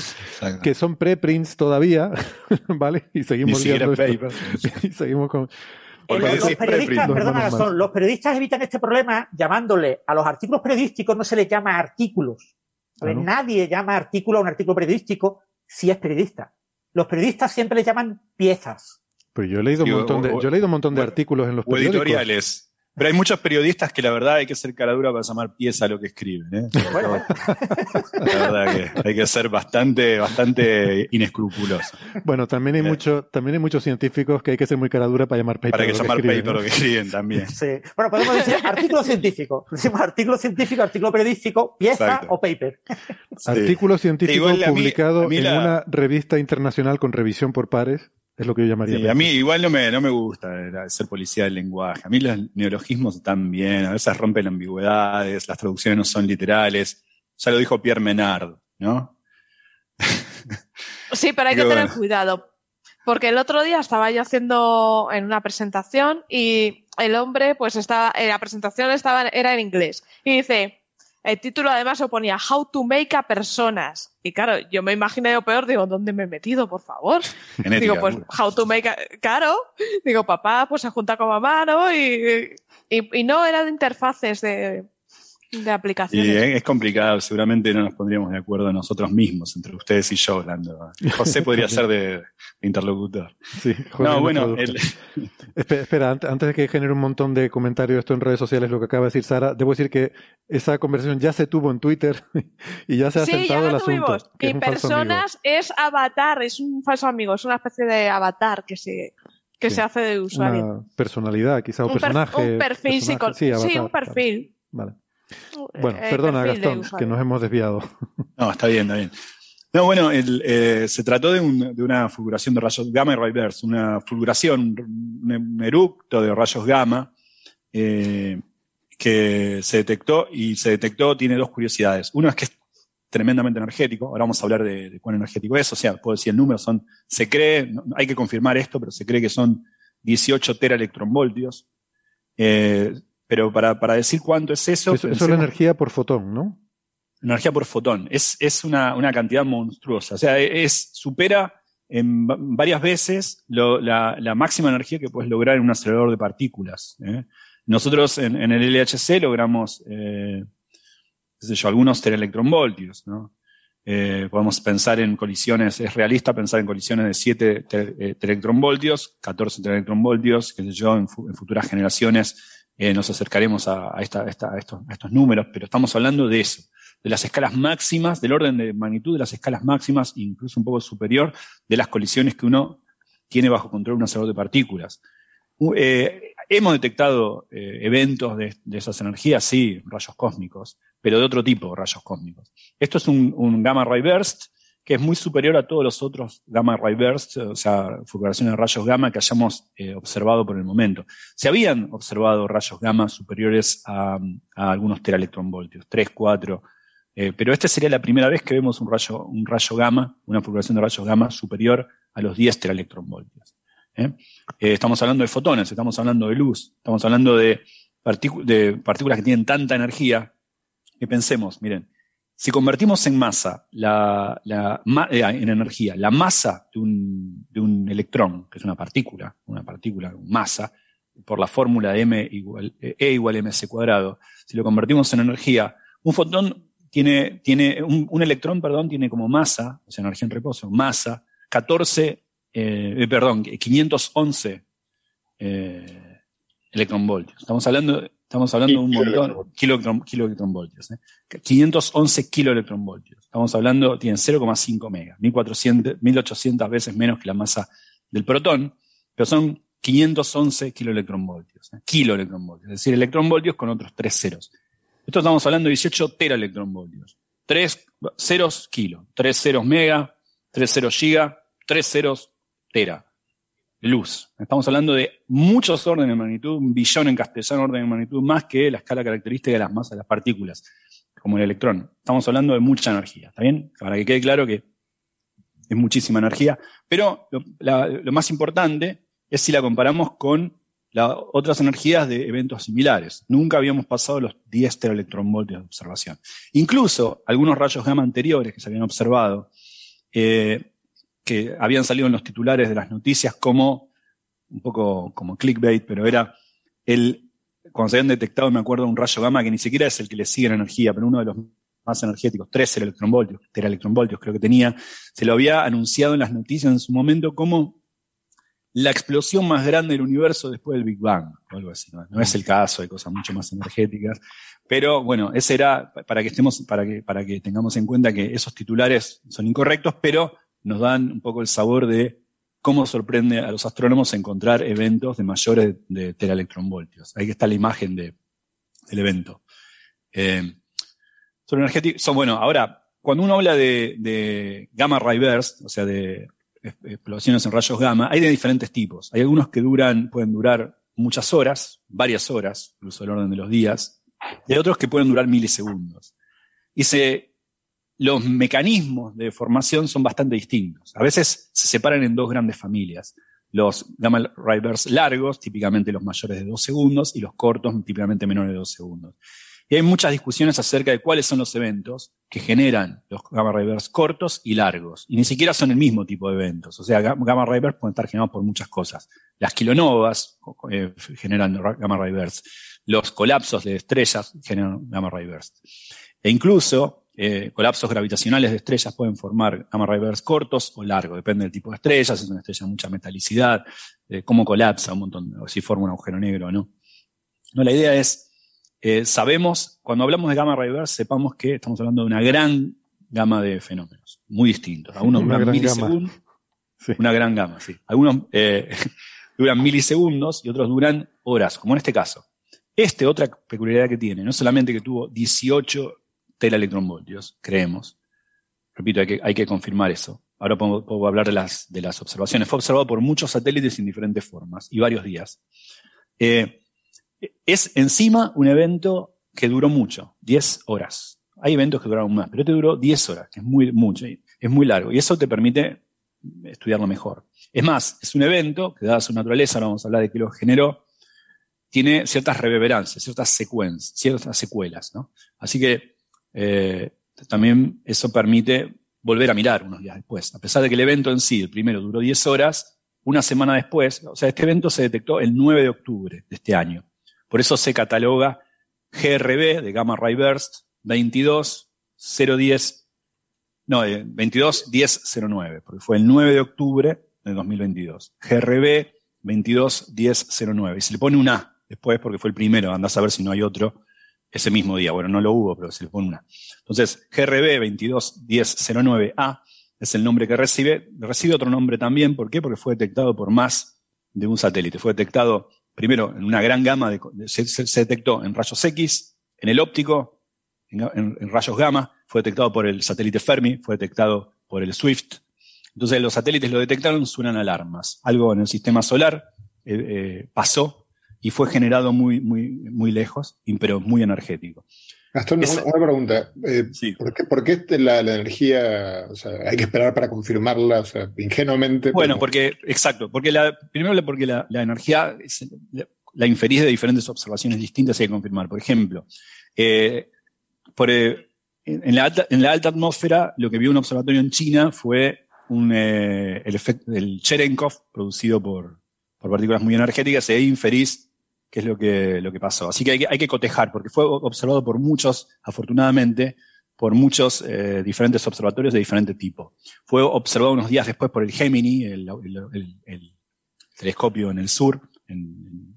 que son preprints todavía, ¿vale? Y seguimos viendo y seguimos con... los, periodistas, perdona Gastón, los periodistas evitan este problema llamándole a los artículos periodísticos no se les llama artículos. Nadie llama artículo a un artículo periodístico si es periodista. Los periodistas siempre le llaman piezas. Pero yo he leído un montón de, yo he leído un montón de artículos en los periódicos. editoriales. Pero hay muchos periodistas que la verdad hay que ser caradura para llamar pieza a lo que escriben. ¿eh? la verdad que hay que ser bastante, bastante inescrupuloso. Bueno, también hay, eh. mucho, también hay muchos científicos que hay que ser muy caradura para llamar paper. Para que, llamar paper lo que escriben también. Sí. Bueno, podemos decir artículo científico. Decimos artículo científico, artículo periodístico, pieza o paper. Artículo científico publicado en una revista internacional con revisión por pares. Es lo que yo llamaría. a mí igual no me, no me gusta ser policía del lenguaje. A mí los neologismos están bien, a veces rompen ambigüedades, las traducciones no son literales. Ya lo dijo Pierre Menard, ¿no? Sí, pero hay que tener cuidado. Porque el otro día estaba yo haciendo en una presentación y el hombre, pues estaba, en la presentación estaba, era en inglés. Y dice, el título además se ponía How to make a personas. Y claro, yo me imaginé lo peor, digo, ¿dónde me he metido, por favor? digo, pues, how to make a... Claro, digo, papá, pues se junta con mamá, ¿no? Y, y, y no, eran interfaces de, de aplicaciones. Y es complicado, seguramente no nos pondríamos de acuerdo nosotros mismos, entre ustedes y yo, hablando. José podría ser de, interlocutor. Sí, no, bueno, espera, antes de que genere un montón de comentarios esto en redes sociales, lo que acaba de decir Sara, debo decir que esa conversación ya se tuvo en Twitter y ya se ha sí, ya el asunto. Y personas es avatar, es un falso amigo, es una especie de avatar que se que se hace de usuario. Una personalidad, quizá, un, personaje. un perfil sí, un perfil. Vale. Bueno, perdona Gastón, que nos hemos desviado. No, está bien, está bien. No, bueno, eh, se trató de, una fulguración de rayos gamma y reverse, una fulguración, un, eructo de rayos gamma eh, que se detectó y se detectó, tiene dos curiosidades. Uno es que es tremendamente energético, ahora vamos a hablar de, cuán energético es, o sea, puedo decir el número, son, se cree, hay que confirmar esto, pero se cree que son 18 teraelectronvoltios. Eh, pero para, para decir cuánto es eso. Eso, es la energía por fotón, ¿no? Energía por fotón. Es, es una, una cantidad monstruosa. O sea, es, supera en varias veces lo, la, la, máxima energía que puedes lograr en un acelerador de partículas. ¿eh? Nosotros en, en, el LHC logramos, eh, qué sé yo, algunos teraelectronvoltios, ¿no? Eh, podemos pensar en colisiones, es realista pensar en colisiones de 7 eh, telectronvoltios, 14 telectronvoltios, qué sé yo, en, en futuras generaciones eh, nos acercaremos a, estos, números, pero estamos hablando de eso, de las escalas máximas, del orden de magnitud de las escalas máximas, incluso un poco superior, de las colisiones que uno tiene bajo control un acelerador de partículas. Eh, hemos detectado eh, eventos de, esas energías, sí, rayos cósmicos, pero de otro tipo, rayos cósmicos. Esto es un gamma ray burst que es muy superior a todos los otros gamma ray bursts, o sea, fulguraciones de rayos gamma que hayamos eh, observado por el momento. Se habían observado rayos gamma superiores a, algunos teraelectronvoltios, 3, 4, eh, pero esta sería la primera vez que vemos un rayo, un rayo gamma, una fulguración de rayos gamma superior a los 10 teraelectronvoltios. ¿eh? estamos hablando de fotones, estamos hablando de luz, estamos hablando de partículas que tienen tanta energía que pensemos, miren, si convertimos en masa, la, la, eh, en energía, la masa de un, de un, electrón, que es una partícula, una partícula, masa, por la fórmula de m igual, E igual mc cuadrado, si lo convertimos en energía, un fotón tiene, tiene un, electrón, perdón, tiene como masa, o sea, energía en reposo, masa, 14, eh, eh, perdón, 511 eh, electronvoltios. Estamos hablando Estamos hablando de un montón, kiloelectronvoltios. ¿eh? 511 kiloelectronvoltios. Estamos hablando, tienen 0,5 megas, 1400, 1800 veces menos que la masa del protón, pero son 511 kiloelectronvoltios. ¿eh? Kiloelectronvoltios, es decir, electronvoltios con otros tres ceros. Esto estamos hablando de 18 teraelectronvoltios. tres ceros kilo, tres ceros mega, tres ceros giga, tres ceros tera. Luz. Estamos hablando de muchos órdenes de magnitud, un billón en castellano orden de magnitud, más que la escala característica de las masas de las partículas, como el electrón. Estamos hablando de mucha energía, ¿está bien? Para que quede claro que es muchísima energía. Pero lo, más importante es si la comparamos con las otras energías de eventos similares. Nunca habíamos pasado los 10 teraelectronvoltios de observación. Incluso algunos rayos gamma anteriores que se habían observado, eh, que habían salido en los titulares de las noticias como, un poco como clickbait, pero era el, cuando se habían detectado, me acuerdo, un rayo gamma que ni siquiera es el que le sigue en energía, pero uno de los más energéticos, 13 electronvoltios, teraelectronvoltios creo que tenía, se lo había anunciado en las noticias en su momento como la explosión más grande del universo después del Big Bang, o algo así. No, es el caso, hay cosas mucho más energéticas. Pero bueno, ese era para que estemos, para que, para que tengamos en cuenta que esos titulares son incorrectos, pero nos dan un poco el sabor de cómo sorprende a los astrónomos encontrar eventos de mayores de, teraelectronvoltios. Ahí está la imagen de, del evento. Eh, son energéticos, son, bueno, ahora, cuando uno habla de, de gamma ray burst, o sea, de explosiones en rayos gamma, hay de diferentes tipos. Hay algunos que duran, pueden durar muchas horas, varias horas, incluso el orden de los días, y hay otros que pueden durar milisegundos. Y se, los mecanismos de formación son bastante distintos. A veces se separan en dos grandes familias. Los gamma ray largos, típicamente los mayores de dos segundos, y los cortos, típicamente menores de dos segundos. Y hay muchas discusiones acerca de cuáles son los eventos que generan los gamma ray cortos y largos. Y ni siquiera son el mismo tipo de eventos. O sea, gamma ray pueden estar generados por muchas cosas. Las kilonovas eh, generan gamma ray Los colapsos de estrellas generan gamma ray E incluso eh, colapsos gravitacionales de estrellas pueden formar gamma ray cortos o largos, depende del tipo de estrella, si es una estrella de mucha metalicidad, cómo colapsa un montón, o si forma un agujero negro o no. No, la idea es eh, sabemos, cuando hablamos de gamma ray sepamos que estamos hablando de una gran gama de fenómenos, muy distintos. Algunos duran milisegundos, una gran gama, sí. Algunos eh, duran milisegundos y otros duran horas, como en este caso. Este, otra peculiaridad que tiene, no solamente que tuvo 18 teraelectronvoltios, creemos, repito, hay que, hay que confirmar eso. Ahora puedo, hablar de las, de las observaciones. Fue observado por muchos satélites en diferentes formas y varios días. Eh, es encima un evento que duró mucho, 10 horas. Hay eventos que duraron más, pero este duró 10 horas, que es muy mucho, es muy largo. Y eso te permite estudiarlo mejor. Es más, es un evento que, dada su naturaleza, ahora vamos a hablar de qué lo generó, tiene ciertas reverberancias, ciertas secuencias, ciertas secuelas. ¿no? Así que eh, también eso permite volver a mirar unos días después. A pesar de que el evento en sí, el primero, duró 10 horas, una semana después, o sea, este evento se detectó el 9 de octubre de este año. Por eso se cataloga GRB de Gamma Ray Burst 22010, no, 221009, eh, porque fue el 9 de octubre de 2022. GRB 221009. Y se le pone un A después porque fue el primero, anda a saber si no hay otro ese mismo día. Bueno, no lo hubo, pero se le pone una. Entonces, GRB 221009A es el nombre que recibe. Recibe otro nombre también, ¿por qué? Porque fue detectado por más de un satélite. Fue detectado primero, en una gran gama, de, se, detectó en rayos X, en el óptico, en, rayos gamma, fue detectado por el satélite Fermi, fue detectado por el SWIFT. Entonces los satélites lo detectaron, suenan alarmas. Algo en el sistema solar eh, eh, pasó y fue generado muy, muy, muy lejos, pero muy energético. Gastón, una, pregunta. Eh, ¿por, qué, este, la, energía, o sea, hay que esperar para confirmarla, o sea, ingenuamente? Bueno, porque, exacto, porque la, primero porque la, energía la, inferís de diferentes observaciones distintas y hay que confirmar. Por ejemplo, eh, por, eh, en, la alta, en la alta atmósfera, lo que vio un observatorio en China fue un, el efecto del Cherenkov producido por, por partículas muy energéticas, e inferís qué es lo que, lo que pasó. Así que hay, que cotejar, porque fue observado por muchos, afortunadamente, por muchos eh, diferentes observatorios de diferente tipo. Fue observado unos días después por el Gemini, el, telescopio en el sur, en,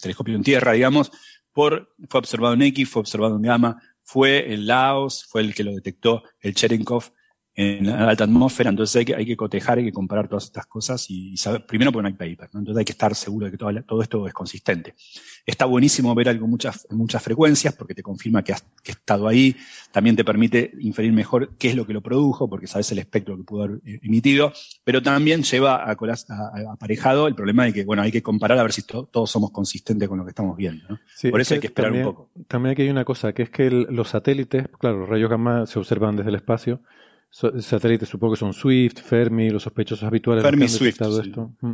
telescopio en tierra, digamos, por, fue observado en X, fue observado en Gamma, fue en Laos, fue el que lo detectó el Cherenkov, en la alta atmósfera, entonces hay que, hay que cotejar, hay que comparar todas estas cosas y, saber, primero porque no hay paper, ¿no? entonces hay que estar seguro de que todo, todo, esto es consistente. Está buenísimo ver algo muchas, muchas frecuencias porque te confirma que has, que estado ahí, también te permite inferir mejor qué es lo que lo produjo, porque sabes el espectro que pudo haber eh, emitido, pero también lleva a, a, aparejado el problema de que, bueno, hay que comparar a ver si todos somos consistentes con lo que estamos viendo. ¿no? Por eso hay que esperar un poco. También aquí hay una cosa, que es que los satélites, claro, los rayos gamma se observan desde el espacio, satélites, supongo que son Swift, Fermi, los sospechosos habituales Fermi, que han Swift, esto, mm,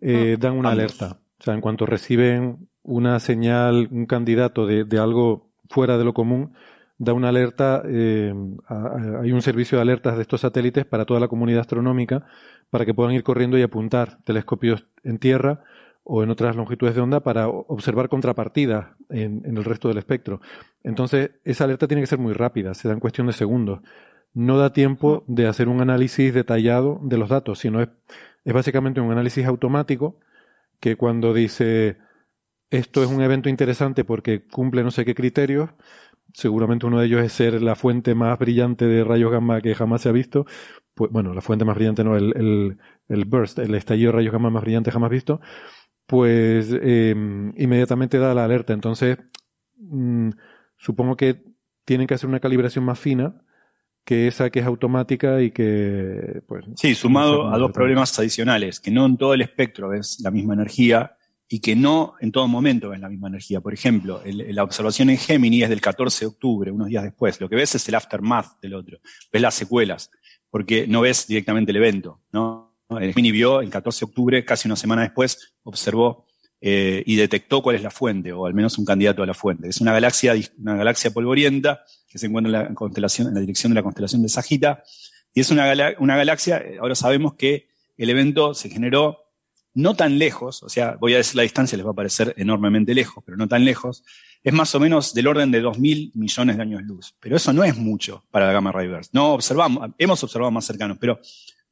eh, dan una alerta. O sea, en cuanto reciben una señal, un candidato de, de algo fuera de lo común, da una alerta, eh, hay un servicio de alertas de estos satélites para toda la comunidad astronómica para que puedan ir corriendo y apuntar telescopios en tierra o en otras longitudes de onda para observar contrapartidas en, en el resto del espectro. Entonces, esa alerta tiene que ser muy rápida, se da en cuestión de segundos no da tiempo de hacer un análisis detallado de los datos, sino es, es básicamente un análisis automático que cuando dice esto es un evento interesante porque cumple no sé qué criterios, seguramente uno de ellos es ser la fuente más brillante de rayos gamma que jamás se ha visto, pues bueno, la fuente más brillante no, el, el, el burst, el estallido de rayos gamma más brillante jamás visto, pues eh, inmediatamente da la alerta. Entonces, mm, supongo que tienen que hacer una calibración más fina que esa que es automática y que, pues... Sí, sumado a dos problemas adicionales, que no en todo el espectro ves la misma energía y que no en todo momento ves la misma energía. Por ejemplo, la observación en Gemini es del 14 de octubre, unos días después. Lo que ves es el aftermath del otro, ves las secuelas, porque no ves directamente el evento, ¿no? Gemini vio el 14 de octubre, casi una semana después, observó eh, y detectó cuál es la fuente, o al menos un candidato a la fuente. Es una galaxia, una galaxia polvorienta que se encuentra en la, constelación, en la dirección de la constelación de Sagita, y es una, galaxia, eh, ahora sabemos que el evento se generó no tan lejos, o sea, voy a decir la distancia, les va a parecer enormemente lejos, pero no tan lejos, es más o menos del orden de 2.000 millones de años luz. Pero eso no es mucho para la gamma ray burst. No observamos, hemos observado más cercanos, pero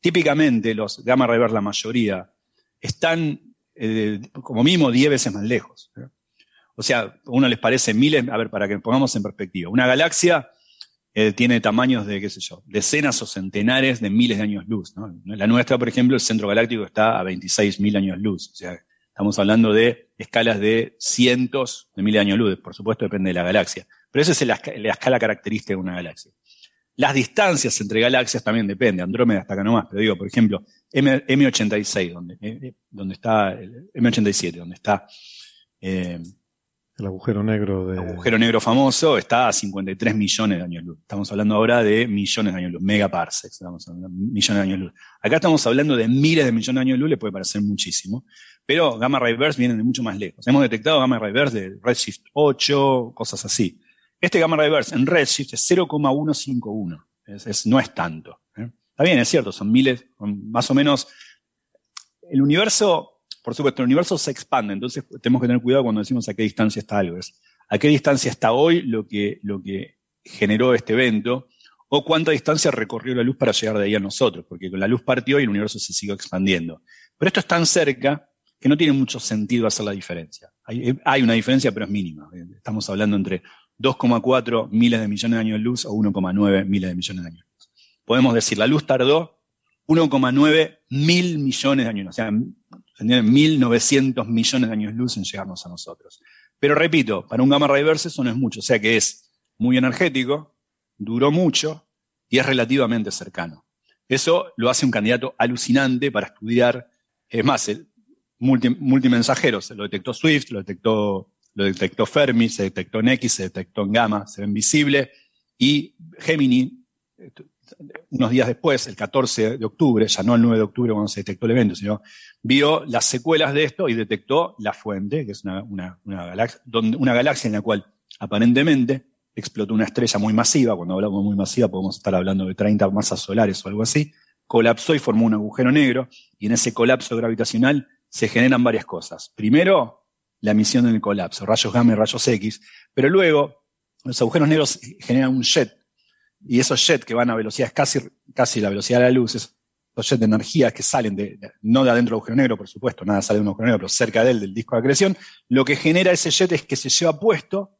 típicamente los gamma ray burst, la mayoría, están eh, como mínimo 10 veces más lejos. O sea, a uno les parece miles, a ver, para que pongamos en perspectiva, una galaxia eh, tiene tamaños de, qué sé yo, decenas o centenares de miles de años luz. La nuestra, por ejemplo, el centro galáctico está a 26.000 años luz. O sea, estamos hablando de escalas de cientos de miles de años luz. Por supuesto, depende de la galaxia. Pero esa es la, escala característica de una galaxia. Las distancias entre galaxias también depende. Andrómeda hasta acá nomás. Pero digo, por ejemplo, M, 86 donde, eh, eh, donde está, el M87, donde está eh, el agujero negro de... El agujero negro famoso está a 53 millones de años luz. Estamos hablando ahora de millones de años luz, megaparsecs, estamos hablando de millones de años luz. Acá estamos hablando de miles de millones de años luz, le puede parecer muchísimo, pero gamma ray burst vienen de mucho más lejos. Hemos detectado gamma ray burst de Redshift 8, cosas así. Este gamma ray burst en Redshift es 0,151, es, no es tanto. Está bien, es cierto, son miles, más o menos. El universo, por supuesto, el universo se expande, entonces tenemos que tener cuidado cuando decimos a qué distancia está algo. Es a qué distancia está hoy lo que, lo que generó este evento, o cuánta distancia recorrió la luz para llegar de ahí a nosotros, porque la luz partió y el universo se siguió expandiendo. Pero esto es tan cerca que no tiene mucho sentido hacer la diferencia. Hay, hay una diferencia, pero es mínima. Estamos hablando entre 2,4 miles de millones de años de luz o 1,9 miles de millones de años podemos decir, la luz tardó 1,9 mil millones de años, o sea, 1.900 millones de años luz en llegarnos a nosotros. Pero repito, para un gamma ray burst eso no es mucho, o sea que es muy energético, duró mucho y es relativamente cercano. Eso lo hace un candidato alucinante para estudiar, es más, el multi, multimensajeros, lo detectó Swift, lo detectó, lo detectó Fermi, se detectó en X, se detectó en gamma, se ven visible, y Gemini unos días después, el 14 de octubre, ya no el 9 de octubre cuando se detectó el evento, sino vio las secuelas de esto y detectó la fuente, que es una, una, galaxia, donde, una galaxia en la cual aparentemente explotó una estrella muy masiva, cuando hablamos muy masiva podemos estar hablando de 30 masas solares o algo así, colapsó y formó un agujero negro, y en ese colapso gravitacional se generan varias cosas. Primero, la emisión del colapso, rayos gamma y rayos X, pero luego los agujeros negros generan un jet y esos jets que van a velocidades casi, casi la velocidad de la luz, esos jets de energía que salen de, no de adentro del agujero negro, por supuesto, nada sale de un agujero negro, pero cerca de él, del disco de acreción, lo que genera ese jet es que se lleva puesto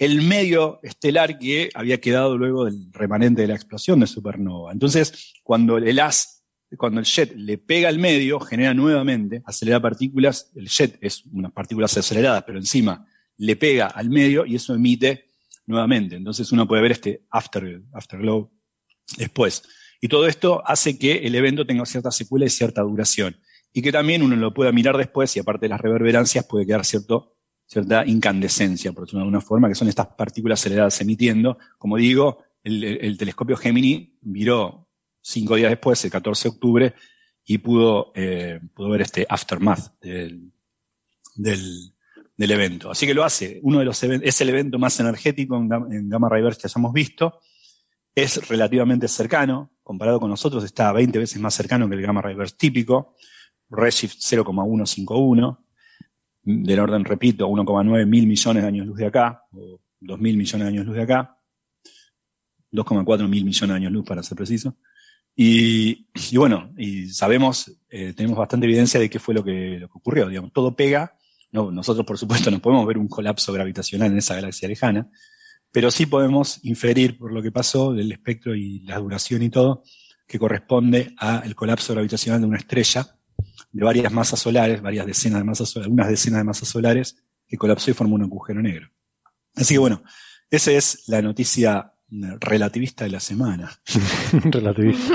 el medio estelar que había quedado luego del remanente de la explosión de supernova. Entonces, cuando el as, cuando el jet le pega al medio, genera nuevamente, acelera partículas, el jet es unas partículas aceleradas, pero encima le pega al medio y eso emite nuevamente. Entonces uno puede ver este after, afterglow después. Y todo esto hace que el evento tenga cierta secuela y cierta duración. Y que también uno lo pueda mirar después y aparte de las reverberancias puede quedar cierto, cierta incandescencia, por decirlo de alguna forma, que son estas partículas aceleradas emitiendo. Como digo, el, telescopio Gemini miró cinco días después, el 14 de octubre, y pudo, eh, pudo ver este aftermath del, del, evento. Así que lo hace. Uno de los es el evento más energético en, Gamma Ray Burst que hayamos visto. Es relativamente cercano. Comparado con nosotros, está 20 veces más cercano que el Gamma Ray Burst típico. Redshift 0,151. Del orden, repito, 1,9 mil millones de años luz de acá. O 2 mil millones de años luz de acá. 2,4 mil millones de años luz, para ser preciso. Y, bueno, y sabemos, eh, tenemos bastante evidencia de qué fue lo que, ocurrió. Digamos, todo pega no, nosotros, por supuesto, no podemos ver un colapso gravitacional en esa galaxia lejana, pero sí podemos inferir por lo que pasó del espectro y la duración y todo, que corresponde al colapso gravitacional de una estrella de varias masas solares, varias decenas de masas solares, algunas decenas de masas solares, que colapsó y formó un agujero negro. Así que bueno, esa es la noticia relativista de la semana. relativista.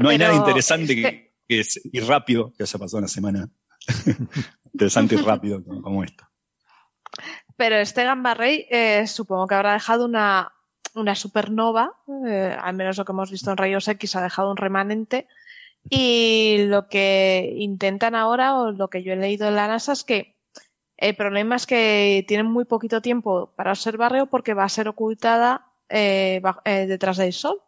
No hay nada interesante que, y rápido que haya pasado en la semana interesante y rápido como esto. Pero este Gamma Ray eh, supongo que habrá dejado una, una supernova, eh, al menos lo que hemos visto en rayos X ha dejado un remanente. Y lo que intentan ahora, o lo que yo he leído en la NASA, es que el problema es que tienen muy poquito tiempo para observarlo porque va a ser ocultada eh, detrás del Sol,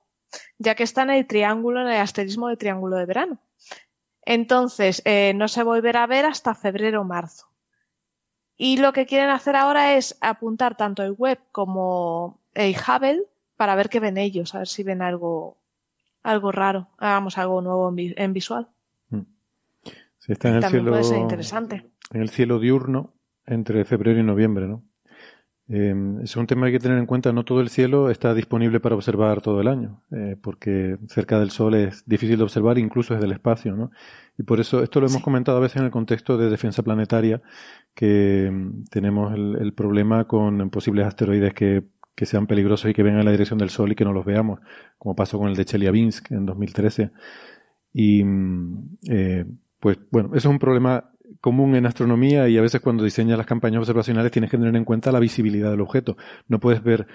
ya que está en el triángulo, en el asterismo del triángulo de verano. Entonces, eh, no se volverá a ver hasta febrero o marzo. Y lo que quieren hacer ahora es apuntar tanto el web como el Hubble para ver qué ven ellos, a ver si ven algo, algo raro, hagamos algo nuevo en, visual. Mm. está en el cielo, puede ser interesante. En el cielo diurno entre febrero y noviembre, ¿no? Eh, es un tema que hay que tener en cuenta. No todo el cielo está disponible para observar todo el año, eh, porque cerca del Sol es difícil de observar, incluso desde el espacio, ¿no? Y por eso, esto lo hemos comentado a veces en el contexto de defensa planetaria, que mm, tenemos el, problema con posibles asteroides que, que, sean peligrosos y que vengan en la dirección del Sol y que no los veamos, como pasó con el de Chelyabinsk en 2013. Y, mm, eh, pues bueno, eso es un problema común en astronomía y a veces cuando diseñas las campañas observacionales tienes que tener en cuenta la visibilidad del objeto. No puedes ver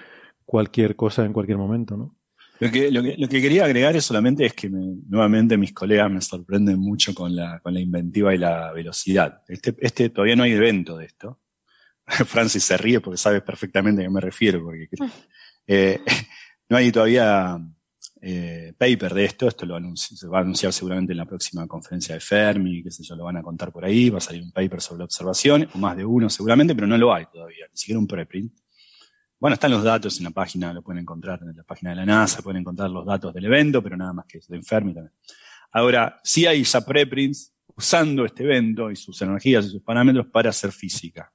cualquier cosa en cualquier momento, ¿no? Lo que, lo que, quería agregar es solamente es que nuevamente mis colegas me sorprenden mucho con la, con la inventiva y la velocidad. Este, este todavía no hay evento de esto. Francis se ríe porque sabe perfectamente a qué me refiero, porque eh, no hay todavía eh, paper de esto, esto lo se va a anunciar seguramente en la próxima conferencia de Fermi, qué sé yo, lo van a contar por ahí, va a salir un paper sobre la observación, o más de uno seguramente, pero no lo hay todavía, ni siquiera un preprint. Bueno, están los datos en la página, lo pueden encontrar en la página de la NASA, pueden encontrar los datos del evento, pero nada más que de Fermi también. Ahora, sí hay ya preprints usando este evento y sus energías y sus parámetros para hacer física.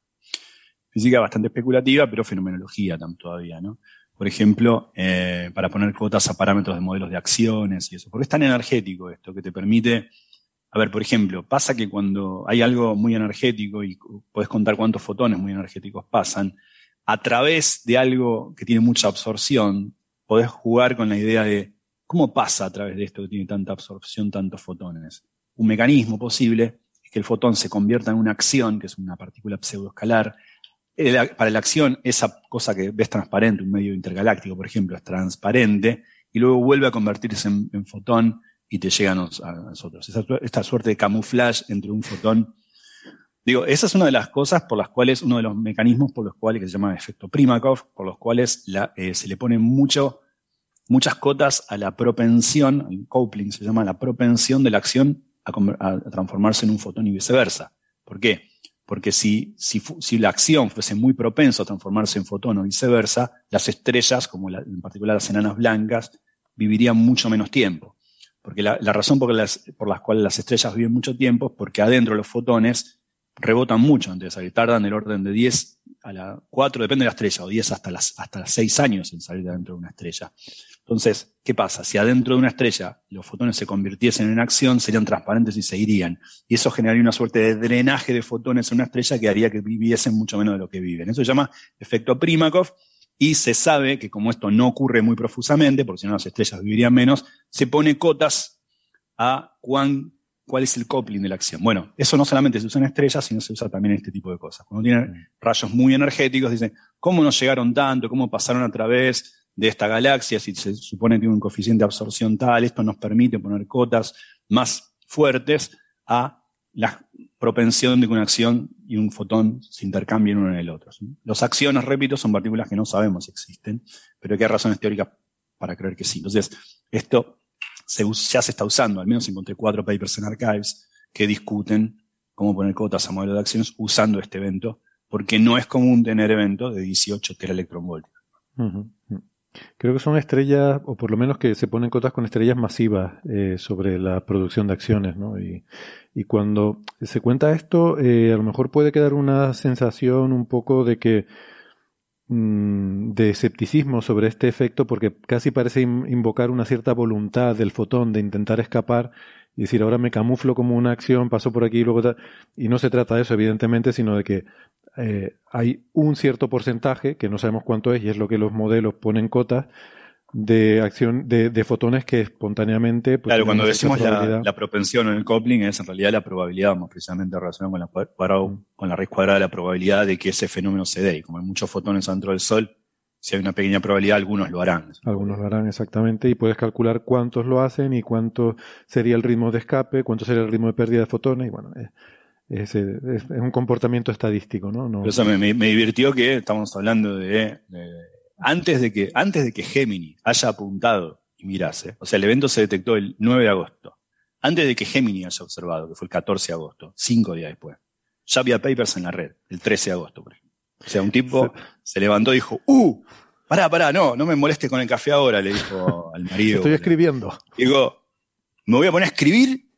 Física bastante especulativa, pero fenomenología todavía, ¿no? Por ejemplo, eh, para poner cuotas a parámetros de modelos de acciones y eso. Porque es tan energético esto que te permite, a ver, por ejemplo, pasa que cuando hay algo muy energético y puedes contar cuántos fotones muy energéticos pasan, a través de algo que tiene mucha absorción, podés jugar con la idea de cómo pasa a través de esto que tiene tanta absorción, tantos fotones. Un mecanismo posible es que el fotón se convierta en una acción, que es una partícula pseudoescalar, para la acción, esa cosa que ves transparente, un medio intergaláctico, por ejemplo, es transparente, y luego vuelve a convertirse en, fotón y te llegan a, nosotros. esta suerte de camuflaje entre un fotón. Digo, esa es una de las cosas por las cuales, uno de los mecanismos por los cuales, que se llama efecto Primakov, por los cuales eh, se le pone mucho, muchas cotas a la propensión, el coupling se llama la propensión de la acción a transformarse en un fotón y viceversa. ¿Por qué? Porque si, si, la acción fuese muy propensa a transformarse en fotón o viceversa, las estrellas, como en particular las enanas blancas, vivirían mucho menos tiempo. Porque la, razón por, las, por las las estrellas viven mucho tiempo es porque adentro los fotones rebotan mucho antes de salir, tardan del orden de 10 a la 4, depende de la estrella, o 10 hasta las hasta 6 años en salir de dentro de una estrella. Entonces, ¿qué pasa? Si adentro de una estrella los fotones se convirtiesen en acción, serían transparentes y se irían. Y eso generaría una suerte de drenaje de fotones en una estrella que haría que viviesen mucho menos de lo que viven. Eso se llama efecto Primakov y se sabe que como esto no ocurre muy profusamente, porque si no las estrellas vivirían menos, se pone cotas a cuán cuál es el coupling de la acción. Bueno, eso no solamente se usa en estrellas, sino se usa también en este tipo de cosas. Cuando tienen rayos muy energéticos, dicen, ¿cómo nos llegaron tanto? ¿Cómo pasaron a través de esta galaxia? Si se supone que tiene un coeficiente de absorción tal, esto nos permite poner cotas más fuertes a la propensión de que una acción y un fotón se intercambien uno en el otro. Los acciones, repito, son partículas que no sabemos si existen, pero que hay razones teóricas para creer que sí. Entonces, esto ya se está usando, al menos encontré cuatro papers en Archives que discuten cómo poner cotas a modelos de acciones usando este evento, porque no es común tener eventos de 18 teraelectronvoltios. Creo que son estrellas, o por lo menos que se ponen cotas con estrellas masivas eh, sobre la producción de acciones, ¿no? Y, cuando se cuenta esto, eh, a lo mejor puede quedar una sensación un poco de que Mm, de escepticismo sobre este efecto porque casi parece invocar una cierta voluntad del fotón de intentar escapar y decir ahora me camuflo como una acción, paso por aquí y luego... Y no se trata de eso, evidentemente, sino de que eh, hay un cierto porcentaje, que no sabemos cuánto es, y es lo que los modelos ponen cotas, de acción de, de, fotones que espontáneamente pues, claro cuando decimos la, la, propensión en el coupling es en realidad la probabilidad más precisamente relacionada con la, mm. con la raíz cuadrada de la probabilidad de que ese fenómeno se dé. Y como hay muchos fotones dentro del sol si hay una pequeña probabilidad algunos lo harán. Algunos lo harán exactamente y puedes calcular cuántos lo hacen y cuánto sería el ritmo de escape cuánto sería el ritmo de pérdida de fotones y bueno es, es, es un comportamiento estadístico no, no eso me, me, divirtió que estamos hablando de, de antes de que, antes de que Gemini haya apuntado y mirase, o sea, el evento se detectó el 9 de agosto, antes de que Gemini haya observado, que fue el 14 de agosto, cinco días después, ya había papers en la red, el 13 de agosto, por ejemplo. O sea, un tipo se levantó y dijo, ¡uh! Pará, pará, no, no me moleste con el café ahora, le dijo al marido. Estoy escribiendo. Digo, me voy a poner a escribir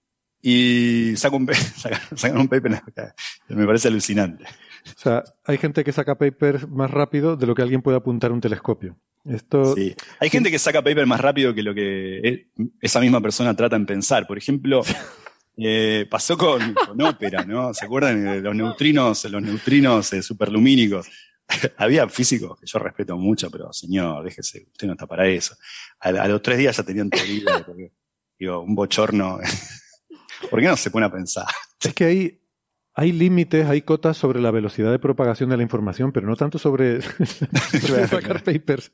y saco un, sacan un paper. Me parece alucinante. O sea, hay gente que saca papers más rápido de lo que alguien puede apuntar un telescopio. Esto... Sí. Hay gente que saca papers más rápido que lo que esa misma persona trata en pensar. Por ejemplo, eh, pasó con, con ópera, ¿no? ¿Se acuerdan de los neutrinos, los neutrinos eh, superlumínicos? Había físicos que yo respeto mucho, pero señor, déjese, usted no está para eso. A, los tres días ya tenían teoría, digo, un bochorno. ¿Por qué no se pone a pensar? Es que ahí hay límites, hay cotas sobre la velocidad de propagación de la información, pero no tanto sobre, sacar papers.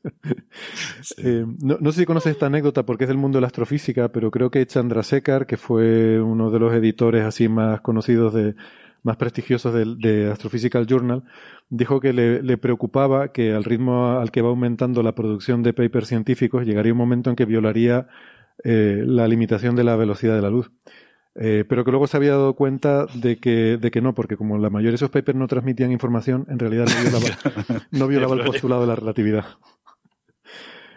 Eh, no, sé si conoces esta anécdota porque es del mundo de la astrofísica, pero creo que Chandrasekhar, que fue uno de los editores así más conocidos de, más prestigiosos de, Astrophysical Journal, dijo que le, preocupaba que al ritmo al que va aumentando la producción de papers científicos llegaría un momento en que violaría eh, la limitación de la velocidad de la luz. Eh, pero que luego se había dado cuenta de que, de que no, porque como la mayoría de esos papers no transmitían información, en realidad no violaba, no violaba el postulado de la relatividad.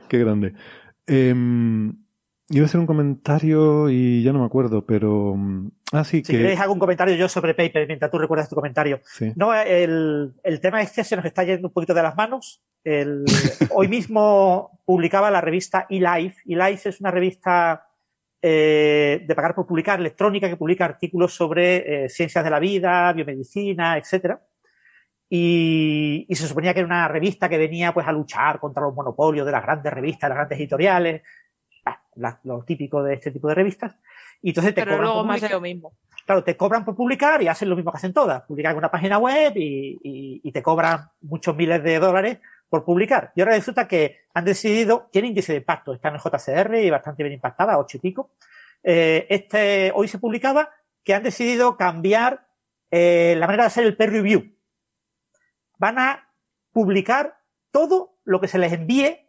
Qué grande. Eh, iba a hacer un comentario y ya no me acuerdo, pero. Mm, ah, sí, si queréis hago un comentario yo sobre paper mientras tú recuerdas tu comentario. No, el, el tema este se nos está yendo un poquito de las manos. El, hoy mismo publicaba la revista eLife. eLife es una revista eh, de pagar por publicar, electrónica, que publica artículos sobre eh, ciencias de la vida, biomedicina, etcétera. Y, se suponía que era una revista que venía pues a luchar contra los monopolios de las grandes revistas, las grandes editoriales, lo típico de este tipo de revistas. Y entonces te Pero luego más de lo mismo. Claro, te cobran por publicar y hacen lo mismo que hacen todas. Publican una página web y, y te cobran muchos miles de dólares por publicar. Y ahora resulta que han decidido, tiene índice de impacto, está en el JCR y bastante bien impactada, ocho y pico. Eh, este, hoy se publicaba que han decidido cambiar eh, la manera de hacer el peer review. Van a publicar todo lo que se les envíe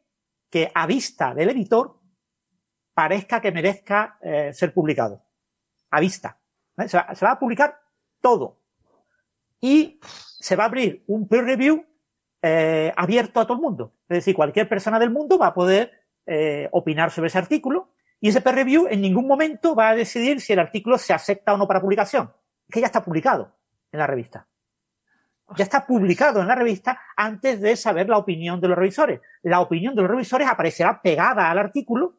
que a vista del editor parezca que merezca eh, ser publicado. A vista. Se va, se va a publicar todo. Y se va a abrir un peer review eh, abierto a todo el mundo. Es decir, cualquier persona del mundo va a poder eh, opinar sobre ese artículo y ese peer review en ningún momento va a decidir si el artículo se acepta o no para publicación. Es que ya está publicado. en la revista. Ya está publicado en la revista antes de saber la opinión de los revisores. La opinión de los revisores aparecerá pegada al artículo,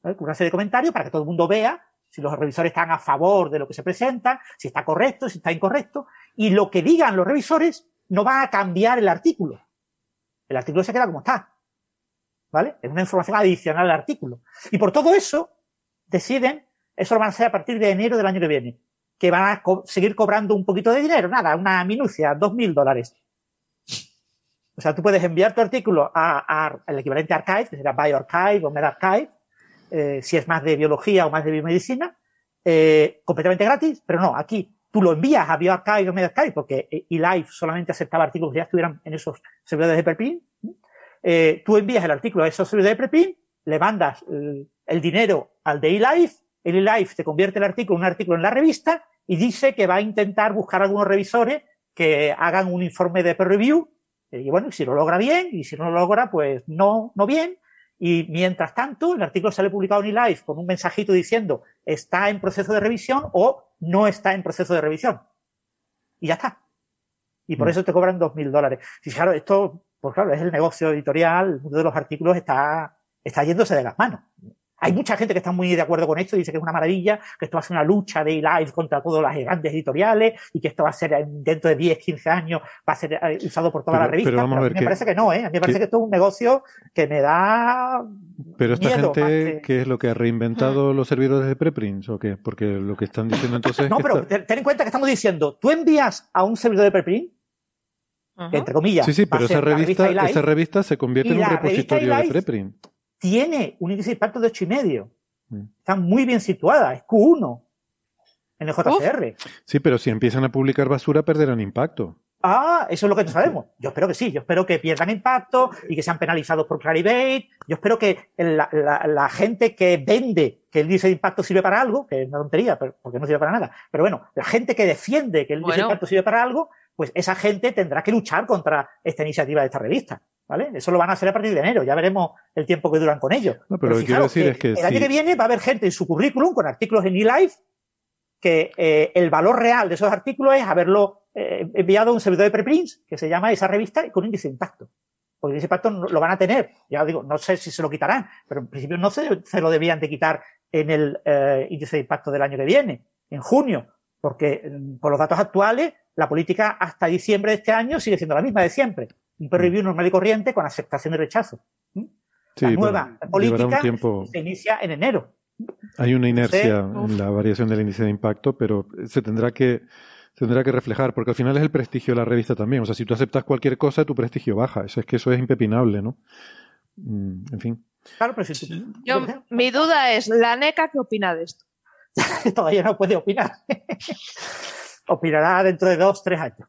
con una serie de comentarios para que todo el mundo vea si los revisores están a favor de lo que se presenta, si está correcto, si está incorrecto, y lo que digan los revisores no va a cambiar el artículo. El artículo se queda como está. ¿Vale? Es una información adicional al artículo. Y por todo eso, deciden, eso lo van a hacer a partir de enero del año que viene, que van a seguir cobrando un poquito de dinero, nada, una minucia, dos mil dólares. O sea, tú puedes enviar tu artículo al equivalente Archive, que será BioArchive o MedArchive, eh, si es más de biología o más de biomedicina, eh, completamente gratis, pero no, aquí tú lo envías a BioArchive o MedArchive porque eh, eLife solamente aceptaba artículos que ya estuvieran en esos servidores de preprint. Eh, tú envías el artículo a esos servidores de preprint, le mandas el, dinero al de eLife, el eLife te convierte el artículo en un artículo en la revista y dice que va a intentar buscar algunos revisores que hagan un informe de peer review. Y bueno, si lo logra bien, y si no lo logra, pues no, no bien, y mientras tanto, el artículo sale publicado en eLife con un mensajito diciendo está en proceso de revisión o no está en proceso de revisión. Y ya está. Y por mm. eso te cobran dos mil dólares. Y claro, esto, pues claro, es el negocio editorial, el mundo de los artículos está, está yéndose de las manos. Hay mucha gente que está muy de acuerdo con esto, dice que es una maravilla, que esto va a ser una lucha de live contra todas las grandes editoriales y que esto va a ser dentro de 10, 15 años, va a ser eh, usado por todas las revistas. Pero, a, mí me parece que no, ¿eh? A mí me parece que esto es un negocio que me da. Pero esta gente, ¿qué es lo que ha reinventado mm. los servidores de preprints o qué? Porque lo que están diciendo entonces. no, pero ten en cuenta que estamos diciendo, tú envías a un servidor de preprint entre comillas. Sí, sí, pero esa revista, esa revista se convierte en un repositorio de preprint tiene un índice de impacto de 8,5. Mm. Está muy bien situada, es Q1 en el JCR. Sí, pero si empiezan a publicar basura perderán impacto. Ah, eso es lo que no sabemos. Yo espero que sí, yo espero que pierdan impacto y que sean penalizados por Clarivate. Yo espero que la, gente que vende que el índice de impacto sirve para algo, que es una tontería, porque no sirve para nada, pero bueno, la gente que defiende que el índice de impacto sirve para algo, pues esa gente tendrá que luchar contra esta iniciativa de esta revista. ¿Vale? Eso lo van a hacer a partir de enero, ya veremos el tiempo que duran con ello. pero, lo que quiero decir es que el año que viene va a haber gente en su currículum con artículos en eLife que eh, el valor real de esos artículos es haberlo eh, enviado a un servidor de preprints que se llama esa revista y con índice de impacto. Porque ese impacto lo van a tener. Ya digo, no sé si se lo quitarán, pero en principio no se, se lo debían de quitar en el eh, índice de impacto del año que viene, en junio, porque mm, por los datos actuales la política hasta diciembre de este año sigue siendo la misma de siempre un peer review normal y corriente con aceptación y rechazo. la nueva política se inicia en enero. Hay una inercia en la variación del índice de impacto, pero se tendrá que tendrá que reflejar, porque al final es el prestigio de la revista también. O sea, si tú aceptas cualquier cosa, tu prestigio baja. Eso es que eso es impepinable, ¿no? Mm, en fin. Claro, pero si mi duda es, ¿la NECA qué opina de esto? Todavía no puede opinar. opinará dentro de dos, tres años.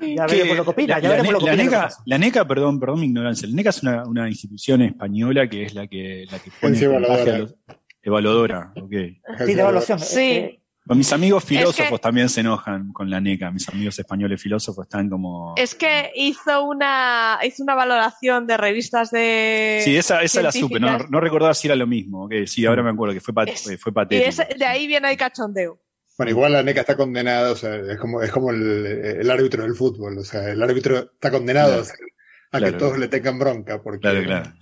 Ya veremos lo que opina, ya veremos lo que opina. La NECA, perdón, perdón mi ignorancia, la NECA es una, una institución española que es la que, la que pone evaluadora. Los, evaluadora, ok. Sí, de evaluación. Sí. Eh, mis amigos filósofos también se enojan con la NECA. Mis amigos españoles filósofos están como. Es que hizo una hizo una valoración de revistas de. Sí, esa, esa la supe. No, no recordaba si era lo mismo. Okay, sí, ahora me acuerdo que fue, fue patético. Y de ahí viene el cachondeo. Bueno, igual la NECA está condenada, o sea, es como, es como el, árbitro del fútbol, o sea, el árbitro está condenado a, que todos le tengan bronca, porque... Claro, claro.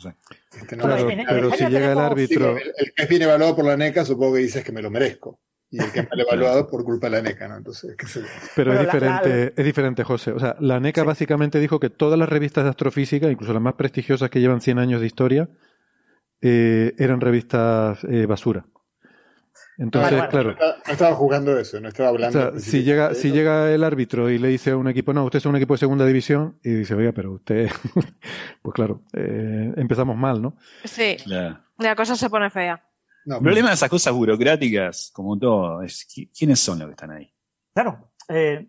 Este, pero si llega el árbitro... el, que es bien evaluado por la NECA, supongo que dices que me lo merezco. Y el que es mal evaluado por culpa de la NECA, ¿no? Entonces, ¿qué Pero es diferente, es diferente, José. O sea, la NECA básicamente dijo que todas las revistas de astrofísica, incluso las más prestigiosas que llevan 100 años de historia, eh, eran revistas eh, basura. Entonces, claro. No estaba jugando eso, no estaba hablando. si llega, si llega el árbitro y le dice a un equipo, no, usted es un equipo de segunda división, y dice, oiga, pero usted, pues claro, eh, empezamos mal, ¿no? Sí. La cosa se pone fea. el problema de esas cosas burocráticas, como todo, es quiénes son los que están ahí. Claro. Eh,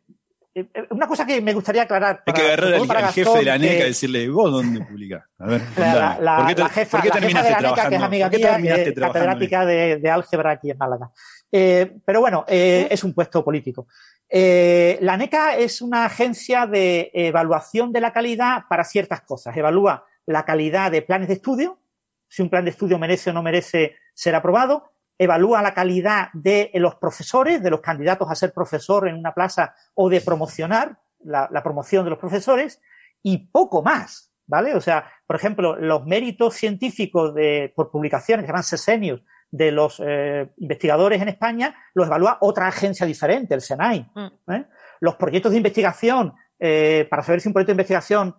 una cosa que me gustaría aclarar. Hay que agarrar al, jefe de la NECA y decirle, ¿vos dónde publicás? A ver, la, la, ¿por qué, la jefa, de la NECA, que es amiga mía, catedrática de, de, álgebra aquí en Málaga. Eh, pero bueno, eh, es un puesto político. Eh, la NECA es una agencia de evaluación de la calidad para ciertas cosas. Evalúa la calidad de planes de estudio, si un plan de estudio merece o no merece ser aprobado, evalúa la calidad de los profesores, de los candidatos a ser profesor en una plaza o de promocionar la, promoción de los profesores y poco más, ¿vale? O sea, por ejemplo, los méritos científicos de, por publicaciones que llaman sesenios de los eh, investigadores en España los evalúa otra agencia diferente, el SENAI. Mm. ¿eh? Los proyectos de investigación, eh, para saber si un proyecto de investigación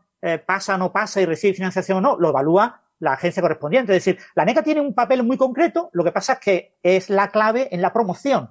pasa o no pasa y recibe financiación o no, lo evalúa la agencia correspondiente. Es decir, la NECA tiene un papel muy concreto, lo que pasa es que es la clave en la promoción.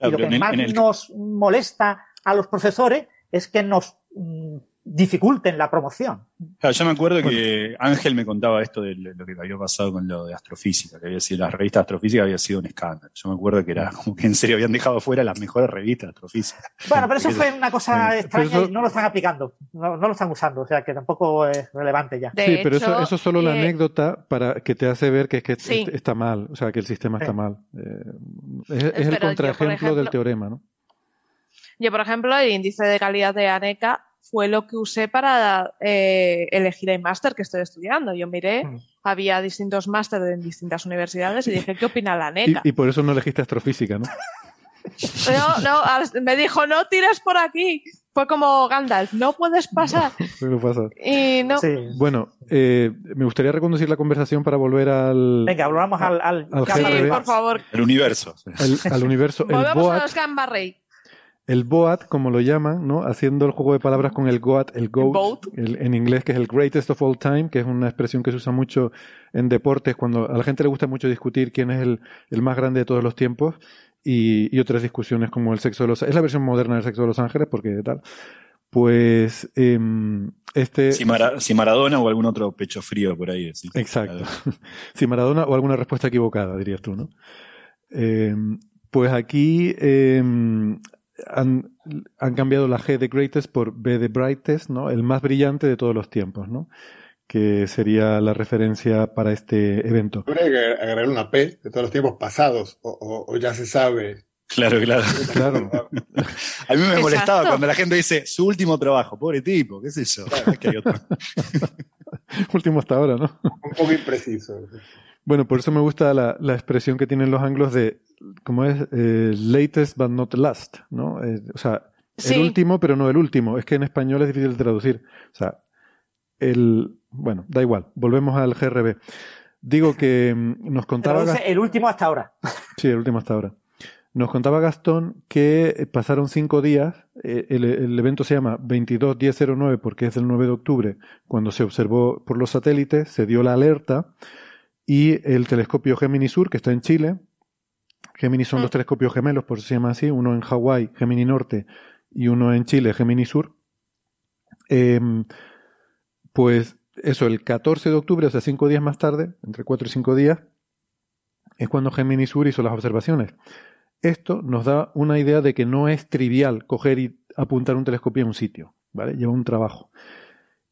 y lo que más nos molesta a los profesores es que nos mm, dificulten la promoción. Claro, yo me acuerdo que Ángel me contaba esto de lo que había pasado con lo de astrofísica, que había sido, la revista astrofísica había sido un escándalo. Yo me acuerdo que era como que en serio habían dejado fuera las mejores revistas de astrofísica. Bueno, pero eso fue una cosa extraña y no lo están aplicando, no, lo están usando, o sea que tampoco es relevante ya. sí, pero eso, eso es solo la eh, anécdota para que te hace ver que es que está mal, o sea que el sistema está mal. Eh, es, el contraejemplo del teorema, ¿no? Yo, por ejemplo, el índice de calidad de ANECA fue lo que usé para eh, elegir el máster que estoy estudiando. Yo miré, mm. había distintos másteres en distintas universidades y dije, ¿qué opina la NECA? Y, por eso no elegiste astrofísica, ¿no? No, no, me dijo, no tires por aquí. Fue como Gandalf, no puedes pasar. No, pasar. Y no. Bueno, eh, me gustaría reconducir la conversación para volver al. Venga, volvamos al. al, sí, por favor. El universo. al universo. Volvemos a los Gamma Ray el BOAT, como lo llaman, ¿no? Haciendo el juego de palabras con el GOAT, el GOAT, en inglés, que es el greatest of all time, que es una expresión que se usa mucho en deportes, cuando a la gente le gusta mucho discutir quién es el, más grande de todos los tiempos, y, otras discusiones como el sexo de los... Es la versión moderna del sexo de los ángeles, porque tal. Pues em, este... Si, Maradona o algún otro pecho frío por ahí. ¿sí? Exacto. si Maradona o alguna respuesta equivocada, dirías tú, ¿no? Em, pues aquí em, han, han, cambiado la G de greatest por B de brightest, ¿no? El más brillante de todos los tiempos, ¿no? Que sería la referencia para este evento. Habría que agregar una P de todos los tiempos pasados, o, ya se sabe. Claro, claro. claro. A mí me molestaba cuando la gente dice su último trabajo, pobre tipo, qué es eso. que hay otro. último hasta ahora, ¿no? Un poco impreciso. Bueno, por eso me gusta la, la expresión que tienen los anglos de, como es, eh, latest but not last, ¿no? Eh, o sea, el último pero no el último. Es que en español es difícil de traducir. O sea, el, bueno, da igual, volvemos al GRB. Digo que mm, nos contaba... el último hasta ahora. Sí, el último hasta ahora. Nos contaba Gastón que pasaron cinco días, eh, el, el, evento se llama 22-1009 porque es el 9 de octubre, cuando se observó por los satélites, se dio la alerta y el telescopio Gemini Sur, que está en Chile, Gemini son dos mm. telescopios gemelos, por eso se llama así, uno en Hawái, Gemini Norte, y uno en Chile, Gemini Sur. Em, pues eso, el 14 de octubre, o sea, cinco días más tarde, entre cuatro y cinco días, es cuando Gemini Sur hizo las observaciones. Esto nos da una idea de que no es trivial coger y apuntar un telescopio a un sitio, ¿vale? Lleva un trabajo.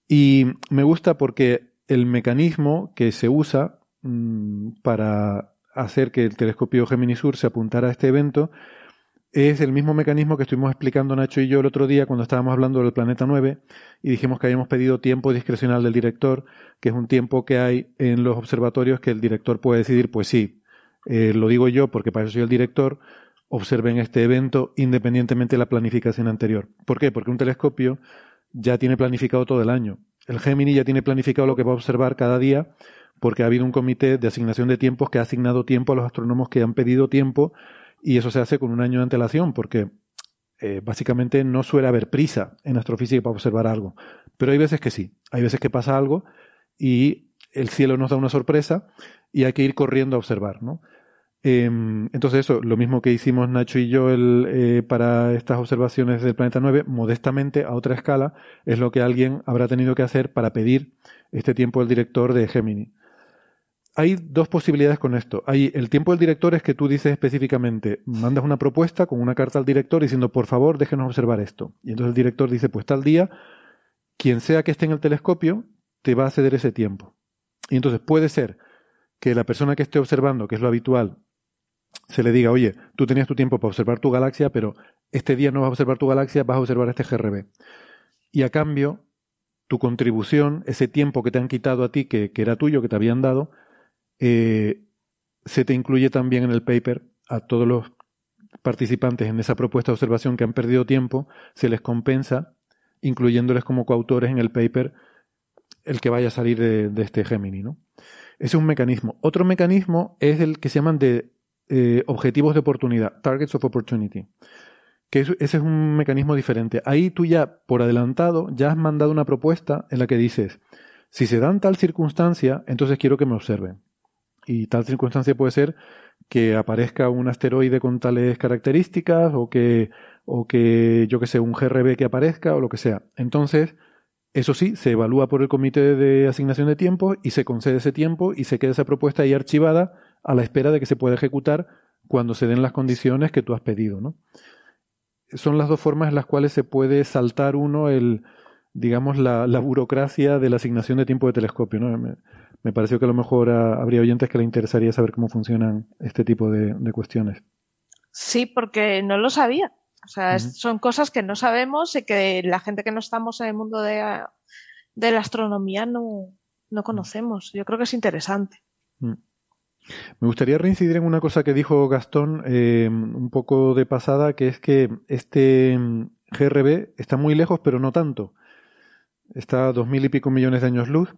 Y me gusta porque el mecanismo que se usa Mm, para hacer que el telescopio Gemini Sur se apuntara a este evento es el mismo mecanismo que estuvimos explicando Nacho y yo el otro día cuando estábamos hablando del planeta 9 y dijimos que habíamos pedido tiempo discrecional del director, que es un tiempo que hay en los observatorios que el director puede decidir, pues sí, eh, lo digo yo porque para eso soy el director, observen este evento independientemente de la planificación anterior. ¿Por qué? Porque un telescopio ya tiene planificado todo el año. El Gemini ya tiene planificado lo que va a observar cada día porque ha habido un comité de asignación de tiempos que ha asignado tiempo a los astrónomos que han pedido tiempo y eso se hace con un año de antelación porque eh, básicamente no suele haber prisa en astrofísica para observar algo. Pero hay veces que sí, hay veces que pasa algo y el cielo nos da una sorpresa y hay que ir corriendo a observar, ¿no? Em, entonces eso, lo mismo que hicimos Nacho y yo el, eh, para estas observaciones del planeta 9, modestamente a otra escala, es lo que alguien habrá tenido que hacer para pedir este tiempo al director de Gemini hay dos posibilidades con esto. Hay el tiempo del director es que tú dices específicamente, mandas una propuesta con una carta al director diciendo, por favor, déjenos observar esto. Y entonces el director dice, pues tal día, quien sea que esté en el telescopio, te va a ceder ese tiempo. Y entonces puede ser que la persona que esté observando, que es lo habitual, se le diga, oye, tú tenías tu tiempo para observar tu galaxia, pero este día no vas a observar tu galaxia, vas a observar este GRB. Y a cambio, tu contribución, ese tiempo que te han quitado a ti, que, que era tuyo, que te habían dado, eh, se te incluye también en el paper a todos los participantes en esa propuesta de observación que han perdido tiempo, se les compensa incluyéndoles como coautores en el paper el que vaya a salir de, este Gemini, ¿no? Ese es un mecanismo. Otro mecanismo es el que se llaman de eh, objetivos de oportunidad, targets of opportunity, que ese es un mecanismo diferente. Ahí tú ya, por adelantado, ya has mandado una propuesta en la que dices, si se dan tal circunstancia, entonces quiero que me observen. Y tal circunstancia puede ser que aparezca un asteroide con tales características o que, o que yo que sé, un GRB que aparezca o lo que sea. Entonces, eso sí, se evalúa por el comité de asignación de tiempo y se concede ese tiempo y se queda esa propuesta ahí archivada a la espera de que se pueda ejecutar cuando se den las condiciones que tú has pedido, ¿no? Son las dos formas en las cuales se puede saltar uno el, digamos, la, burocracia de la asignación de tiempo de telescopio, ¿no? Me, pareció que a lo mejor habría oyentes que le interesaría saber cómo funcionan este tipo de, cuestiones. Sí, porque no lo sabía. O sea, son cosas que no sabemos y que la gente que no estamos en el mundo de, la astronomía no, no, conocemos. Yo creo que es interesante. Mm. Me gustaría reincidir en una cosa que dijo Gastón eh, un poco de pasada, que es que este mm, GRB está muy lejos, pero no tanto. Está a dos mil y pico millones de años luz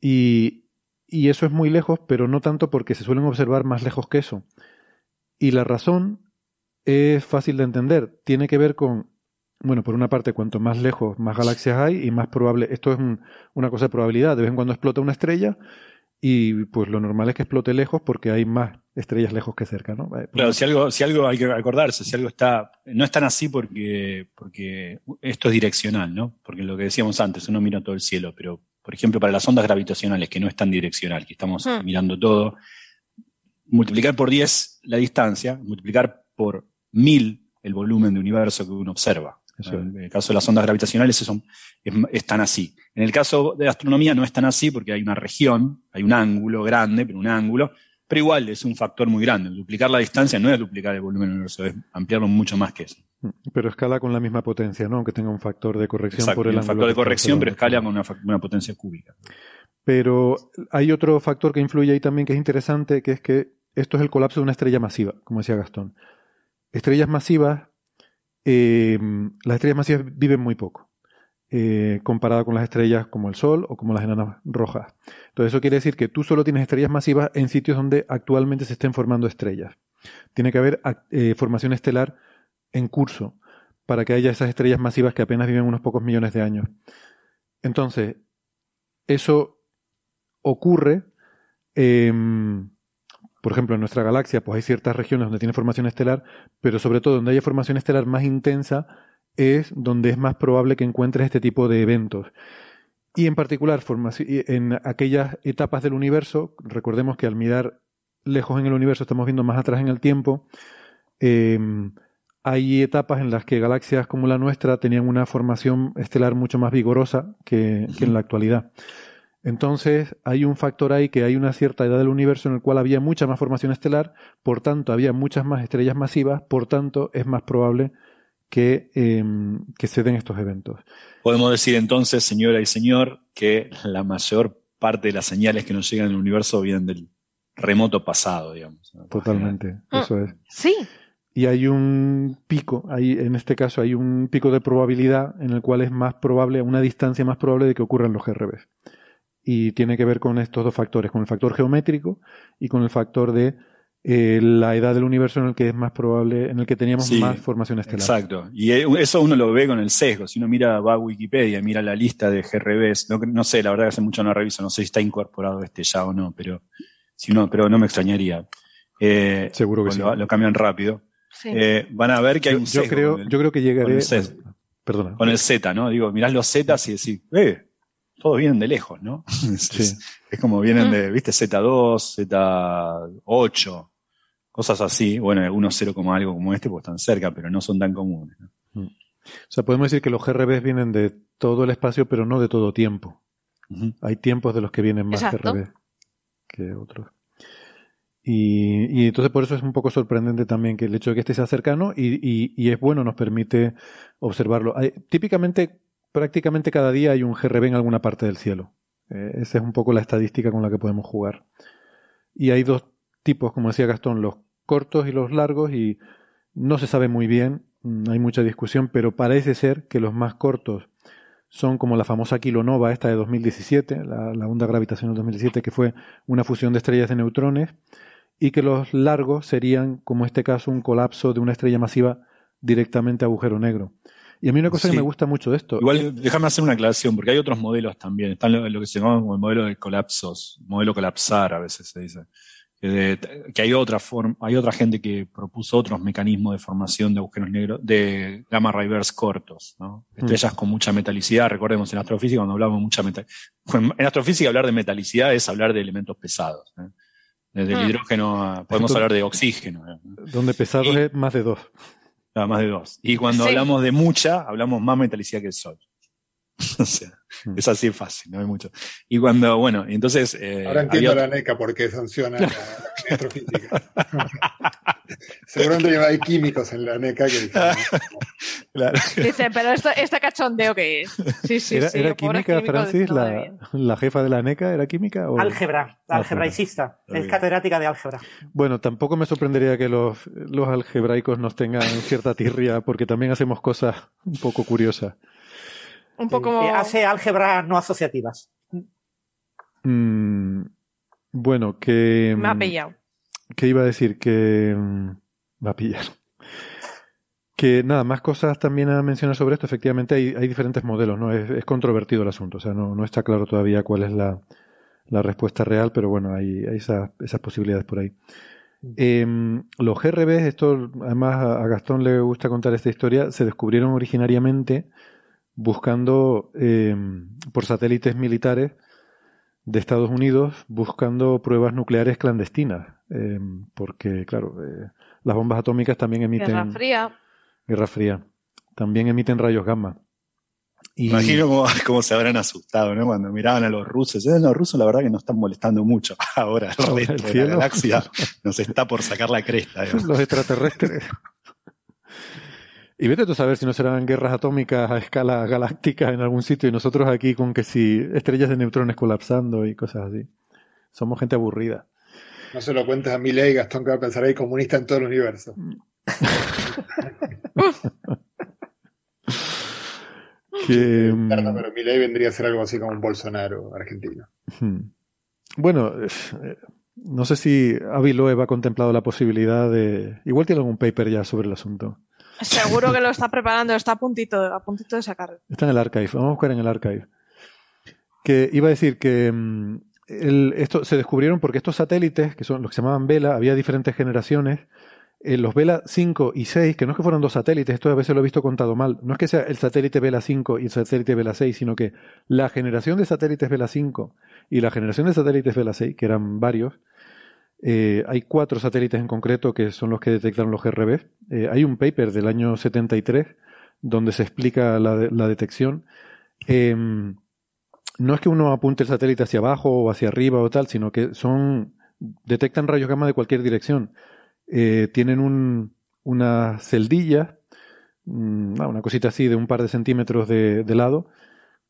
y, y eso es muy lejos, pero no tanto porque se suelen observar más lejos que eso. Y la razón es fácil de entender. Tiene que ver con, bueno, por una parte, cuanto más lejos, más galaxias hay y más probable. Esto es una cosa de probabilidad. De vez en cuando explota una estrella y pues lo normal es que explote lejos porque hay más estrellas lejos que cerca, ¿no? Eh, claro, si algo, si algo hay que acordarse, si algo está, no es tan así porque, porque esto es direccional, ¿no? Porque lo que decíamos antes, uno mira todo el cielo, pero por ejemplo para las ondas gravitacionales, que no es tan direccional, que estamos hmm. mirando todo, multiplicar por 10 la distancia, multiplicar por 1000 el volumen de universo que uno observa. En el caso de las ondas gravitacionales son, es, tan así. En el caso de la astronomía no es tan así porque hay una región, hay un ángulo grande, pero un ángulo, pero igual es un factor muy grande. Duplicar la distancia no es duplicar el volumen del universo, es ampliarlo mucho más que eso. Mm, pero escala con la misma potencia, ¿no? Aunque tenga un factor de corrección por el un factor de corrección, pero escala con una, potencia cúbica. Pero hay otro factor que influye ahí también que es interesante, que es que esto es el colapso de una estrella masiva, como decía Gastón. Estrellas masivas eh, las estrellas masivas viven muy poco, eh, con las estrellas como el Sol o como las enanas rojas. Entonces eso quiere decir que tú solo tienes estrellas masivas en sitios donde actualmente se estén formando estrellas. Tiene que haber eh, formación estelar en curso para que haya esas estrellas masivas que apenas viven unos pocos millones de años. Entonces, eso ocurre em, por ejemplo, en nuestra galaxia, pues hay ciertas regiones donde tiene formación estelar, pero sobre todo donde haya formación estelar más intensa es donde es más probable que encuentres este tipo de eventos. Y en particular, en aquellas etapas del universo, recordemos que al mirar lejos en el universo estamos viendo más atrás en el tiempo, em, hay etapas en las que galaxias como la nuestra tenían una formación estelar mucho más vigorosa que en la actualidad. Entonces hay un factor ahí que hay una cierta edad del universo en el cual había mucha más formación estelar, por tanto había muchas más estrellas masivas, por tanto es más probable que, em, que se den estos eventos. Podemos decir entonces, señora y señor, que la mayor parte de las señales que nos llegan en el universo vienen del remoto pasado, digamos. Totalmente, ah, eso es. Sí. Y hay un pico, hay, en este caso hay un pico de probabilidad en el cual es más probable, una distancia más probable de que ocurran los GRBs y tiene que ver con estos dos factores, con el factor geométrico y con el factor de eh, la edad del universo en el que es más probable, en el que teníamos más formación estelar. Exacto. Y e, eso uno lo ve con el sesgo. Si uno mira, va a Wikipedia, mira la lista de GRBs, no, sé, la verdad que hace mucho no reviso, no sé si está incorporado este ya o no, pero si no, pero no me extrañaría. Eh, Seguro que sí. Lo, cambian rápido. Eh, van a ver que hay un sesgo. Yo creo, yo creo que llegaré. Con el, Perdona. Con el Z, ¿no? Digo, mirás los Z y decís, eh, todos vienen de lejos, ¿no? Es, como vienen de, viste, Z2, Z8, cosas así. Bueno, algunos 0, algo como este, pues están cerca, pero no son tan comunes. Mm. O sea, podemos decir que los GRBs vienen de todo el espacio, pero no de todo tiempo. Hay tiempos de los que vienen más GRB que otros. Y, entonces por eso es un poco sorprendente también que el hecho de que este sea cercano y, y es bueno, nos permite observarlo. Hay, típicamente prácticamente cada día hay un GRB en alguna parte del cielo. Eh, esa es un poco la estadística con la que podemos jugar. Y hay dos tipos, como decía Gastón, los cortos y los largos, y no se sabe muy bien, mm, hay mucha discusión, pero parece ser que los más cortos son como la famosa kilonova esta de 2017, la, la onda gravitacional 2017, que fue una fusión de estrellas de neutrones, y que los largos serían, como este caso, un colapso de una estrella masiva directamente a agujero negro. Y a mí una cosa que me gusta mucho de esto. Igual, déjame hacer una aclaración, porque hay otros modelos también. Están lo, que se llama como el modelo de colapsos, modelo colapsar a veces se dice. Que, hay otra forma, hay otra gente que propuso otros mecanismos de formación de agujeros negros, de gamma reverse cortos, ¿no? Mm. Estrellas con mucha metalicidad, recordemos en astrofísica cuando hablamos de mucha metalicidad. En astrofísica hablar de metalicidad es hablar de elementos pesados. ¿eh? Desde el ah. hidrógeno podemos hablar de oxígeno. ¿eh? Donde pesado es más de dos. Más de dos. Y cuando hablamos de mucha, hablamos más metalicidad que el Sol. o sea, mm. es así fácil, no hay mucho. Y cuando, bueno, entonces... Eh, Ahora entiendo la NECA por qué funciona la, astrofísica. Seguramente hay químicos en la NECA que dicen... claro. Dice, pero esto, este cachondeo que es. Sí, sí, ¿Era, sí. ¿era química, Francis? La, la, jefa de la NECA era química? O... Álgebra, algebraicista. Es catedrática de álgebra. Bueno, tampoco me sorprendería que los, los algebraicos nos tengan cierta tirria, porque también hacemos cosas un poco curiosas. Un poco. hace álgebras no asociativas. Mm, bueno, que. Me ha pillado. ¿Qué iba a decir? Que. Mm, va a pillar. Que nada, más cosas también a mencionar sobre esto. Efectivamente, hay, hay diferentes modelos, ¿no? Es, controvertido el asunto. O sea, no, no está claro todavía cuál es la, la respuesta real, pero bueno, hay, hay esas, esas posibilidades por ahí. Eh, los GRB, esto además a Gastón le gusta contar esta historia, se descubrieron originariamente buscando eh, por satélites militares de Estados Unidos, buscando pruebas nucleares clandestinas, eh, porque claro, eh, las bombas atómicas también emiten... Guerra fría. Guerra fría. También emiten rayos gamma. Y... Imagino cómo, se habrán asustado, ¿no? Cuando miraban a los rusos. Los rusos, la verdad, que no están molestando mucho. Ahora, el resto de la galaxia nos está por sacar la cresta. Los extraterrestres. Y vete tú a saber si no serán guerras atómicas a escala galáctica en algún sitio y nosotros aquí con que si estrellas de neutrones colapsando y cosas así. Somos gente aburrida. No se lo cuentes a Milei, Gastón, que va a pensar ahí comunista en todo el universo. que, mm, pero Milei vendría a ser algo así como un Bolsonaro argentino. Bueno, eh, no sé si Avi Loeb ha contemplado la posibilidad de... Igual tiene algún paper ya sobre el asunto. Seguro que lo está preparando, está a puntito, a puntito de sacarlo. Está en el archive, vamos a buscar en el archive. Que iba a decir que mm, esto se descubrieron porque estos satélites, que son los que se llamaban Vela, había diferentes generaciones. Eh, los Vela 5 y 6, que no es que fueron dos satélites, esto a veces lo he visto contado mal, no es que sea el satélite Vela 5 y el satélite Vela 6, sino que la generación de satélites Vela 5 y la generación de satélites Vela 6, que eran varios, eh, hay cuatro satélites en concreto que son los que detectaron los GRB. Eh, hay un paper del año 73 donde se explica la, la detección. Em, no es que uno apunte el satélite hacia abajo o hacia arriba o tal, sino que son detectan rayos gamma de cualquier dirección. Eh, tienen un, una celdilla, mm, una cosita así de un par de centímetros de, de lado,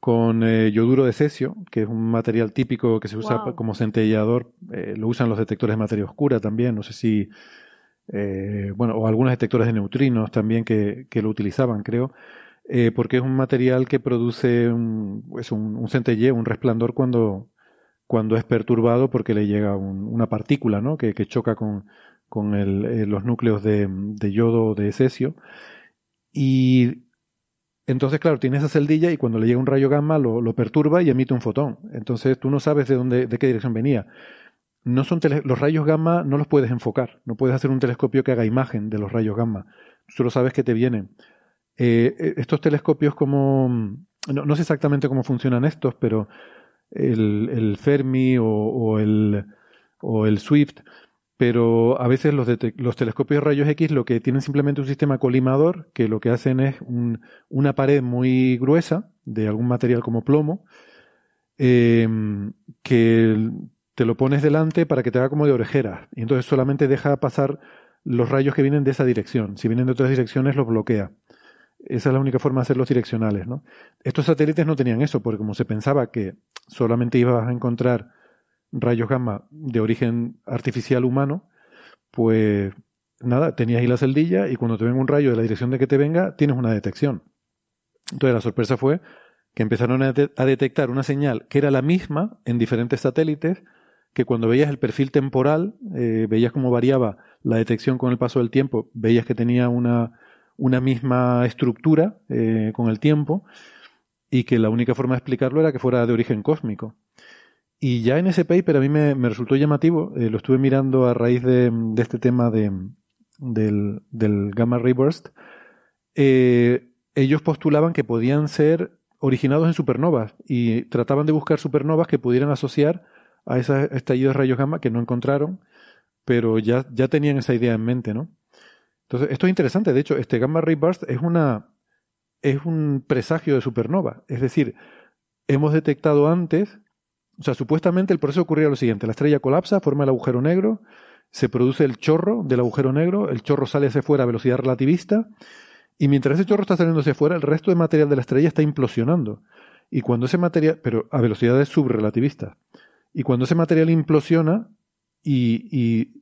con eh, yoduro de cesio, que es un material típico que se usa como centellador. Eh, lo usan los detectores de materia oscura también. No sé si. Eh, bueno, o algunos detectores de neutrinos también que, que lo utilizaban, creo. porque es un material que produce un, es un, un centelleo, un resplandor cuando, cuando es perturbado porque le llega una partícula ¿no? que, que choca con, con el, los núcleos de, de yodo o de cesio. Y entonces, claro, tiene esa celdilla y cuando le llega un rayo gamma lo, perturba y emite un fotón. Entonces tú no sabes de dónde, de qué dirección venía. No son los rayos gamma no los puedes enfocar. No puedes hacer un telescopio que haga imagen de los rayos gamma. Solo sabes que te vienen. Eh, eh, estos telescopios como no, sé exactamente cómo funcionan estos, pero el, Fermi o el Swift pero a veces los, telescopios rayos X lo que tienen simplemente un sistema colimador que lo que hacen es una pared muy gruesa de algún material como plomo em, que te lo pones delante para que te haga como de orejera y entonces solamente deja pasar los rayos que vienen de esa dirección. Si vienen de otras direcciones los bloquea. Esa es la única forma de hacerlos direccionales. ¿no? Estos satélites no tenían eso porque como se pensaba que solamente ibas a encontrar rayos gamma de origen artificial humano, pues nada, tenías ahí la celdilla y cuando te venga un rayo de la dirección de que te venga, tienes una detección. Entonces la sorpresa fue que empezaron a, detectar una señal que era la misma en diferentes satélites, que cuando veías el perfil temporal, eh, veías cómo variaba la detección con el paso del tiempo, veías que tenía una, una misma estructura eh, con el tiempo y que la única forma de explicarlo era que fuera de origen cósmico. Y ya en ese paper a mí me, resultó llamativo, eh, lo estuve mirando a raíz de, este tema de, del, gamma ray burst, eh, ellos postulaban que podían ser originados en supernovas y trataban de buscar supernovas que pudieran asociar a esos estallidos de rayos gamma que no encontraron, pero ya, ya tenían esa idea en mente, ¿no? Entonces, esto es interesante. De hecho, este gamma ray burst es una es un presagio de supernova. Es decir, hemos detectado antes, o sea, supuestamente el proceso ocurría lo siguiente: la estrella colapsa, forma el agujero negro, se produce el chorro del agujero negro, el chorro sale hacia afuera a velocidad relativista, y mientras ese chorro está saliendo hacia afuera, el resto del material de la estrella está implosionando. Y cuando ese material, pero a velocidades subrelativistas, y cuando ese material implosiona y, y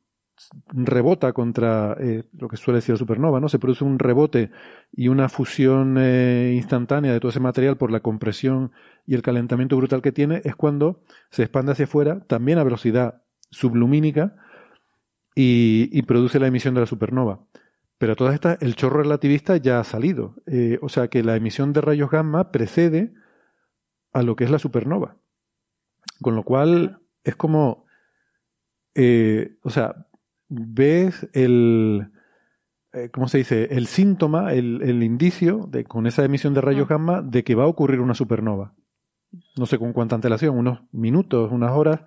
rebota contra eh, lo que suele decir la supernova, ¿no? Se produce un rebote y una fusión eh, instantánea de todo ese material por la compresión y el calentamiento brutal que tiene, es cuando se expande hacia afuera, también a velocidad sublumínica, y, produce la emisión de la supernova. Pero todas estas, el chorro relativista ya ha salido. Eh, o sea que la emisión de rayos gamma precede a lo que es la supernova. Con lo cual es como, o sea, ves el, eh, ¿cómo se dice? El síntoma, el, indicio de, con esa emisión de rayos gamma de que va a ocurrir una supernova. No sé con cuánta antelación, unos minutos, unas horas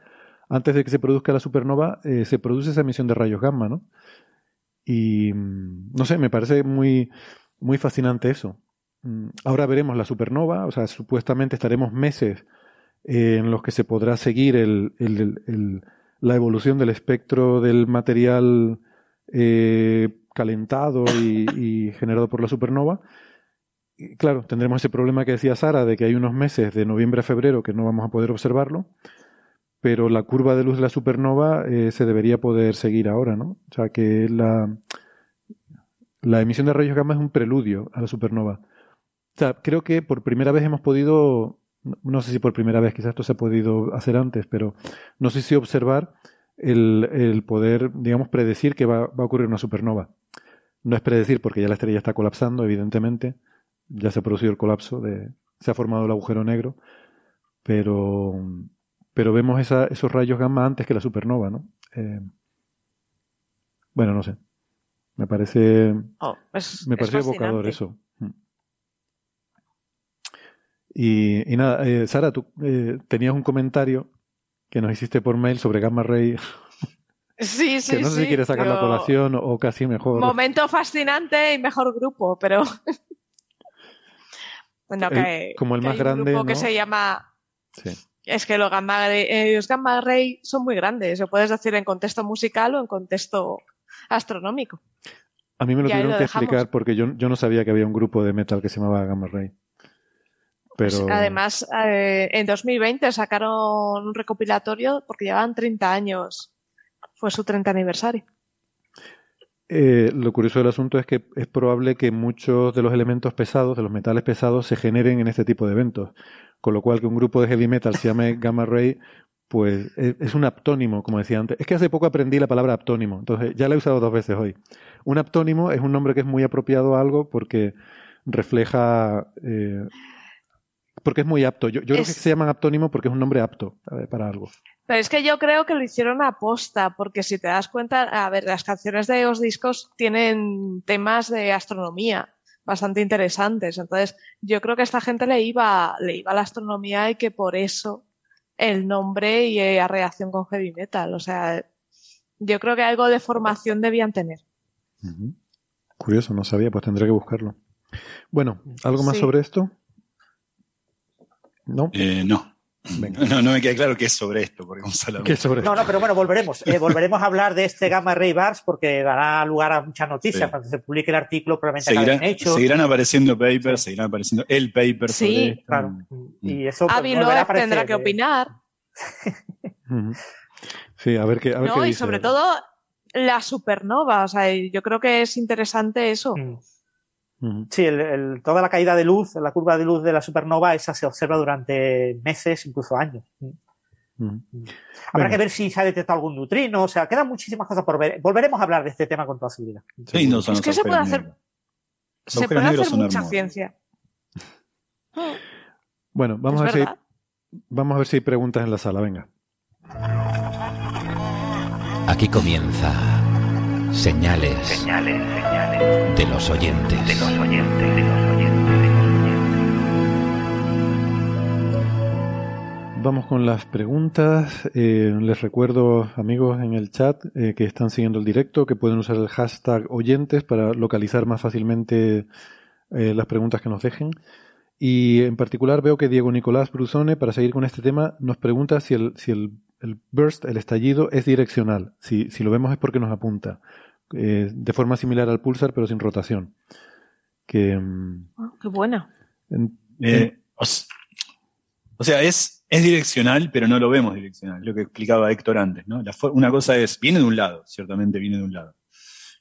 antes de que se produzca la supernova, eh, se produce esa emisión de rayos gamma, ¿no? Y mm, no sé, me parece muy, muy fascinante eso. Mm, ahora veremos la supernova, o sea, supuestamente estaremos meses eh, en los que se podrá seguir la evolución del espectro del material eh, calentado y, generado por la supernova. Claro, tendremos ese problema que decía Sara de que hay unos meses de noviembre a febrero que no vamos a poder observarlo, pero la curva de luz de la supernova eh, se debería poder seguir ahora, ¿no? O sea que la, la emisión de rayos gamma es un preludio a la supernova. O sea, creo que por primera vez hemos podido no sé si por primera vez, quizás esto se ha podido hacer antes, pero no sé si observar el, poder, digamos, predecir que va, a ocurrir una supernova. No es predecir porque ya la estrella está colapsando, evidentemente, ya se ha producido el colapso, de, se ha formado el agujero negro, pero, pero vemos esos rayos gamma antes que la supernova, ¿no? Eh, bueno, no sé. Me parece, oh, me parece evocador eso. Y, nada, eh, Sara, tú eh, tenías un comentario que nos hiciste por mail sobre Gamma Ray. Sí, sí, que no sé si quieres sacar la colación o, casi mejor. Momento fascinante y mejor grupo, pero. que, como el más grande. que se llama. Es que los gamma, eh, los gamma Ray son muy grandes. Lo puedes decir en contexto musical o en contexto astronómico. A mí me lo tuvieron que explicar porque yo, yo no sabía que había un grupo de metal que se llamaba Gamma Ray. Pues además, eh, en 2020 sacaron un recopilatorio porque llevaban 30 años. Fue su 30 aniversario. Eh, lo curioso del asunto es que es probable que muchos de los elementos pesados, de los metales pesados, se generen en este tipo de eventos. Con lo cual que un grupo de heavy metal se llame Gamma Ray, pues es un aptónimo, como decía antes. Es que hace poco aprendí la palabra aptónimo, entonces ya la he usado dos veces hoy. Un aptónimo es un nombre que es muy apropiado a algo porque refleja eh, porque es muy apto. Yo, creo que se llaman aptónimo porque es un nombre apto para algo. Pero es que yo creo que lo hicieron a posta, porque si te das cuenta, a ver, las canciones de los discos tienen temas de astronomía bastante interesantes. Entonces, yo creo que a esta gente le iba, le iba la astronomía y que por eso el nombre y la reacción con heavy metal. O sea, yo creo que algo de formación debían tener. Curioso, no sabía, pues tendré que buscarlo. Bueno, ¿algo más sobre esto? ¿No? Eh, no. No, no me queda claro qué es sobre esto, porque No, no, pero bueno, volveremos. Eh, volveremos a hablar de este Gamma Ray Bars porque dará lugar a muchas noticias. Cuando se publique el artículo, probablemente seguirán, hecho. Seguirán apareciendo papers, seguirán apareciendo el paper sí, sobre claro. Y eso pues, tendrá que opinar. Sí, a ver qué. A ver no, qué y dice. sobre todo la supernova. O sea, yo creo que es interesante eso. Sí, el- el- toda la caída de luz, la curva de luz de la supernova, esa se observa durante meses, incluso años. Ujú. Habrá Bueno. que ver si se ha detectado algún neutrino, o sea, quedan muchísimas cosas por ver. Volveremos a hablar de este tema con toda seguridad. Sí, no son Es que se puede hacer- negros. Se puede hacer mucha hermosos. ciencia. Bueno, vamos a, ver si, vamos a ver si hay preguntas en la sala. Venga. Aquí comienza Señales, de los oyentes. Vamos con las preguntas. Eh, les recuerdo, amigos en el chat, eh, que están siguiendo el directo, que pueden usar el hashtag oyentes para localizar más fácilmente eh, las preguntas que nos dejen. Y en particular veo que Diego Nicolás Brusone, para seguir con este tema, nos pregunta si el, si el, el burst, el estallido, es direccional. Si, si lo vemos es porque nos apunta. Eh, de forma similar al pulsar, pero sin rotación. Que, Ah, qué buena. en- Eh, o, sea, es, es direccional, pero no lo vemos direccional, lo que explicaba Héctor antes, ¿no? La una cosa es, viene de un lado, ciertamente viene de un lado.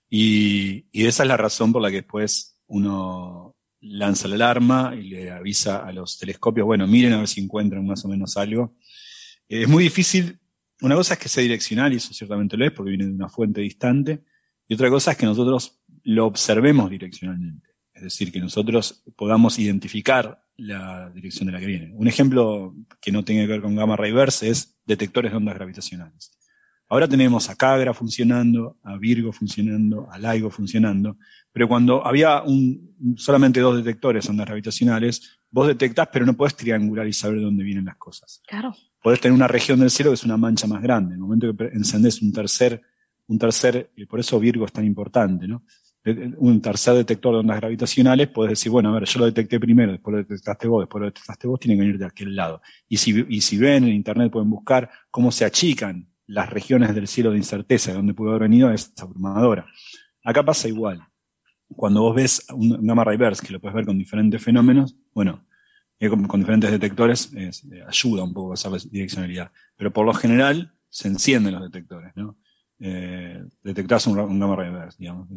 Y, y esa es la razón por la que después uno lanza la alarma y le avisa a los telescopios, bueno, miren a ver si encuentran más o menos algo. Eh, es muy difícil, una cosa es que sea direccional, y eso ciertamente lo es, porque viene de una fuente distante, y otra cosa es que nosotros lo observemos direccionalmente. Es decir, que nosotros podamos identificar la dirección de la que viene. Un ejemplo que no tiene que ver con gamma ray burst es detectores de ondas gravitacionales. Ahora tenemos a Cagra funcionando, a Virgo funcionando, a LIGO funcionando, pero cuando había un, solamente dos detectores de ondas gravitacionales, vos detectás, pero no podés triangular y saber de dónde vienen las cosas. Claro. Podés tener una región del cielo que es una mancha más grande. En el momento que encendés un tercer, un tercer, y por eso Virgo es tan importante, ¿no? Un tercer detector de ondas gravitacionales, podés decir, bueno, a ver, yo lo detecté primero, después lo detectaste vos, después lo detectaste vos, tienen que venir de aquel lado. Y si, ven en internet pueden buscar cómo se achican las regiones del cielo de incerteza de donde pudo haber venido, es abrumadora. Acá pasa igual. Cuando vos ves un gamma ray burst, que lo puedes ver con diferentes fenómenos, bueno, eh, con, con diferentes detectores, es- eh, ayuda un poco a esa direccionalidad. Pero por lo general se encienden los detectores, ¿no? Eh, detectás un, un gamma ray digamos.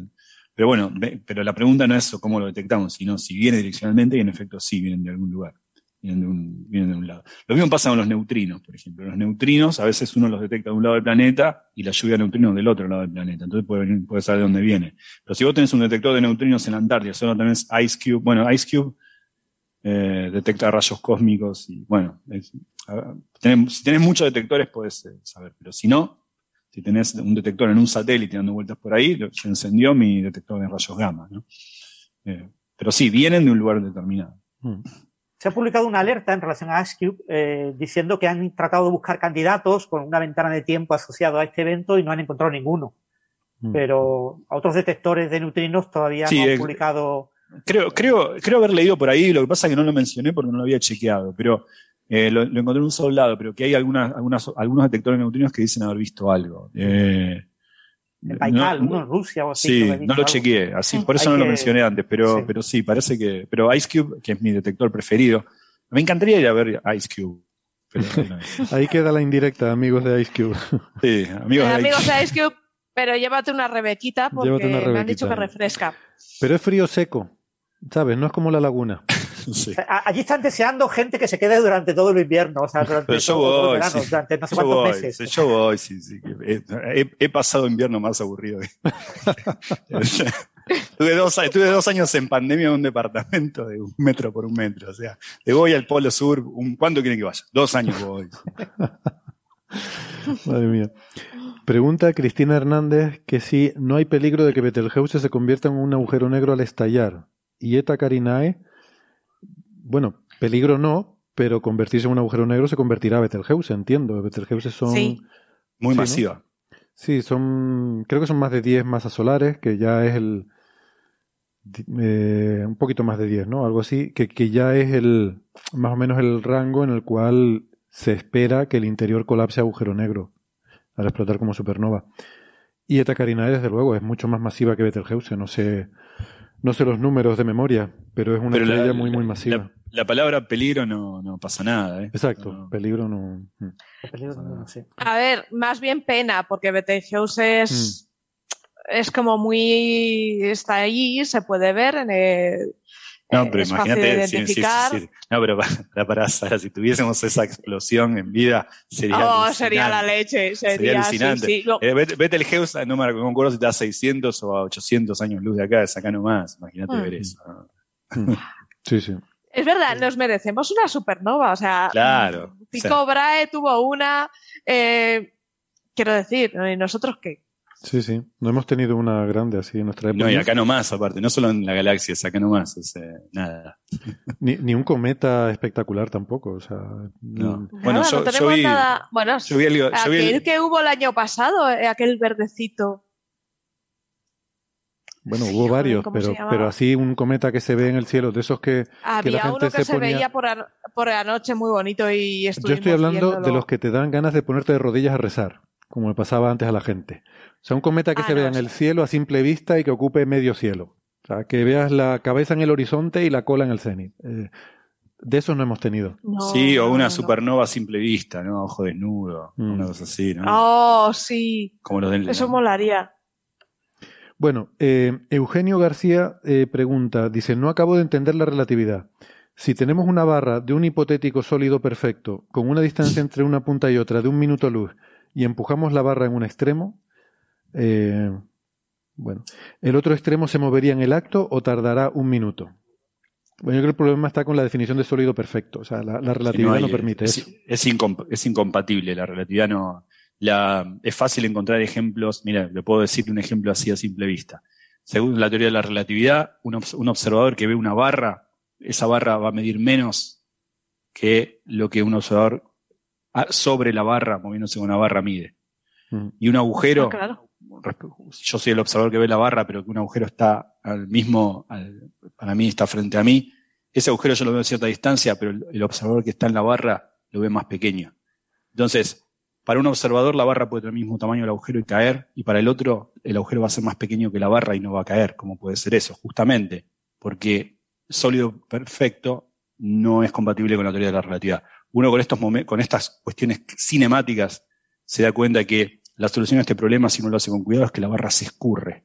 Pero bueno, pero la pregunta no es cómo lo detectamos, sino si viene direccionalmente y en efecto sí vienen de algún lugar. Vienen de un, lado. Lo mismo pasa con los neutrinos, por ejemplo. Los neutrinos a veces uno los detecta de un lado del planeta y la lluvia de neutrinos del otro lado del planeta. Entonces puede, saber de dónde viene. Pero si vos tenés un detector de neutrinos en la Antártida, solo tenés Ice Cube, bueno, Ice Cube eh, detecta rayos cósmicos y bueno, si tenés muchos detectores podés eh, saber, pero si no, si tenés un detector en un satélite dando vueltas por ahí, se encendió mi detector de rayos gamma, ¿no? Eh, pero sí, vienen de un lugar determinado. Se ha publicado una alerta en relación a IceCube eh, diciendo que han tratado de buscar candidatos con una ventana de tiempo asociado a este evento y no han encontrado ninguno. Mm. Pero otros detectores de neutrinos todavía Sí, no han eh, publicado. Creo, creo, creo haber leído por ahí, lo que pasa es que no lo mencioné porque no lo había chequeado, pero eh, lo, lo encontré en un solo lado, pero que hay algunas, algunas, algunos detectores de neutrinos que dicen haber visto algo. Eh, En Baikal, no- uno en Rusia o así. Sí, no lo algo. chequeé, así, por eso Hay no lo mencioné antes, pero sí. pero sí, parece que. Pero Ice Cube, que es mi detector preferido, me encantaría ir a ver Ice Cube. Pero no, Ahí queda la indirecta, amigos de Ice Cube. sí, amigos Eh, de amigos Ice de Ice Cube, pero llévate una rebequita porque me han dicho que refresca. Pero es frío seco, ¿sabes? No es como la laguna. Sí. Allí están deseando gente que se quede durante todo el invierno, o sea, durante yo todo el voy, verano, sí. durante no sé Yo cuántos voy, meses. yo voy, sí, sí. He, he- he pasado invierno más aburrido. tuve, dos, tuve dos años en pandemia en un departamento de un metro por un metro. O sea, de voy al Polo Sur, un, ¿cuánto quieren que vaya? Dos años voy. Madre mía. Pregunta Cristina Hernández que si no hay peligro de que Betelgeuse se convierta en un agujero negro al estallar. Y Eta Carinae, bueno, peligro no, pero convertirse en un agujero negro se convertirá a Betelgeuse, entiendo. Betelgeuse son... Sí. Muy Sí, ¿no? masiva. Sí, son, creo que son más de 10 masas solares, que ya es el, eh, un poquito más de 10, ¿no? Algo así, que, que ya es el, más o menos el rango en el cual se espera que el interior colapse a agujero negro al explotar como supernova. Y Eta Carinae, desde luego, es mucho más masiva que Betelgeuse, no sé, no sé los números de memoria, pero es una Pero la- muy, la- muy masiva. La, la palabra peligro no, no pasa nada. ¿eh? Exacto, peligro no. mm. A ver, más bien pena, porque Betelgeuse es, es como muy. está ahí, se puede ver en el. No, pero fácil de imagínate, si- si- si- no, pero para, para, Sara, si tuviésemos esa explosión en vida, sería oh, alucinante. sería la leche. Sería, Sería sí, alucinante. sí. Lo- Eh, Betelgeuse, no me no me acuerdo si está a 600 o a 800 años luz de acá, es acá nomás. Imagínate Mm. ver eso. Sí, sí. Es verdad, nos merecemos una supernova. O sea, Claro. o Tycho sea, Brahe tuvo una. eh, quiero decir, ¿y nosotros qué? Sí, sí. No hemos tenido una grande así en nuestra época. no, y acá nomás, aparte, no solo en la galaxia, es acá nomás, es, eh, nada. Ni, ni un cometa espectacular tampoco. O sea, No. Bueno, Nada, yo, no yo tenemos vi, nada. Bueno, yo vi el- yo vi el- aquel que hubo el año pasado, eh, aquel verdecito. Bueno, hubo varios, ¿cómo se pero, pero así un cometa que se ve en el cielo, de esos que, que la Había gente uno que se, se ponía. veía por, an- por la noche muy bonito y Yo estoy hablando de los que te dan ganas de ponerte de rodillas a rezar, como me pasaba antes a la gente. O sea, un cometa que Ah, se no, vea en el cielo a simple vista y que ocupe medio cielo. O sea, que veas la cabeza en el horizonte y la cola en el cenit. Eh, de esos no hemos tenido. sí, o una supernova a simple vista, ¿no? Ojo desnudo, Mm. una cosa así, ¿no? Oh, sí. Como los del, Eso molaría. Bueno, eh, Eugenio García eh, pregunta, dice, no acabo de entender la relatividad. Si tenemos una barra de un hipotético sólido perfecto con una distancia entre una punta y otra de un minuto luz y empujamos la barra en un extremo, eh, bueno, ¿el otro extremo se movería en el acto o tardará un minuto? Bueno, yo creo que el problema está con la definición de sólido perfecto. O sea, la, relatividad no, hay- permite es, eso. Es, incomp- es incompatible, la relatividad no. La, es fácil encontrar ejemplos. Mira, le puedo decir un ejemplo así a simple vista. Según la teoría de la relatividad, un, obs- un observador que ve una barra, esa barra va a medir menos que lo que un observador sobre la barra, moviéndose con una barra, mide. Mm. Y un agujero, Ah, claro. yo soy el observador que ve la barra, pero que un agujero está al mismo, al- para mí está frente a mí, ese agujero yo lo veo a cierta distancia, pero el, el observador que está en la barra lo ve más pequeño. Entonces, para un observador la barra puede tener el mismo tamaño del agujero y caer, y para el otro el agujero va a ser más pequeño que la barra y no va a caer. ¿Cómo puede ser eso? Justamente porque sólido perfecto no es compatible con la teoría de la relatividad. Uno con, estos momen- con estas cuestiones cinemáticas se da cuenta que la solución a este problema, si uno lo hace con cuidado, es que la barra se escurre.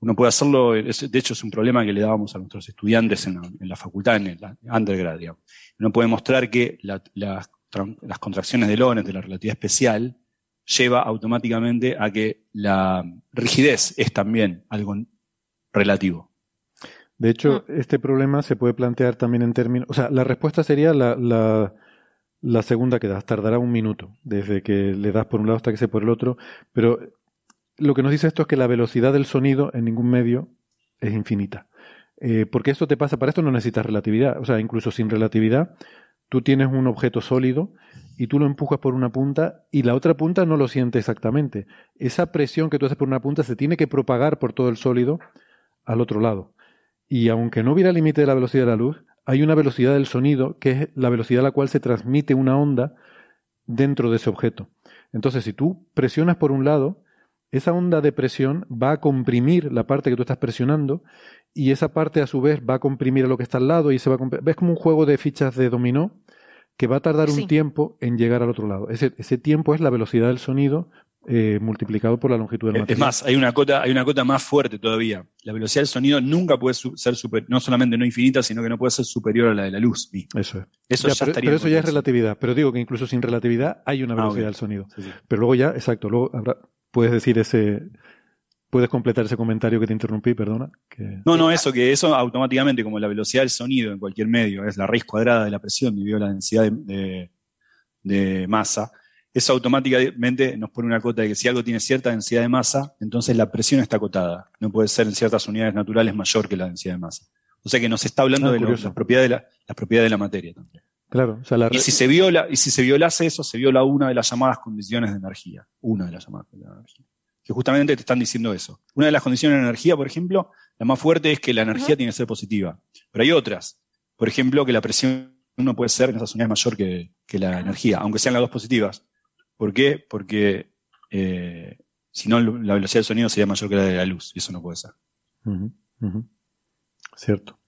Uno puede hacerlo, es- de hecho es un problema que le dábamos a nuestros estudiantes en la, en la facultad, en el undergrad. digamos. Uno puede mostrar que la- las contracciones de Lorentz de la relatividad especial lleva automáticamente a que la rigidez es también algo relativo. De hecho, este problema se puede plantear también en términos. O sea, la respuesta sería la, la, la segunda que das. Tardará un minuto desde que le das por un lado hasta que se por el otro. Pero lo que nos dice esto es que la velocidad del sonido en ningún medio es infinita. Eh, porque esto te pasa, para esto no necesitas relatividad. O sea, incluso sin relatividad, tú tienes un objeto sólido y tú lo empujas por una punta y la otra punta no lo siente exactamente. Esa presión que tú haces por una punta se tiene que propagar por todo el sólido al otro lado. Y aunque no hubiera límite de la velocidad de la luz, hay una velocidad del sonido que es la velocidad a la cual se transmite una onda dentro de ese objeto. Entonces, si tú presionas por un lado, esa onda de presión va a comprimir la parte que tú estás presionando y esa parte a su vez va a comprimir a lo que está al lado y se va a ves como un juego de fichas de dominó que va a tardar un tiempo en llegar al otro lado. Ese, ese tiempo es la velocidad del sonido eh, multiplicado por la longitud del Es material. más, hay una cota, hay una cota más fuerte todavía. La velocidad del sonido nunca puede su- ser super, no solamente no infinita, sino que no puede ser superior a la de la luz. misma. Eso es. Eso Ya, ya pero, estaría pero eso ya es relatividad. Pero digo que incluso sin relatividad hay una Ah, velocidad del sonido. Sí, sí. Pero luego ya, exacto, luego habrá- puedes decir ese, puedes completar ese comentario que te interrumpí, perdona. Que... No, no, eso que eso automáticamente, como la velocidad del sonido en cualquier medio es la raíz cuadrada de la presión dividido la densidad de, de- de masa, eso automáticamente nos pone una cota de que si algo tiene cierta densidad de masa, entonces la presión está acotada. No puede ser en ciertas unidades naturales mayor que la densidad de masa. O sea que nos está hablando Ah, de las propiedades de la, las propiedades de la materia también. Claro, o sea, la Y si se viola, y si se violase eso, se viola una de las llamadas condiciones de energía. Una de las llamadas condiciones de energía. Que justamente te están diciendo eso. Una de las condiciones de energía, por ejemplo, la más fuerte es que la energía tiene que ser positiva. Pero hay otras. Por ejemplo, que la presión no puede ser en esas unidades mayor que, que la energía, aunque sean las dos positivas. ¿Por qué? Porque eh, si no, la velocidad del sonido sería mayor que la de la luz, y eso no puede ser. Ujú, ujú. Cierto.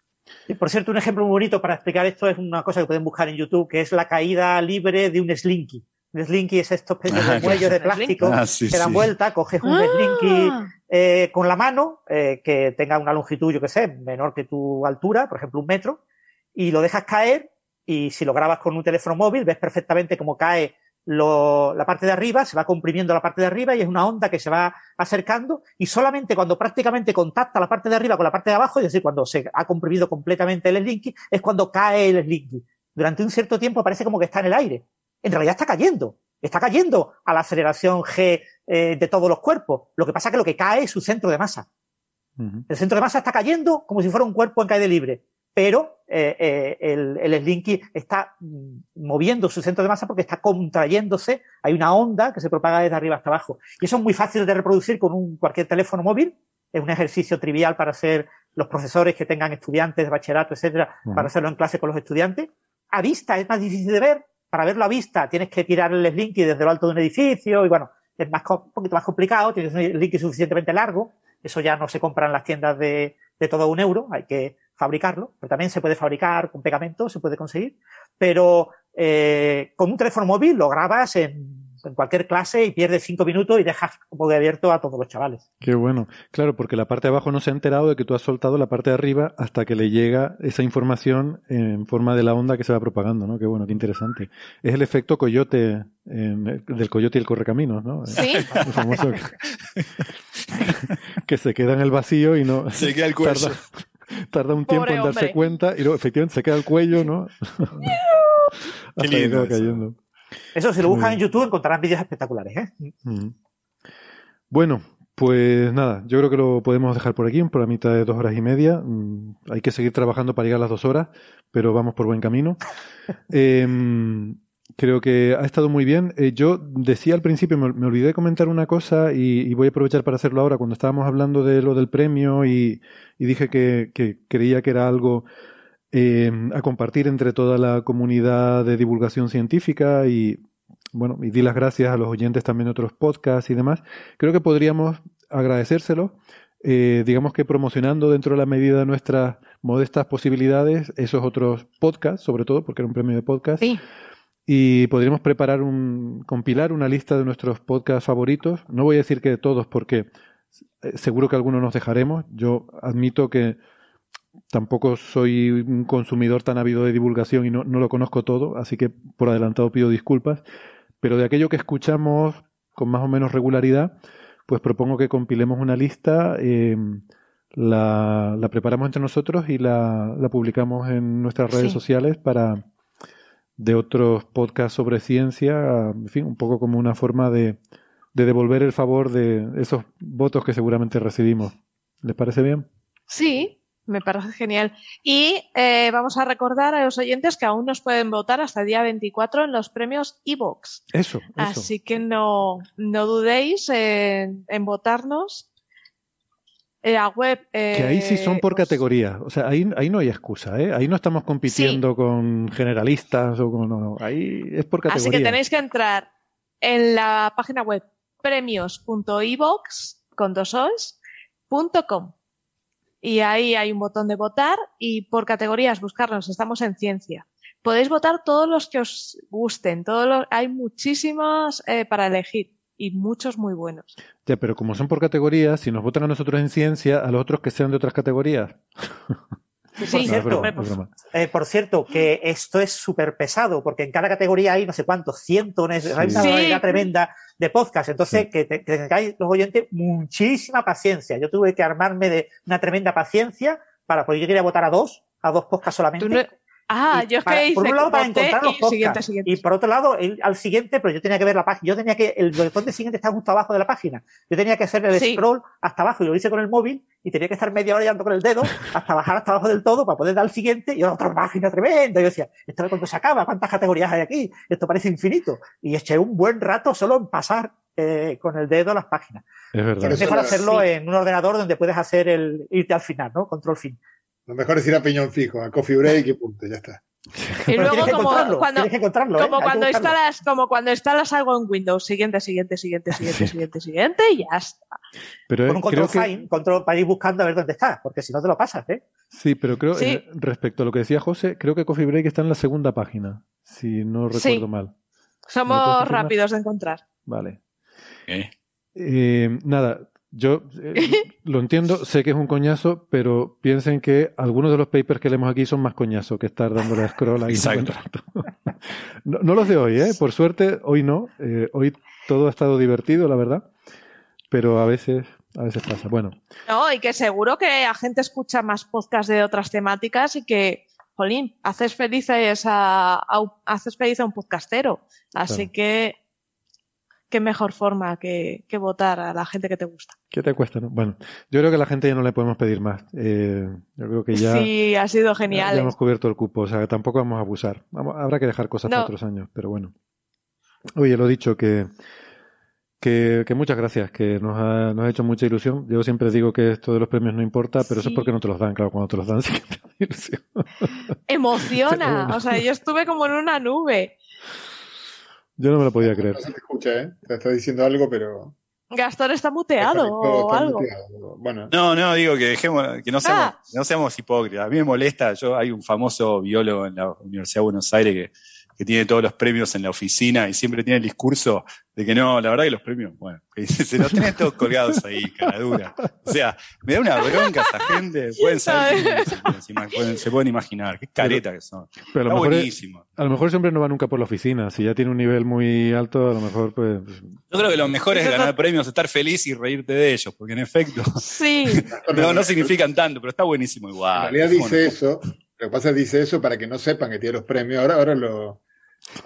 Y por cierto, un ejemplo muy bonito para explicar esto es una cosa que pueden buscar en YouTube, que es la caída libre de un slinky. Un slinky es estos pequeños Ah, muelles de plástico Ah, sí, que dan sí. vuelta, coges un Ah. slinky eh, con la mano eh, que tenga una longitud, yo que sé, menor que tu altura, por ejemplo un metro, y lo dejas caer y si lo grabas con un teléfono móvil ves perfectamente cómo cae lo- la parte de arriba, se va comprimiendo la parte de arriba y es una onda que se va acercando y solamente cuando prácticamente contacta la parte de arriba con la parte de abajo, es decir, cuando se ha comprimido completamente el slinky, es cuando cae el slinky. Durante un cierto tiempo parece como que está en el aire. En realidad está cayendo. Está cayendo a la aceleración G eh, de todos los cuerpos. Lo que pasa es que lo que cae es su centro de masa. El centro de masa está cayendo como si fuera un cuerpo en caída libre, pero eh, eh, el, el Slinky está moviendo su centro de masa porque está contrayéndose. Hay una onda que se propaga desde arriba hasta abajo. Y eso es muy fácil de reproducir con un, cualquier teléfono móvil. Es un ejercicio trivial para hacer los profesores que tengan estudiantes de bachillerato, etcétera, para hacerlo en clase con los estudiantes. A vista es más difícil de ver. Para verlo a vista tienes que tirar el Slinky desde lo alto de un edificio y bueno, es más, un poquito más complicado. Tienes un Slinky suficientemente largo. Eso ya no se compra en las tiendas de, de todo un euro. Hay que fabricarlo. Pero también se puede fabricar con pegamento, se puede conseguir. Pero eh, con un teléfono móvil lo grabas en, en cualquier clase y pierdes cinco minutos y dejas como de abierto a todos los chavales. Qué bueno. Claro, porque la parte de abajo no se ha enterado de que tú has soltado la parte de arriba hasta que le llega esa información en forma de la onda que se va propagando, ¿no? Qué bueno, qué interesante. Es el efecto coyote, en- del coyote y el correcaminos, ¿no? Sí. El famoso que, que se queda en el vacío y no... Se queda el cuello. Tarda, tarda un tiempo Pobre en darse hombre. cuenta y luego efectivamente se queda el cuello, ¿no? Que lindo eso. cayendo. Eso, si lo buscan Muy en YouTube, encontrarán vídeos espectaculares. ¿eh? Mm. Bueno, pues nada, yo creo que lo podemos dejar por aquí, por la mitad de dos horas y media. Mm, Hay que seguir trabajando para llegar a las dos horas, pero vamos por buen camino. Em, creo que ha estado muy bien. Eh, yo decía al principio, me, olvidé de comentar una cosa y, voy a aprovechar para hacerlo ahora, cuando estábamos hablando de lo del premio y, dije que, que creía que era algo eh, a compartir entre toda la comunidad de divulgación científica y bueno, y di las gracias a los oyentes también de otros podcasts y demás. Creo que podríamos agradecérselo, eh, digamos que promocionando dentro de la medida de nuestras modestas posibilidades esos otros podcasts, sobre todo porque era un premio de podcast. Sí. Y podríamos preparar un, compilar una lista de nuestros podcasts favoritos. No voy a decir que de todos porque eh, seguro que algunos nos dejaremos. Yo admito que tampoco soy un consumidor tan ávido de divulgación y no, no lo conozco todo, así que por adelantado pido disculpas. Pero de aquello que escuchamos con más o menos regularidad, pues propongo que compilemos una lista, eh, la, la preparamos entre nosotros y la, la publicamos en nuestras redes Sí. sociales para de otros podcasts sobre ciencia, en fin, un poco como una forma de, de devolver el favor de esos votos que seguramente recibimos. ¿Les parece bien? Sí, me parece genial. Y eh, vamos a recordar a los oyentes que aún nos pueden votar hasta el día 24 en los premios Evox. Eso, eso. Así que no, no dudéis en, en votarnos. La web. eh, Que ahí sí son por os- categoría. O sea, ahí, ahí no hay excusa, ¿eh? Ahí no estamos compitiendo con generalistas o con... No, no. Ahí es por categoría. Así que tenéis que entrar en la página web premios.evox con dos os, punto com. Y ahí hay un botón de votar y por categorías buscarnos. Estamos en ciencia. Podéis votar todos los que os gusten. Todos los, hay muchísimos eh, para elegir y muchos muy buenos. Ya, pero como son por categorías, si nos votan a nosotros en ciencia, a los otros que sean de otras categorías. Por Sí, No, es cierto, broma, es broma. eh, por cierto, que esto es súper pesado, porque en cada categoría hay no sé cuántos, cientos, hay una Sí. variedad tremenda de podcast. Entonces, Sí. que, te- que tengáis los oyentes muchísima paciencia. Yo tuve que armarme de una tremenda paciencia para, porque yo quería votar a dos, a dos podcasts solamente. Tú no- Ah, Y yo es para- que hice por un lado para encontrar los podcasts siguiente, siguiente. y por otro lado ir al siguiente pero yo tenía que ver la página yo tenía que el botón de siguiente está justo abajo de la página yo tenía que hacer el Sí. scroll hasta abajo y lo hice con el móvil y tenía que estar media hora dando con el dedo hasta bajar hasta abajo del todo para poder dar al siguiente y otra página tremenda y yo decía esto de cuánto se acaba cuántas categorías hay aquí esto parece infinito y eché un buen rato solo en pasar eh, con el dedo las páginas Es verdad. Es mejor hacerlo sí. en un ordenador donde puedes hacer el irte al final no control fin Lo mejor es ir a piñón fijo, a coffee break y punto, ya está. Y luego como cuando, ¿eh? cuando instalas, como cuando instalas algo en Windows, siguiente, siguiente, siguiente, siguiente, siguiente, siguiente, y ya está. Pero Con un creo control que, find, control para ir buscando a ver dónde está, porque si no te lo pasas, ¿eh? sí, pero creo, Sí. eh, respecto a lo que decía José, creo que Coffee Break está en la segunda página, si no Sí. recuerdo mal. ¿Me lo puedes Somos rápidos de encontrar. Vale. ¿Eh? Eh, nada, yo eh, lo entiendo, sé que es un coñazo, pero piensen que algunos de los papers que leemos aquí son más coñazo que estar dándole a scroll ahí. No, no los de hoy, ¿eh? Por suerte, hoy no. Eh, hoy todo ha estado divertido, la verdad. Pero a veces, a veces pasa. Bueno, No, y que seguro que la gente escucha más podcasts de otras temáticas y que, jolín, haces felices a, a un- haces feliz a un podcastero. Así Claro. que, qué mejor forma que, que votar a la gente que te gusta. ¿qué te cuesta? No? Bueno, yo creo que a la gente ya no le podemos pedir más. Eh, yo creo que ya, sí, ha sido genial. ya hemos cubierto el cupo. O sea, que tampoco vamos a abusar. Vamos- habrá que dejar cosas para otros años, pero bueno. Oye, lo dicho, que, que, que muchas gracias, que nos ha, nos ha hecho mucha ilusión. Yo siempre digo que esto de los premios no importa, pero eso es porque no te los dan. Claro, cuando te los dan sí que te da ilusión. Emociona. O sea, yo estuve como en una nube. Yo no me lo podía creer. No se te escucha, ¿eh? Te está diciendo algo, pero. Gastón está muteado o está algo. muteado. Bueno, No, no, digo que dejemos, que no seamos, Ah. no seamos hipócritas. A mí me molesta, yo hay un famoso biólogo en la Universidad de Buenos Aires que, que tiene todos los premios en la oficina y siempre tiene el discurso de que no, la verdad que los premios, bueno, que se los tenés todos colgados ahí, cara dura. O sea, me da una bronca esa gente, pueden saber, se, pueden, se pueden imaginar, qué careta que son. Pero a lo Está mejor es- buenísimo. A lo mejor ese hombre no va nunca por la oficina. Si ya tiene un nivel muy alto, a lo mejor pues... Yo creo que lo mejor es ganar premios, estar feliz y reírte de ellos, porque en efecto, Sí. no, no significan tanto, pero está buenísimo igual. en realidad dice Bueno, eso. Lo que pasa es que dice eso para que no sepan que tiene los premios. Ahora, ahora lo.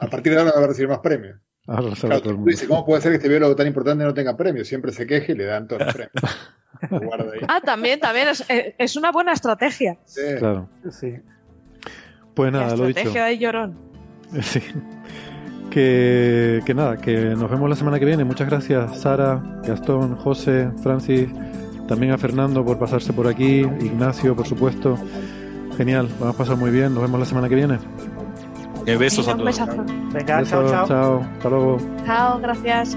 A partir de ahora va a recibir más premios. Ahora lo sabe Claro, todo el tú mundo. dices, ¿cómo puede ser que este biólogo tan importante no tenga premios? Siempre se queje y le dan todos los premios. Ahí. Ah, también, también. Es, es una buena estrategia. Sí. Claro. Sí. Pues La nada, lo dicho. estrategia de llorón. Sí. Que, que nada, que nos vemos la semana que viene. Muchas gracias, Sara, Gastón, José, Francis, también a Fernando por pasarse por aquí, Ignacio, por supuesto. Genial, lo hemos pasado muy bien. Nos vemos la semana que viene. Eh, besos a Un todos. besazo. Venga, chao, chao. chao. Hasta luego. Chao, gracias.